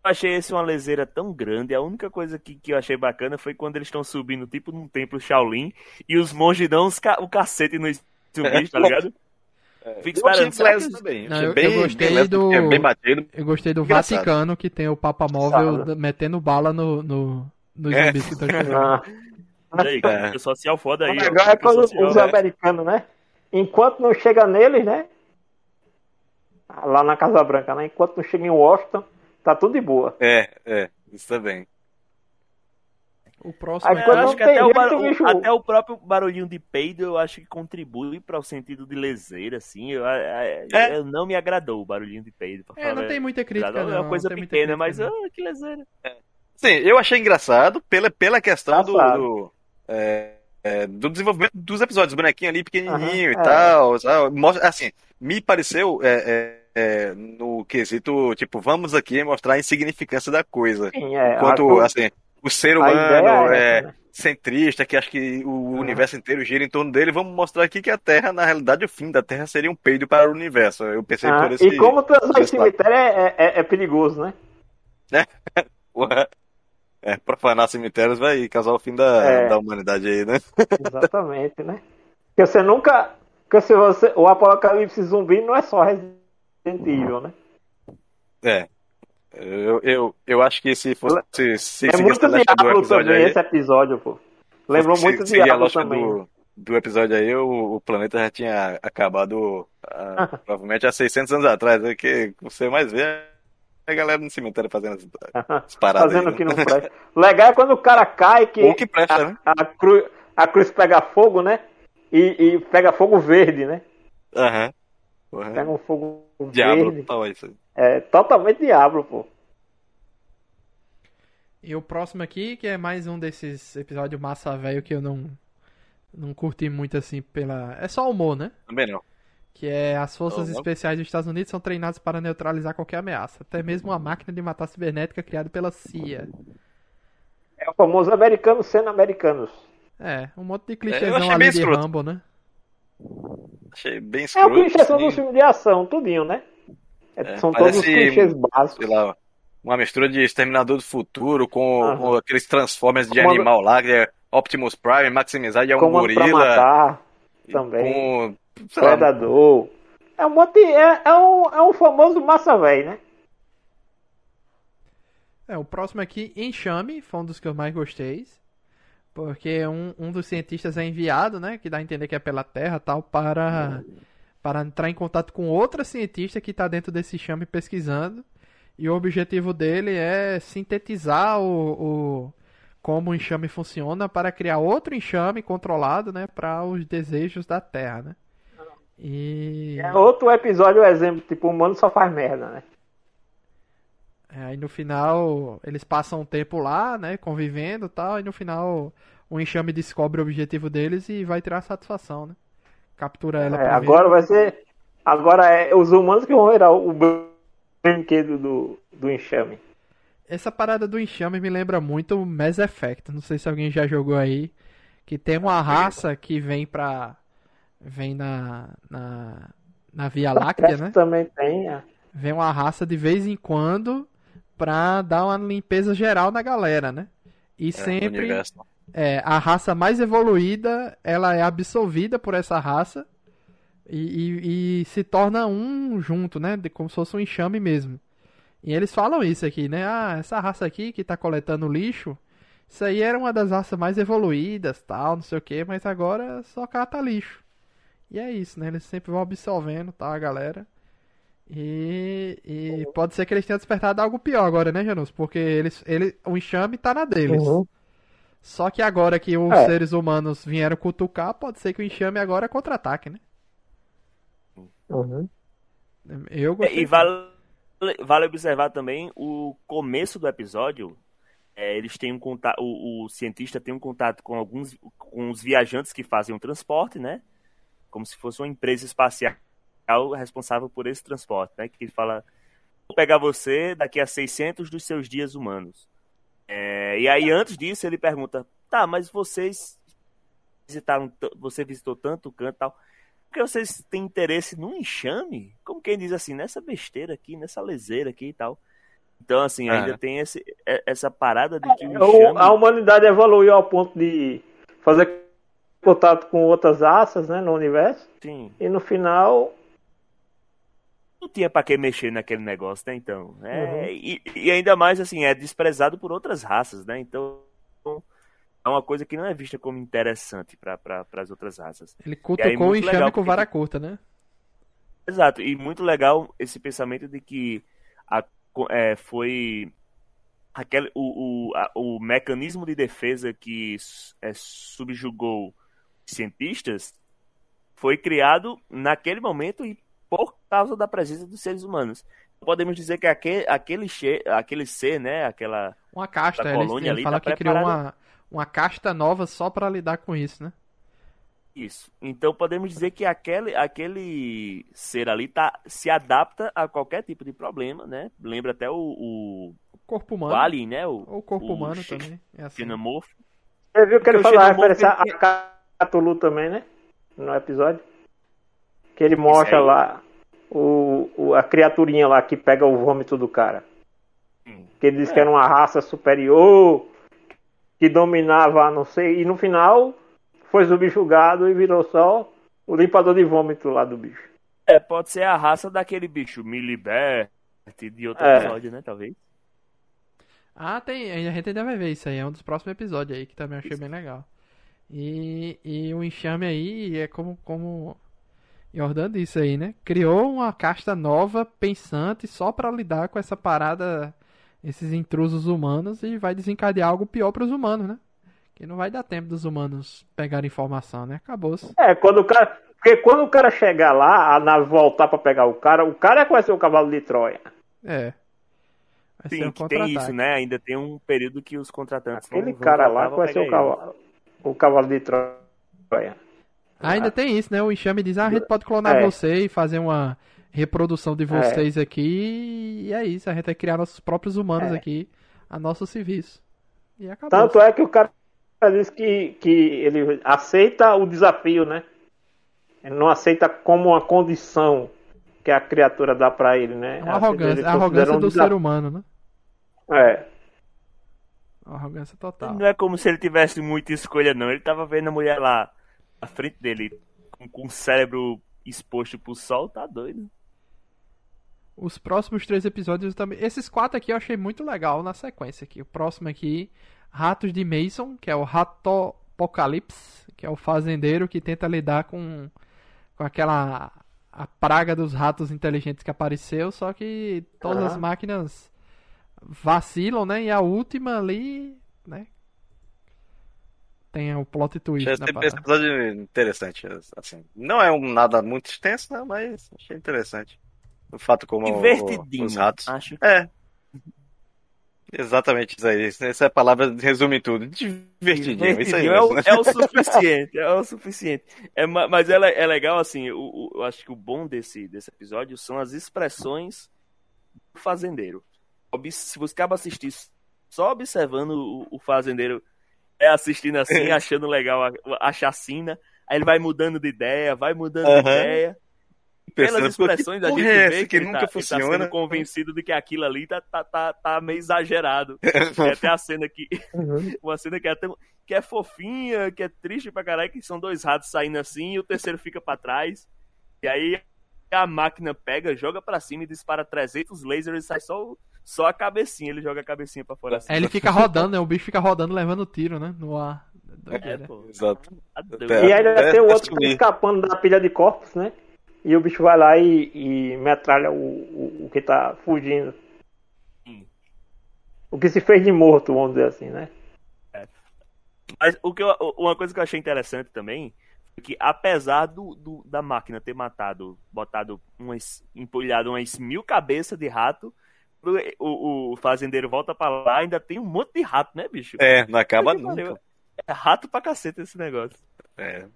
Eu achei esse uma leseira tão grande. A única coisa que, que eu achei bacana foi quando eles estão subindo, tipo, num templo Shaolin, e os monges dão ca- o cacete nos zumbis, tá ligado? Achei esperando. será também. Não, eu- bem, eu gostei bem leve, do- é bem batido. Eu gostei do Engraçado. Vaticano, que tem o Papa Móvel da- metendo bala no, no, nos É. zumbis que. Ah, E aí, É. o social foda o aí. ó. legal é quando Social, os né? americanos, né? Enquanto não chega neles, né? Lá na Casa Branca, né? Enquanto não chega em Washington, tá tudo de boa. É, é. Isso também. O próximo Aí é... quando eu acho que até o, jeito, bicho. até o próprio barulhinho de peido eu acho que contribui para o sentido de leseira, assim. Eu, é- É. eu não me agradou o barulhinho de peido. pra É, falar não tem muita crítica, não. É uma coisa pequena, crítica, mas ah, que leseira. Sim, eu achei engraçado pela, pela questão do, Engraçado. do, é, é, do desenvolvimento dos episódios, o bonequinho ali pequenininho Aham, e é. tal, tal. Mostra, assim, me pareceu é, é, é, no quesito, tipo, vamos aqui mostrar a insignificância da coisa. Sim, é, Enquanto, a- assim, o ser humano é é né? centrista, que acha que o universo inteiro gira em torno dele, vamos mostrar aqui que a Terra, na realidade, o fim da Terra seria um peido para o universo. Eu pensei Ah, por esse... e como transar em cemitério é, é, é perigoso, né? Porra. É, profanar cemitérios vai causar o fim da, É. da humanidade aí, né? Exatamente, né? Porque você nunca. Porque se você, o apocalipse zumbi não é só Resident Evil, né? É. Eu, eu, eu acho que se fosse. Se, se é muito a Diablo também aí, esse episódio, pô. Lembrou se muito a Diablo lógica também. do, do episódio aí, o, o planeta já tinha acabado ah, provavelmente há 600 anos atrás. né? Que você mais vê é a galera no cemitério fazendo as, as paradas. Fazendo aí, o que né? não presta. Legal é quando o cara cai que, Ou que presta, a, né? a, cru- a cruz pega fogo, né? E, e pega fogo verde, né? Aham. Porra. Pega um fogo Diablo, verde. tal, é isso aí. É totalmente Diablo, pô. E o próximo aqui, que é mais um desses episódios massa velho que eu não não curti muito assim pela. É só humor, né? Também não. Que é as forças não. especiais dos Estados Unidos são treinadas para neutralizar qualquer ameaça, até mesmo uma máquina de matar cibernética criada pela CIA. É o famoso americano sendo americanos. É, um monte de eu clichêzão achei ali de escroto. Rambo, né? Achei bem É o escroto. clichê são assim. dos filmes de ação, tudinho, né? É- É, são todos os parece clichês sei básicos. lá, uma mistura de Exterminador do Futuro com, com aqueles Transformers de Comando- animal lá, que é Optimus Prime, Maximizar, e é um Comando pra gorila. matar e também. Com, sei Predador. É um monte. É, é, um, é um famoso massa velho, né? É, o próximo aqui, Enxame, foi um dos que eu mais gostei. Porque um, um dos cientistas é enviado, né? Que dá a entender que é pela Terra tal, para, para entrar em contato com outra cientista que está dentro desse enxame pesquisando. E o objetivo dele é sintetizar o, o como o enxame funciona para criar outro enxame controlado, né? Para os desejos da Terra, né? E É outro episódio, exemplo, tipo, o humano só faz merda, né? É, aí no final eles passam um tempo lá, né, convivendo e tal, e no final o enxame descobre o objetivo deles e vai tirar satisfação, né? Captura ela É, pra ver. agora vai ser. Agora é os humanos que vão virar o brinquedo do, do enxame. Essa parada do enxame me lembra muito o Mass Effect. Não sei se alguém já jogou aí. Que tem uma raça que vem pra. Vem na. Na, na Via Láctea, né? também tem. é. Vem uma raça de vez em quando pra dar uma limpeza geral na galera, né? E é, sempre. universo. É, a raça mais evoluída, ela é absorvida por essa raça e, e- e se torna um junto, né? Como se fosse um enxame mesmo. E eles falam isso aqui, né? Ah, essa raça aqui que tá coletando lixo, isso aí era uma das raças mais evoluídas, tal, não sei o que, mas agora só cata lixo. E é isso, né? Eles sempre vão absorvendo, tal, a galera. E, e pode ser que eles tenham despertado algo pior agora, né, Janus? Porque eles, ele, o enxame tá na deles. Uhum. Só que agora que os É. seres humanos vieram cutucar, pode ser que o enxame agora contra-ataque, né? Uhum. Eu É, gostei. E vale, vale observar também o começo do episódio. é, eles têm um contato, o, o cientista tem um contato com alguns com os viajantes que fazem o transporte, né? Como se fosse uma empresa espacial responsável por esse transporte, né? Que fala, vou pegar você daqui a 600 dos seus dias humanos. É, e aí antes disso ele pergunta, tá, mas vocês visitaram, você visitou tanto canto e tal, porque vocês têm interesse num enxame? Como quem diz assim, nessa besteira aqui, nessa leseira aqui e tal. Então, assim, ainda É. tem esse, é- essa parada de que o O- enxame... a humanidade evoluiu ao ponto de fazer contato com outras raças né, no universo. Sim, E no final. Não tinha pra que mexer naquele negócio, né? Então, é, Uhum. e, e ainda mais, assim, é desprezado por outras raças, né? Então, é uma coisa que não é vista como interessante para as outras raças. Ele E aí, cutucou muito enxame legal, com vara curta, né? Exato, e muito legal esse pensamento de que a, é, foi aquele, o, o, a- o mecanismo de defesa que é, subjugou os cientistas foi criado naquele momento e por causa da presença dos seres humanos. Podemos dizer que aquele, aquele, che- aquele ser, né, aquela Uma casta, ele, colônia ele ali fala tá que criou preparada. uma, uma casta nova só pra lidar com isso, né? Isso. Então podemos dizer que aquele, aquele ser ali tá, se adapta a qualquer tipo de problema, né? Lembra até o, o, O corpo o humano. Alien, né? O, o corpo o humano também. É assim. xenomorfo. Você viu que ele o falou referência a Cthulhu também, né? No episódio. Que ele mostra lá o, o- a criaturinha lá que pega o vômito do cara. Hum. Que ele disse que era uma raça superior, que dominava, não sei, e no final foi subjugado e virou só o limpador de vômito lá do bicho. É, pode ser a raça daquele bicho, Milibert, de outro É. episódio, né? Talvez. Ah, tem. A gente ainda vai ver isso aí. É um dos próximos episódios aí que também achei bem legal. E, e o enxame aí é como, como Jordan disse aí, né? Criou uma casta nova, pensante, só pra lidar com essa parada, esses intrusos humanos e vai desencadear algo pior pros humanos, né? Que não vai dar tempo dos humanos pegarem informação, né? Acabou-se. É, quando o cara. Porque quando o cara chegar lá, a nave voltar pra pegar o cara, o cara é vai ser o cavalo de Troia. É. Vai ser Sim, um que tem isso, né? Ainda tem um período que os contratantes Aquele vão- vão cara lá vai ser o cavalo, o cavalo de Troia. Ah, ainda tem isso, né? O enxame diz, ah, a gente pode clonar É. você e fazer uma reprodução de vocês aqui. E é isso, a gente vai criar nossos próprios humanos É. aqui a nosso serviço. E acabou. Tanto é que o cara diz que, que ele aceita o desafio, né? Ele não aceita como uma condição que a criatura dá pra ele, né? É uma arrogância, Ele é a arrogância um do ser humano, né? É. Uma arrogância total. Não é como se ele tivesse muita escolha, não. Ele tava vendo a mulher lá à frente dele, com, com o cérebro exposto pro sol, tá doido. Os próximos três episódios também. Esses quatro aqui eu achei muito legal na sequência aqui. O próximo aqui, Ratos de Mason, que é o Rato Apocalipse, que é o fazendeiro que tenta lidar com, com aquela a praga dos ratos inteligentes que apareceu, só que todas as Aham. máquinas vacilam, né? E a última ali, né? Tem o plot twist Achei na esse, episódio interessante, assim. Não é um nada muito extenso, né? Mas achei interessante. O fato como o- Divertidinho. os ratos. Acho É. Exatamente isso aí. Essa palavra resume tudo. Divertidinho. Isso aí é, o, né? é o suficiente, é o suficiente. É, ma- mas ela, é legal, assim, o, o- eu acho que o bom desse, desse episódio são as expressões do fazendeiro. Se você acaba assistir só observando o, o fazendeiro é assistindo assim, achando legal a, a chacina, aí ele vai mudando de ideia, vai mudando de Aham. ideia. Pensando, Pelas expressões a porra gente é vê que, que ele, nunca tá, ele tá funciona? sendo convencido de que aquilo ali tá, tá, tá, tá meio exagerado. Tem até a cena que. Uma cena que é, até, que é fofinha, que é triste pra caralho, que são dois ratos saindo assim e o terceiro fica pra trás. E aí a máquina pega, joga pra cima e dispara 300 lasers e sai só, o- só a cabecinha. Ele joga a cabecinha pra fora assim. É, ele fica rodando, né? O bicho fica rodando, levando tiro, né? No ar. É, pô. Exato. É. E ainda é, tem o é outro que tá escapando da pilha de corpos, né? E o bicho vai lá e, e metralha o, o, o que tá fugindo. O que se fez de morto, vamos dizer assim, né? Mas o que eu- uma coisa que eu achei interessante também é que apesar do, do- da máquina ter matado, botado umas, empolhado umas mil cabeças de rato, o, o fazendeiro volta pra lá ainda tem um monte de rato, né, bicho? É, não acaba nunca. É rato pra caceta esse negócio. É.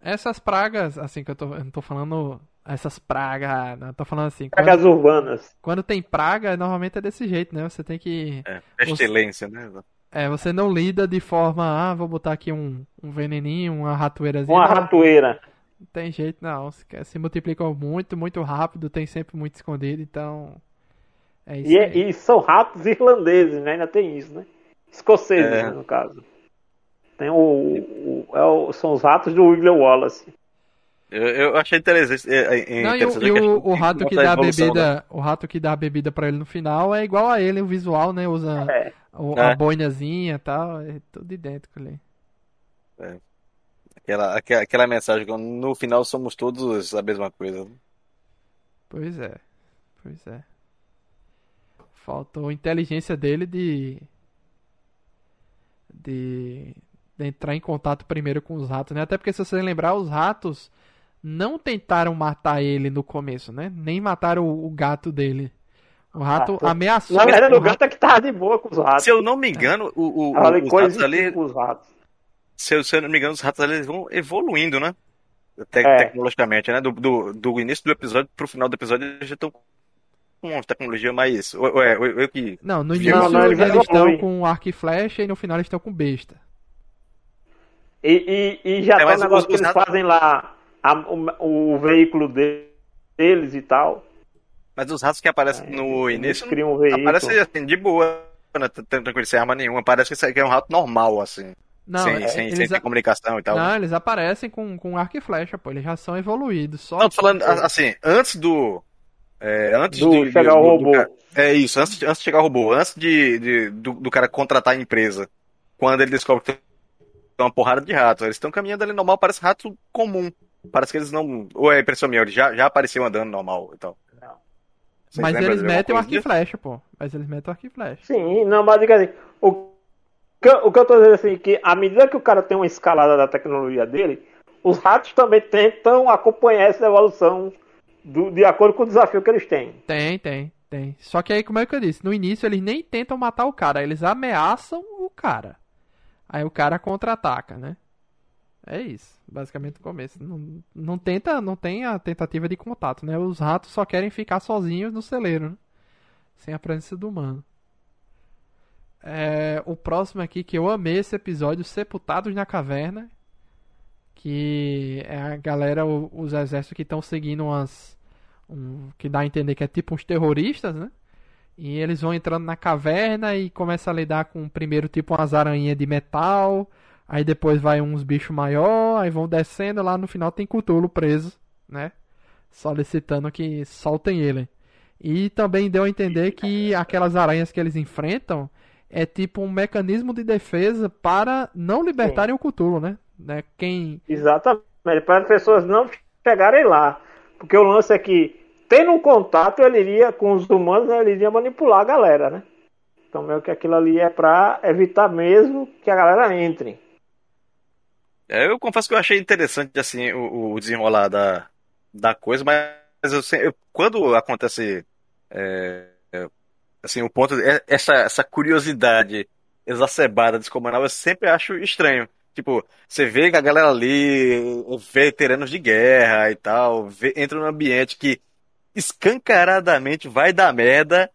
Essas pragas, assim, que eu, tô, eu não tô falando essas pragas, não, eu tô falando assim, quando, Pragas urbanas. quando tem praga, normalmente é desse jeito, né? Você tem que. É. Pestilência, né? É, você não lida de forma, ah, vou botar aqui um, um veneninho, uma ratoeirazinha. Uma não, ratoeira. não tem jeito não. Se, se multiplicam muito, muito rápido, tem sempre muito escondido, então. É isso E, aí. e são ratos irlandeses, né? Ainda tem isso, né? Escoceses, É. né, no caso. Tem o, o- é o- são os ratos do William Wallace. Eu, eu achei interessante. é, é, Não, e o, interessante e o, o rato que dá a né? bebida, o rato que dá a bebida pra ele no final é igual a ele, o visual, né? Usa É. o- É. a boinazinha e tal, é tudo idêntico ali. Aquela, aquela, aquela mensagem que no final somos todos a mesma coisa. Pois é. Pois é. Faltou a inteligência dele de, de. de entrar em contato primeiro com os ratos, né? Até porque, se você lembrar, os ratos não tentaram matar ele no começo, né? Nem mataram o, o gato dele. O rato Ah, ameaçou. Na verdade, o o gato é que tava de boa com os ratos. Se eu não me engano, o, o, os ratos ali, com os ratos. se eu, se eu não me engano, os ratos ali eles vão evoluindo, né? Te- É. Tecnologicamente, né? Do, do, do início do episódio pro final do episódio eles já estão com uma tecnologia mais. Ou, ou é, ou eu que. Não, no Não, início não, ele eles vai estão com arco e flecha e no final eles estão com besta. E, e, e já É, tá o negócio que eles ratos- fazem lá, a- o, o veículo de- deles e tal. Mas os ratos que aparecem É, no eles início criam um veículo. aparecem assim, de boa, né? Tranquilo, sem arma nenhuma. Parece que isso aqui é um rato normal, assim. Não, sem, é- sem, eles, sem a- comunicação e tal. não, eles aparecem com, com arco e flecha, pô. Eles já são evoluídos. Só Não, tô falando a- assim, antes do. É, antes Do de, chegar do- o robô. do é isso, antes, de- antes de chegar o robô, antes de, de- do, do cara contratar a empresa, quando ele descobre que tem uma porrada de ratos, eles estão caminhando ali normal, parece rato comum. Parece que eles não. Ou é impressão minha, eles já, já apareciam andando normal e tal. Não. Vocês Mas eles metem o arco e flecha, pô. Mas eles metem o arco e flecha. Sim, não, mas diga assim, o que, eu- o que eu tô dizendo assim, que à medida que o cara tem uma escalada da tecnologia dele, os ratos também tentam acompanhar essa evolução do- de acordo com o desafio que eles têm. Tem, tem, tem. Só que aí, como é que eu disse? No início eles nem tentam matar o cara, eles ameaçam o cara. Aí o cara contra-ataca, né? É isso, basicamente o começo. Não, não tenta, não tem a tentativa de contato, né? Os ratos só querem ficar sozinhos no celeiro, né? Sem a presença do humano. É, o próximo aqui que eu amei esse episódio, Sepultados na Caverna, que é a galera, os exércitos que estão seguindo umas um, que dá a entender que é tipo uns terroristas, né? E eles vão entrando na caverna e começa a lidar com primeiro tipo umas aranhas de metal, aí depois vai uns bichos maior, aí vão descendo lá no final tem Cthulhu preso, né? Solicitando que soltem ele. E também deu a entender que aquelas aranhas que eles enfrentam é tipo um mecanismo de defesa para não libertarem o Cthulhu, né? Né? Quem Exatamente, para as pessoas não chegarem lá. Porque o lance é que, tendo um contato, ele iria com os humanos, né, ele iria manipular a galera, né? Então, meio que aquilo ali é para evitar mesmo que a galera entre. É, eu confesso que eu achei interessante assim o, o desenrolar da, da coisa, mas eu, eu- quando acontece é, é, assim o ponto é- essa essa curiosidade exacerbada descomunal eu sempre acho estranho. Tipo, você vê que a galera ali, veteranos de guerra e tal, entra num ambiente que escancaradamente vai dar merda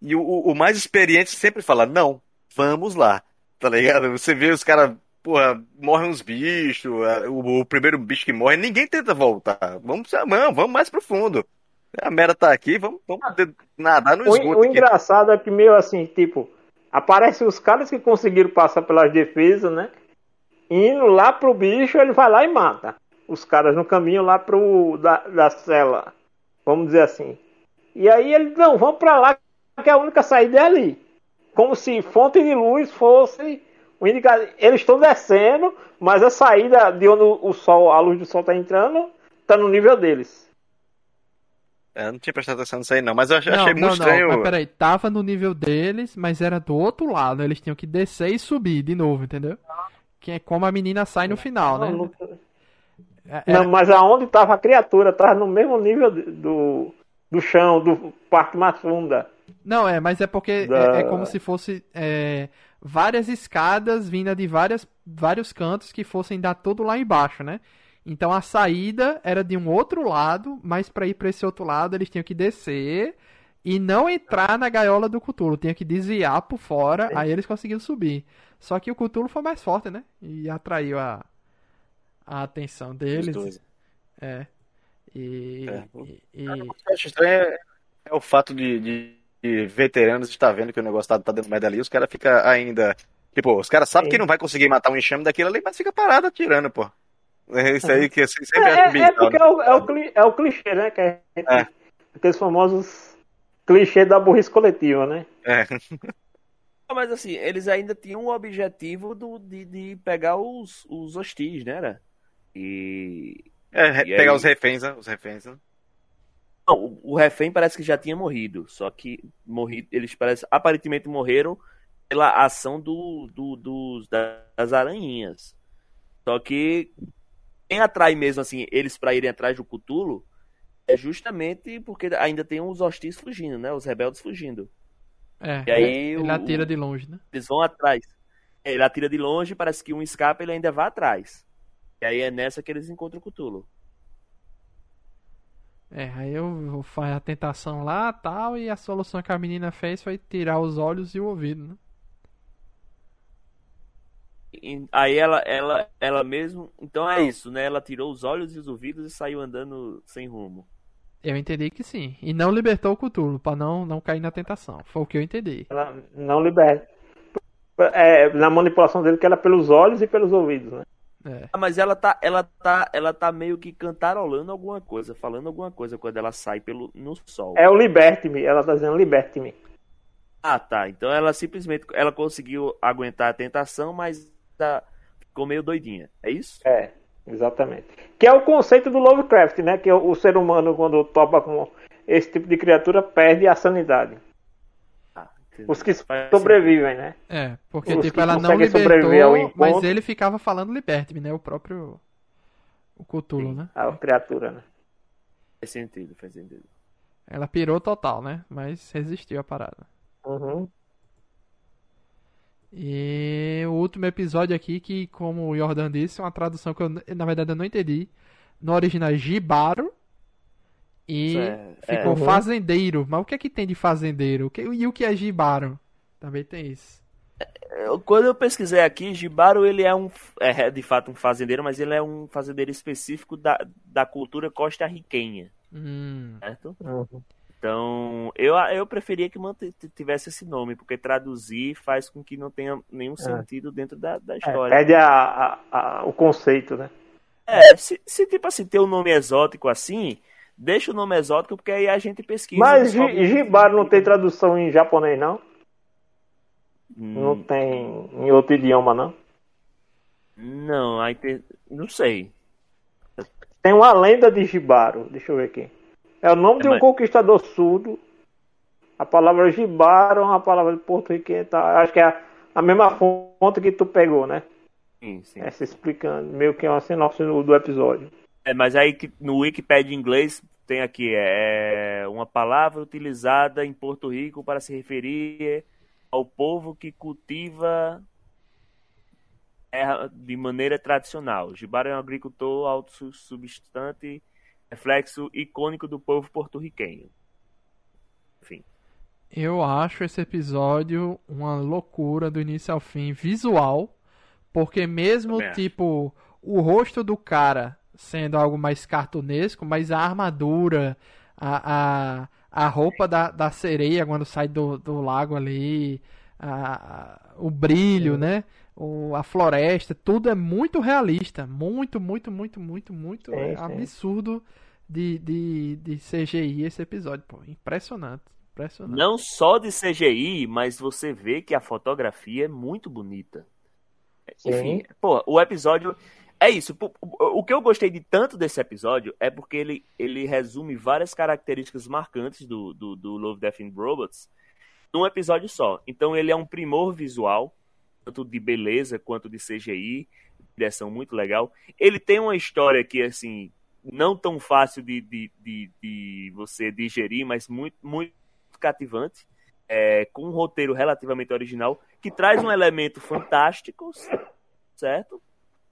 e o, o- o mais experiente sempre fala, não, vamos lá, tá ligado? Você vê os caras, porra, morrem uns bichos, o, o primeiro bicho que morre, ninguém tenta voltar. Vamos, não, vamos mais pro fundo. A merda tá aqui, vamos, vamos de- nadar no O, esgoto o aqui. engraçado é que meio assim, tipo, aparecem os caras que conseguiram passar pelas defesas, né? Indo lá pro bicho, ele vai lá e mata. Os caras no caminho lá pro da, da cela. Vamos dizer assim. E aí ele, não, vamos pra lá, que a única saída é ali. Como se fonte de luz fosse o indicador. Eles estão descendo, mas a saída de onde o sol, a luz do sol tá entrando, tá no nível deles. É, não tinha prestado atenção nisso aí não, mas eu achei, Não, achei não, muito não, estranho. mas peraí, tava no nível deles, mas era do outro lado, eles tinham que descer e subir de novo, entendeu? Que é como a menina sai no final, né? Não, não- É- Não, mas aonde estava a criatura, estava no mesmo nível do, do chão, do parte mais funda. Não, é, mas é porque Da- é, é como se fosse é, várias escadas vindas de várias, vários cantos que fossem dar tudo lá embaixo, né? Então a saída era de um outro lado, mas para ir para esse outro lado eles tinham que descer e não entrar na gaiola do Cthulhu, tinha que desviar por fora, aí eles conseguiram subir. Só que o Cthulhu foi mais forte, né? E atraiu a, a atenção Os deles. dois. É. E, É. e- e- O que eu acho estranho é, é o fato de, de- de veteranos estar vendo que o negócio tá, tá dando merda ali, os caras ficam ainda. Tipo, os caras sabem Sim. que não vai conseguir matar um enxame daquilo ali, mas fica parado atirando, pô. É isso aí que assim, É, sempre acho é- é bizarro, porque né? é o, é, o, cli- é o clichê, né? Que é, É. Aqueles famosos clichês da burrice coletiva, né? É. Mas assim, eles ainda tinham o objetivo do, de, de pegar os, os hostis, né? era? E. É, E pegar aí? os reféns, né? Os reféns, né? Não, o, o refém parece que já tinha morrido. Só que morri, eles parece, aparentemente morreram pela ação do, do, dos, das aranhinhas. Só que quem atrai mesmo assim eles para irem atrás do Cutulo é justamente porque ainda tem os hostis fugindo, né? Os rebeldes fugindo. É, E aí ele o- atira de longe, né? Eles vão atrás. Ele atira de longe, parece que um escapa ele ainda vai atrás. E aí é nessa que eles encontram o Cutulo. É, aí eu, faz a tentação lá tal, e a solução que a menina fez foi tirar os olhos e o ouvido, né? Aí ela, ela, ela mesmo. Então é isso, né? Ela tirou os olhos e os ouvidos e saiu andando sem rumo. Eu entendi que sim. E não libertou o Cthulhu, pra não, não cair na tentação. Foi o que eu entendi. Ela não liberta. É, na manipulação dele, que era pelos olhos e pelos ouvidos, né? É. Ah, mas ela tá, ela tá, ela tá meio que cantarolando alguma coisa, falando alguma coisa quando ela sai pelo no sol. É o liberte-me, ela tá dizendo liberte-me. Ah, tá. Então ela simplesmente ela conseguiu aguentar a tentação, mas tá, ficou meio doidinha. É isso? É, exatamente. Que é o conceito do Lovecraft, né? Que o, o ser humano, quando topa com esse tipo de criatura, perde a sanidade. Ah. Os que sobrevivem, né? É, porque Os tipo, ela não conseguem sobreviver ao libertou, mas encontro. ele ficava falando liberte-me, né? O próprio. O Cthulhu, Sim. né? A criatura, né? Faz sentido, faz sentido. Ela pirou total, né? Mas resistiu à parada. Uhum. E o último episódio aqui, que como o Jordan disse, é uma tradução que eu, na verdade eu não entendi. No original é Gibaro. E é- ficou é. fazendeiro. Mas o que é que tem de fazendeiro? O que- e o que é Gibaro? Também tem isso. Eu- quando eu pesquisei aqui, Gibaro ele é um é de fato um fazendeiro, mas ele é um fazendeiro específico da, da cultura costa-riquenha, Hum, certo? Uhum. Então, eu, eu preferia que tivesse esse nome, porque traduzir faz com que não tenha nenhum sentido dentro da, da É, história. perde a, a- a- o conceito, né? É, se, se tipo assim, ter um nome exótico assim, deixa o nome exótico, porque aí a gente pesquisa. Mas Gibaro não tem tradução em japonês, não? Hum, Não tem em outro idioma, não? Não, aí tem, não sei. Tem uma lenda de Gibaro, deixa eu ver aqui. É o nome É, de um conquistador surdo. A palavra Gibaro é uma palavra porto-riquenha. Tá? Acho que é a, a mesma fonte que tu pegou, né? Sim, sim. Essa explicando, meio que é uma sinopse do, do episódio. É, mas aí no Wikipedia em inglês tem aqui é uma palavra utilizada em Porto Rico para se referir ao povo que cultiva terra de maneira tradicional. Gibaro é um agricultor autossubstante, reflexo icônico do povo porto-riquenho. Enfim, eu acho esse episódio uma loucura do início ao fim, visual. Porque mesmo, Também acho. tipo, o rosto do cara sendo algo mais cartunesco, mas a armadura, a, a, a roupa da, da sereia quando sai do, do lago ali, a, a- o brilho, né? O, a floresta, tudo é muito realista. Muito, muito, muito, muito, muito Sim, é sim. absurdo de, de, de CGI esse episódio, pô. Impressionante. Impressionante. não só de CGI, mas você vê que a fotografia é muito bonita. Enfim, pô, o episódio é isso. O que eu gostei de tanto desse episódio é porque ele, ele resume várias características marcantes do, do, do Love, Death and Robots num episódio só. Então ele é um primor visual, tanto de beleza quanto de CGI, direção muito legal. Ele tem uma história que, assim, não tão fácil de, de, de, de você digerir, mas muito, muito cativante. É, com um roteiro relativamente original, que traz um elemento fantástico, certo?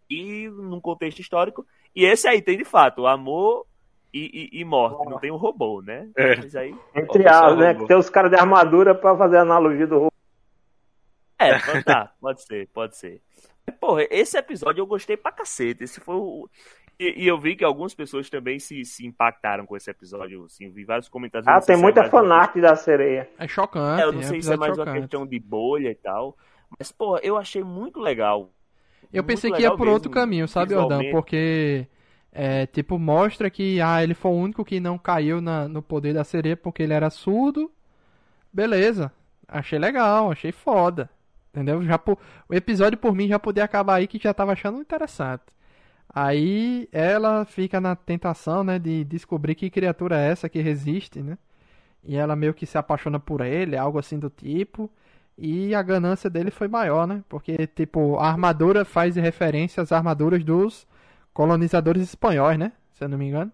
E num contexto histórico. E esse aí tem de fato amor e, e, e morte. Não tem um robô, né? É. Mas aí. Entre aspas, né? robô. Tem os caras de armadura pra fazer a analogia do robô. É, pode- tá, pode ser, pode ser. Porra, esse episódio eu gostei pra cacete. Esse foi o. E, e eu vi que algumas pessoas também se, se impactaram com esse episódio. Assim, eu vi vários comentários. Ah, tem é muita uma fanart da sereia. É chocante. É, eu não é sei se é mais uma chocante. questão de bolha e tal. Mas, pô, eu achei muito legal. Eu Muito pensei que ia por outro caminho, sabe, visualmente. Porque, é, tipo, mostra que ah, ele foi o único que não caiu na- no poder da sereia porque ele era surdo. Beleza. Achei legal, achei foda. Entendeu? Já po- o episódio por mim já podia acabar aí que já tava achando interessante. Aí ela fica na tentação, né, de descobrir que criatura é essa que resiste, né? E ela meio que se apaixona por ele, algo assim do tipo. E a ganância dele foi maior, né? Porque, tipo, a armadura faz referência às armaduras dos colonizadores espanhóis, né? Se eu não me engano.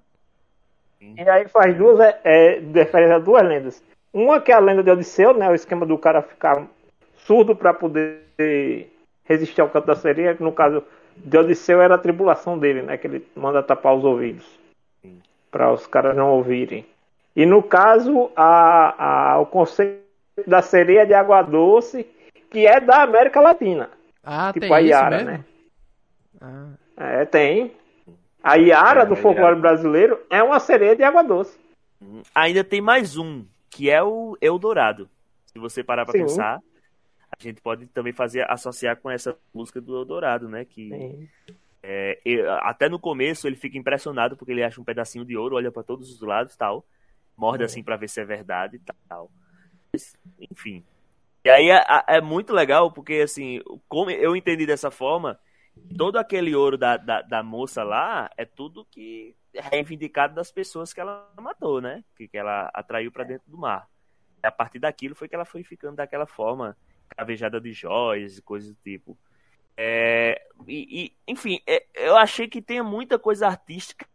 E aí faz duas é, é, referência a duas lendas. Uma que é a lenda de Odisseu, né? O esquema do cara ficar surdo para poder resistir ao canto da sereia. Que no caso de Odisseu era a tribulação dele, né? Que ele manda tapar os ouvidos para os caras não ouvirem. E no caso, a, a, o conceito da sereia de água doce, que é da América Latina. Ah, tipo tem a isso Iara, mesmo? né? Ah, É, tem. A Iara É, do folclore Iara. brasileiro é uma sereia de água doce. Ainda tem mais um, que é o Eldorado. Se você parar pra Sim. pensar, a gente pode também fazer associar com essa música do Eldorado, né? Que é, até no começo ele fica impressionado porque ele acha um pedacinho de ouro, olha pra todos os lados tal, morde assim pra ver se é verdade e tal. Enfim. E aí é, é muito legal porque assim, como eu entendi dessa forma, todo aquele ouro da, da, da moça lá é tudo que é reivindicado das pessoas que ela matou, né? Que, que ela atraiu pra dentro do mar. E a partir daquilo foi que ela foi ficando daquela forma, cravejada de joias e coisas do tipo. É, e, e, enfim, é, eu achei que tem muita coisa artística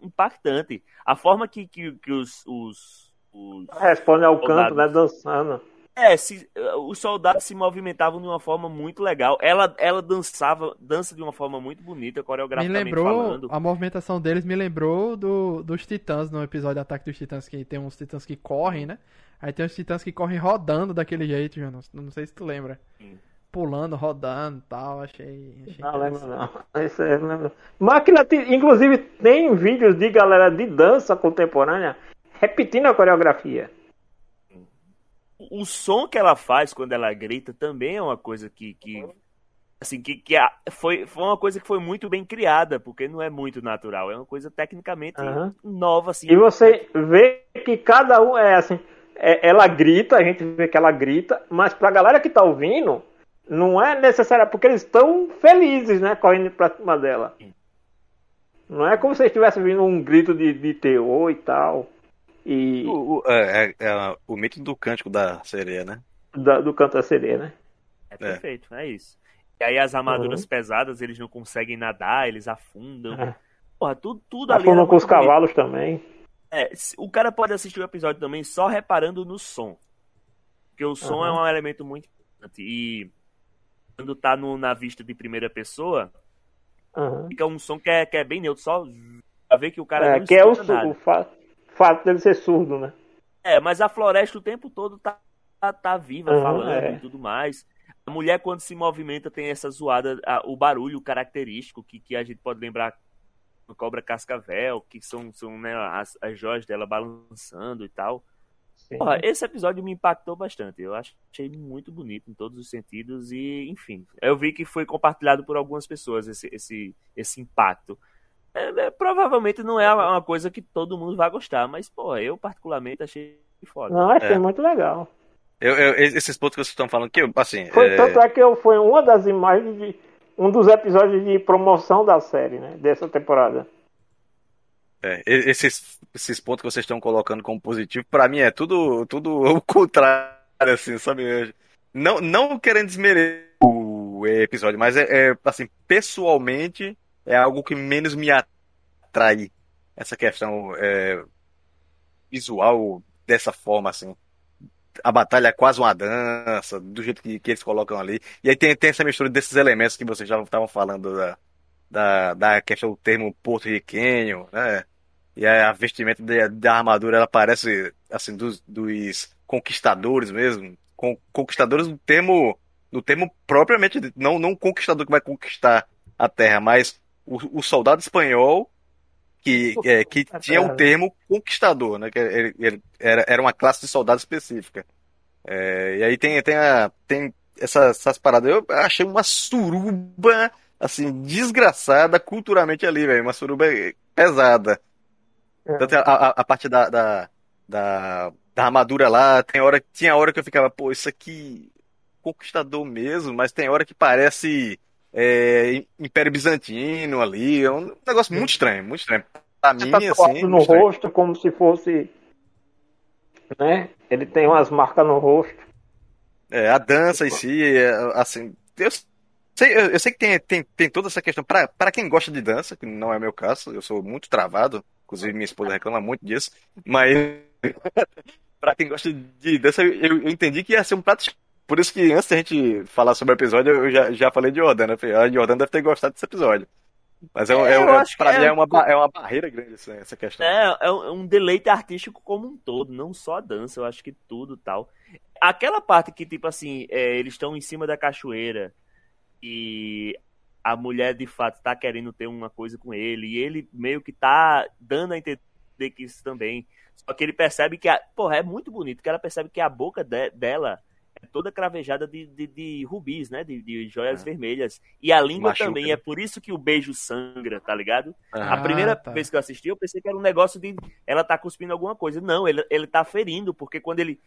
impactante. A forma que, que, que os, os, os Responde ao canto, Soldados. né? Dançando. É, se, os soldados se movimentavam de uma forma muito legal. Ela, ela dançava, dança de uma forma muito bonita, me coreograficamente lembrou, falando. a movimentação deles me lembrou do, dos titãs no episódio Ataque dos Titãs, que tem uns titãs que correm, né? Aí tem uns titãs que correm rodando daquele jeito, Jonas. Não sei se tu lembra. Sim. Pulando, rodando e tal, achei. achei Não lembro não. Eu não lembro. Máquina, inclusive, tem vídeos de galera de dança contemporânea repetindo a coreografia. O som que ela faz quando ela grita também é uma coisa que. que assim, que, que a- foi, foi uma coisa que foi muito bem criada, porque não é muito natural. É uma coisa tecnicamente Aham. nova, assim. E você vê que cada um é assim. é- ela grita, a gente vê que ela grita, mas pra galera que tá ouvindo, não é necessário, porque eles estão felizes, né? Correndo pra cima dela. Não é como se estivesse ouvindo um grito de, de terror e tal. E O, o- é, é- é o mito do cântico da sereia, né? da- do canto da sereia, né? É perfeito, é isso. E aí as armaduras Uhum. pesadas, eles não conseguem nadar, eles afundam. É. Porra, tudo, tudo ali. Afundam era com os muito bonito. cavalos também. É, o cara pode assistir o episódio também só reparando no som. Porque o som Aham. é um elemento muito importante. E quando tá no, na vista de primeira pessoa, Aham. fica um som que é, que é bem neutro, só pra ver que o cara É, não que é o, nada. o fa- fato dele ser surdo, né? É, mas a floresta o tempo todo tá, tá, tá viva, Aham, falando é. e tudo mais. A mulher, quando se movimenta, tem essa zoada, a- o barulho característico que, que a gente pode lembrar do Cobra Cascavel, que são, são né, as, as joias dela balançando e tal. Porra, esse episódio me impactou bastante. Eu achei muito bonito em todos os sentidos e, enfim, eu vi que foi compartilhado por algumas pessoas esse, esse, esse impacto. É, é, provavelmente não é uma coisa que todo mundo vai gostar, mas, pô, eu particularmente achei foda. Não, achei É. muito legal. Eu, eu- esses pontos que vocês estão falando que, eu, assim, Foi, é, Tanto é que eu, foi uma das imagens de um dos episódios de promoção da série, né? Dessa temporada. é, esses, esses pontos que vocês estão colocando como positivo, pra mim é tudo, tudo o contrário, assim, sabe? Não, não querendo desmerecer o episódio, mas é, é, assim, pessoalmente é algo que menos me atrai essa questão é, visual dessa forma, assim. A batalha é quase uma dança, do jeito que, que eles colocam ali. E aí tem, tem essa mistura desses elementos que vocês já estavam falando da, da, da questão do termo porto-riquenho, né? E a vestimenta da, armadura, ela parece, assim, dos, dos conquistadores mesmo. Con, conquistadores no termo, no termo propriamente, não, não um conquistador que vai conquistar a terra, mas o, o soldado espanhol que, é, que tinha o né? termo conquistador, né? Que ele, ele- era, era uma classe de soldado específica. É, e aí tem, tem, a, tem essas, essas paradas. Eu achei uma suruba, assim, desgraçada culturalmente ali, velho. Uma suruba pesada. É. Tanto a, a, a parte da, da, da, da armadura lá, tem hora, tinha hora que eu ficava, pô, isso aqui conquistador mesmo, mas tem hora que parece é, Império Bizantino ali. É um negócio muito estranho, muito estranho. Pra mim, Tatuado assim. no estranho. rosto como se fosse. Né? Ele tem umas marcas no rosto. É, a dança em si, é, assim. Eu sei, eu, eu sei que tem, tem, tem toda essa questão. Pra quem gosta de dança, que não é meu caso, eu sou muito travado. Inclusive, minha esposa reclama muito disso. Mas. pra quem gosta de dança, eu, eu entendi que ia ser um prato. Por isso que antes da gente falar sobre o episódio, eu já, já falei de Jordana. Falei, A Jordana deve ter gostado desse episódio. Mas é, É, é, é, pra mim é- é uma, é uma barreira grande essa, essa questão. É, é um é um deleite artístico como um todo, não só a dança, eu acho que tudo tal. Aquela parte que, tipo assim, é, eles estão em cima da cachoeira e a mulher de fato tá querendo ter uma coisa com ele e ele meio que tá dando a entender que isso também. Só que ele percebe que, a, porra, é muito bonito, que ela percebe que a boca de- dela toda cravejada de, de, de rubis, né? De, de joias É. vermelhas. E a língua Machuca, também, né? é por isso que o beijo sangra, tá ligado? Aham. A primeira tá. vez que eu assisti, eu pensei que era um negócio de ela tá cuspindo alguma coisa. Não, ele, ele tá ferindo, porque quando ele,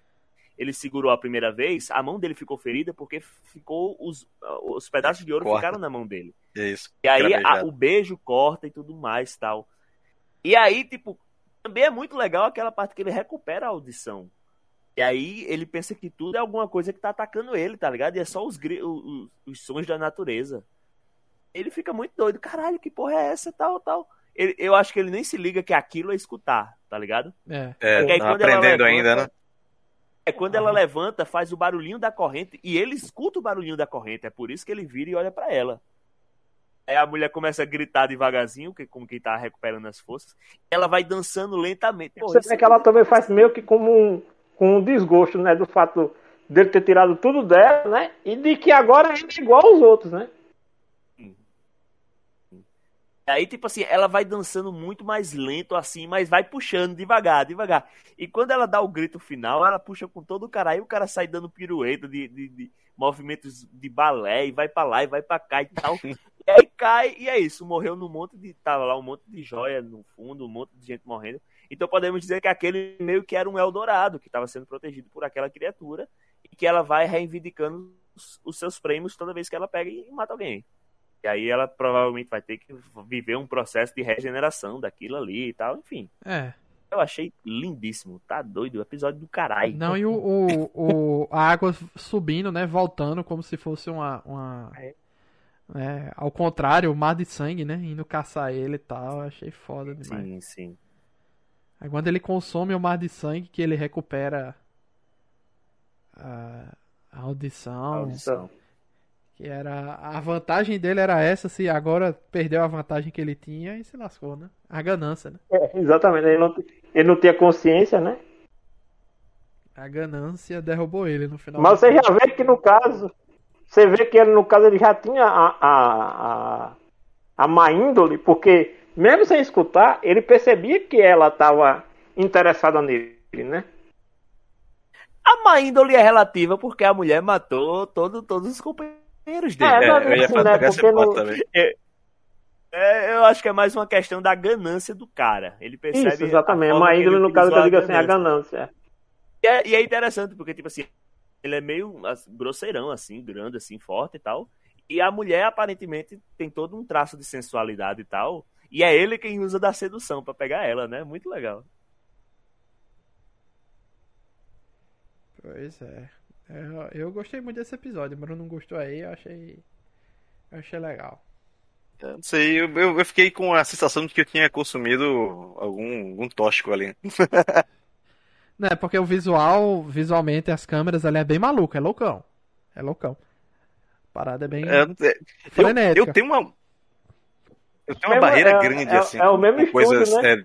ele segurou a primeira vez, a mão dele ficou ferida porque ficou os, os pedaços de ouro Corta. ficaram na mão dele. É isso. E aí a- o beijo corta e tudo mais tal. E aí, tipo, também é muito legal aquela parte que ele recupera a audição. E aí ele pensa que tudo é alguma coisa que tá atacando ele, tá ligado? E é só os, gri- o- o- os sons da natureza. Ele fica muito doido. Caralho, que porra é essa? Tal, tal. Ele- eu acho que ele nem se liga que aquilo é escutar, tá ligado? É. É, aí tá aprendendo levanta- ainda, né? É quando ela levanta, faz o barulhinho da corrente e ele escuta o barulhinho da corrente. É por isso que ele vira e olha pra ela. Aí a mulher começa a gritar devagarzinho, que- como quem tá recuperando as forças. Ela vai dançando lentamente. Pô, Você vê que ela também faz meio que como um, com um desgosto, né? Do fato dele ter tirado tudo dela, né? E de que agora ele é igual aos outros, né? Aí, tipo assim, ela vai dançando muito mais lento, assim, mas vai puxando devagar, devagar. E quando ela dá o grito final, ela puxa com todo o cara. Aí o cara sai dando pirueta de, de, de movimentos de balé, e vai pra lá e vai pra cá e tal. e aí cai, e é isso. Morreu num monte de. Tava lá um monte de joia no fundo, um monte de gente morrendo. Então podemos dizer que aquele meio que era um Eldorado, que estava sendo protegido por aquela criatura, e que ela vai reivindicando os, os seus prêmios toda vez que ela pega e mata alguém. E aí ela provavelmente vai ter que viver um processo de regeneração daquilo ali e tal, enfim. É. Eu achei lindíssimo, tá doido, episódio do caralho. Não, e o, o, o- a água subindo, né? Voltando como se fosse uma. uma É. é, ao contrário, o mar de sangue, né? Indo caçar ele e tal. Achei foda demais. Sim, sim. Aí quando ele consome o mar de sangue, que ele recupera a, a audição. Audição. Que era. A vantagem dele era essa, se agora perdeu a vantagem que ele tinha e se lascou, né? A ganância, né? É, exatamente. Ele não, ele não tinha consciência, né? A ganância derrubou ele no final. Mas você já vê que no caso. Você vê que ele, no caso, ele já tinha a, a, a, a má índole, porque mesmo sem escutar, ele percebia que ela estava interessada nele, né? A má índole é relativa porque a mulher matou todo, todos os companheiros dele. É, É, eu ia assim, né, porque ponto não- também. É, eu acho que é mais uma questão da ganância do cara. Ele percebe. Isso, exatamente. a forma má índole, no caso, que eu digo assim, a ganância. E é, e é interessante, porque, tipo assim, ele é meio assim, grosseirão, assim, grande, assim, forte e tal. E a mulher, aparentemente, tem todo um traço de sensualidade e tal. E é ele quem usa da sedução pra pegar ela, né? Muito legal. Pois é. Eu, eu gostei muito desse episódio, mas não gostou aí, eu achei. Eu achei legal. Eu Não sei, eu, eu, eu fiquei com a sensação de que eu tinha consumido algum, algum tóxico ali. Né, porque o visual, visualmente, as câmeras ali é bem maluco, é loucão. É loucão. A parada é bem. É, eu, Frenética. eu tenho uma. Eu tenho uma barreira é- grande, é- assim. é o mesmo coisas, estúdio, né? é,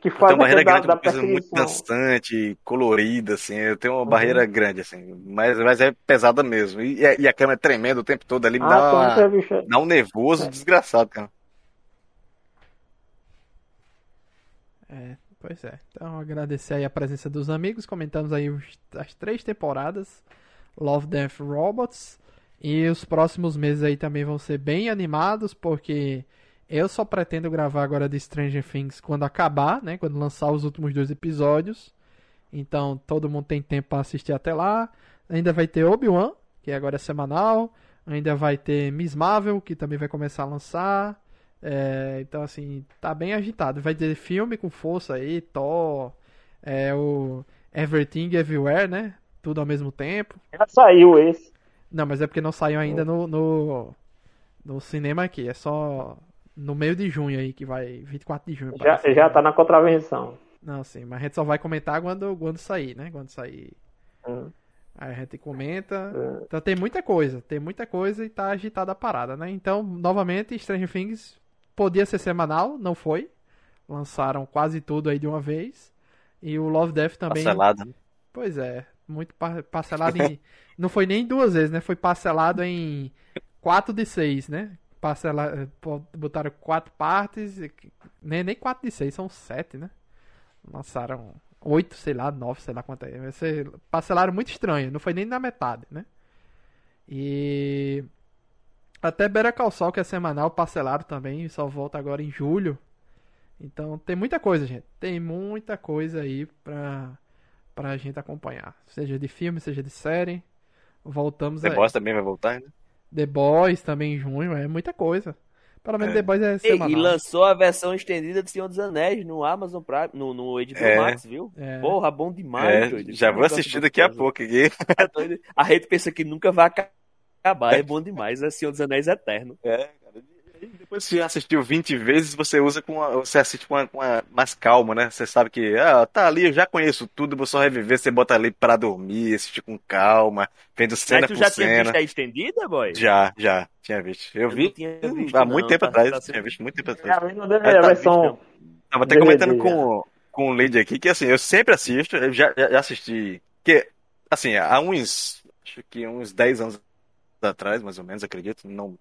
Que faz uma barreira grande da, da coisa muito dançante, colorida, assim. Eu tenho uma Uhum. barreira grande, assim. Mas, mas é pesada mesmo. E, e a câmera tremendo o tempo todo ali me Ah, dá, uma- bicho, dá um nervoso desgraçado, cara. É, pois é. Então, agradecer aí a presença dos amigos. Comentamos aí os- as três temporadas: Love, Death, Robots. E os próximos meses aí também vão ser bem animados, porque eu só pretendo gravar agora de Stranger Things quando acabar, né? Quando lançar os últimos dois episódios. Então, todo mundo tem tempo para assistir até lá. Ainda vai ter Obi-Wan, que agora é semanal. Ainda vai ter Miss Marvel, que também vai começar a lançar. É, então, assim, tá bem agitado. Vai ter filme com força aí, Thor, é, o Everything Everywhere, né? Tudo ao mesmo tempo. Já saiu esse. Não, mas é porque não saiu ainda no, no, no cinema aqui. É só no meio de junho aí, que vai. 24 de junho. Já, parece. já tá na contravenção. Não, sim, mas a gente só vai comentar quando, quando sair, né? Quando sair. Hum. Aí a gente comenta. É. Então tem muita coisa, tem muita coisa e tá agitada a parada, né? Então, novamente, Stranger Things podia ser semanal, não foi. Lançaram quase tudo aí de uma vez. E o Love Death também. Parcelada. né? Pois é, muito pa- parcelado em. não foi nem duas vezes, né? Foi parcelado em 4 de 6, né? Parcela... pô, Botaram quatro partes. Nem, nem 4 de 6, são 7, né? Lançaram 8, sei lá, 9, sei lá quanto é. Parcelaram muito estranho, não foi nem na metade, né? E. Até Better Call Saul, que é semanal, parcelaram também, só volta agora em julho. Então tem muita coisa, gente. Tem muita coisa aí pra, pra gente acompanhar. Seja de filme, seja de série. Voltamos The aí. Boys também vai voltar ainda. The Boys também em junho, é muita coisa. Pelo menos É. The Boys é E, semanal. e lançou a versão estendida de Senhor dos Anéis no Amazon Prime, no, no HBO É. Max, viu? É. Porra, bom demais, É, doido. já vou assistir daqui a gostoso. pouco aqui. Doido? A gente pensa que nunca vai acabar, é bom demais, é Senhor dos Anéis eterno. É, depois que você assistiu 20 vezes, você usa com uma, você assiste com, uma, com uma- mais calma, né? Você sabe que, ah, tá ali, eu já conheço tudo, vou só reviver, você bota ali pra dormir, assistir com calma, vendo cena Mas tu por já tinha visto a estendida, boy? Já, já, tinha visto. Eu Eu vi visto, há muito não, tempo tá- atrás, tá tinha visto muito tempo atrás. DVD, É, tá versão. Tava até comentando com, com o Lady aqui que assim, eu sempre assisto, eu já, já já assisti, que assim, há uns, acho que uns 10 anos atrás, mais ou menos, acredito, não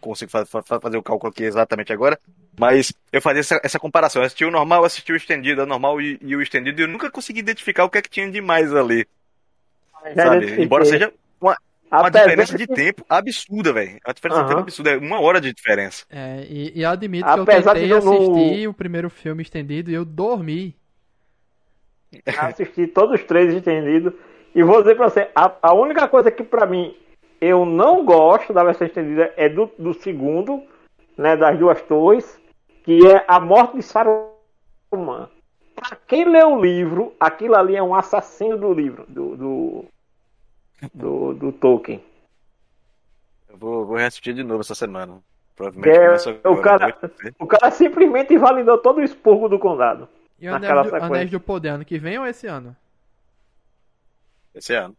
consigo fa- fa- fazer o cálculo aqui exatamente agora, mas eu fazia essa, essa comparação, eu assisti o normal, assisti o estendido, o normal e, e o estendido, e eu nunca consegui identificar o que é que tinha de mais ali, sabe? Embora seja uma, uma diferença de que- tempo absurda, velho. Uma diferença de tempo absurda, é uma hora de diferença. É, e, e eu admito que Apesar eu tentei de eu não- assistir o primeiro filme estendido e eu dormi. assisti todos os três estendidos. E vou dizer pra você, a, a única coisa que pra mim eu não gosto da versão estendida é do, do segundo, né, das duas torres, que é a morte de Saruman. Pra quem lê o livro, aquilo ali é um assassino do livro, do, do, do, do Tolkien. Eu vou, vou reassistir de novo essa semana. Provavelmente É, começa o agora, cara-. O cara simplesmente invalidou todo o expurgo do condado. E o Naquela Anéis do, sequência. Anéis do Poder ano que vem ou esse ano? Esse ano.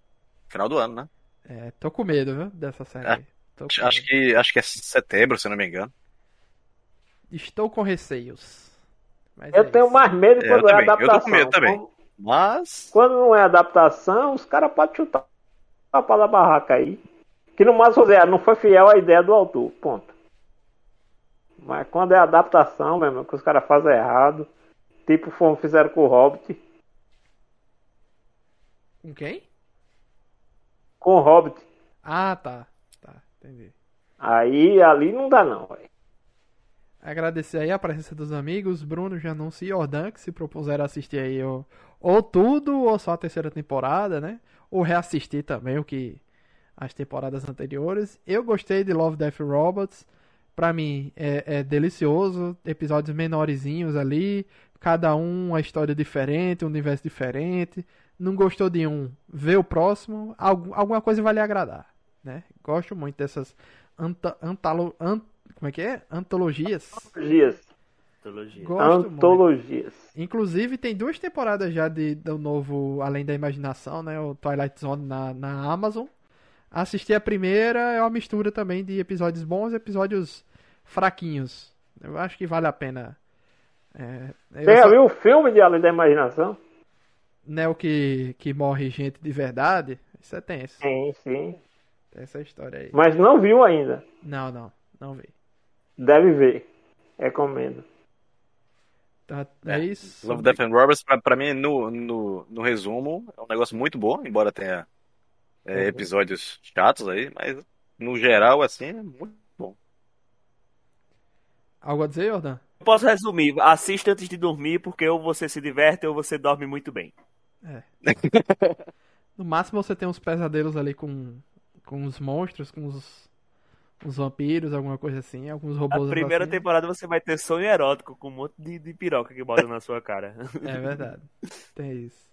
Final do ano, né? É, tô com medo, viu, dessa série. É. aí. Tô com Acho, medo. que, acho que é setembro, se eu não me engano. Estou com receios. Mas Eu é tenho isso. mais medo É, quando eu é também. Eu tô adaptação. com medo também. Quando- Mas. Quando não é adaptação, os caras podem chutar a pau da barraca aí. Que no fazer, não foi fiel à ideia do autor. Ponto. Mas quando é adaptação, meu irmão, que os caras fazem errado. Tipo como fizeram com o Hobbit. Com quem? Com o Hobbit. Ah, tá. Tá, entendi. Aí ali não dá não, velho. Agradecer aí a presença dos amigos, Bruno, Janus e Jordan, que se propuseram assistir aí ou, ou tudo, ou só a terceira temporada, né? Ou reassistir também o que as temporadas anteriores. Eu gostei de Love, Death Robots. Pra mim é, é delicioso. Episódios menorzinhos ali. Cada um uma história diferente, um universo diferente. Não gostou de um, vê o próximo. Algum, alguma coisa vai lhe agradar, né? Gosto muito dessas anta, antalo, an- como é que é? Antologias. Antologias. Antologia. Gosto muito. Antologias. Inclusive, tem duas temporadas já de, do novo Além da Imaginação, né? O Twilight Zone na, na Amazon. Assisti a primeira, é uma mistura também de episódios bons e episódios fraquinhos. Eu acho que vale a pena. É, Você já só- viu o filme de Além da Imaginação? Não é o que, que morre gente de verdade? Isso é tenso. Sim, sim. Tem essa história aí. Mas não viu ainda. Não, não. Não vi. Deve ver. Recomendo. Tá, é isso. Love, Death and Robots, pra, pra mim, no, no, no resumo, é um negócio muito bom, embora tenha é, Uhum. episódios chatos aí, mas no geral, assim, é muito bom. Algo a dizer, Jordan? Eu Posso resumir, assista antes de dormir, porque ou você se diverte ou você dorme muito bem. No máximo você tem uns pesadelos ali com, com os monstros, com os uns vampiros, alguma coisa assim, alguns Na robôs primeira assassinos. temporada você vai ter sonho erótico com um monte de, de piroca que bota na sua cara. É verdade. Tem isso.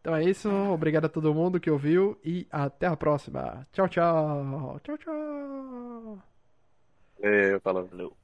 Então é isso. Obrigado a todo mundo que ouviu e até a próxima. Tchau, tchau. Tchau, tchau. Eu, falou.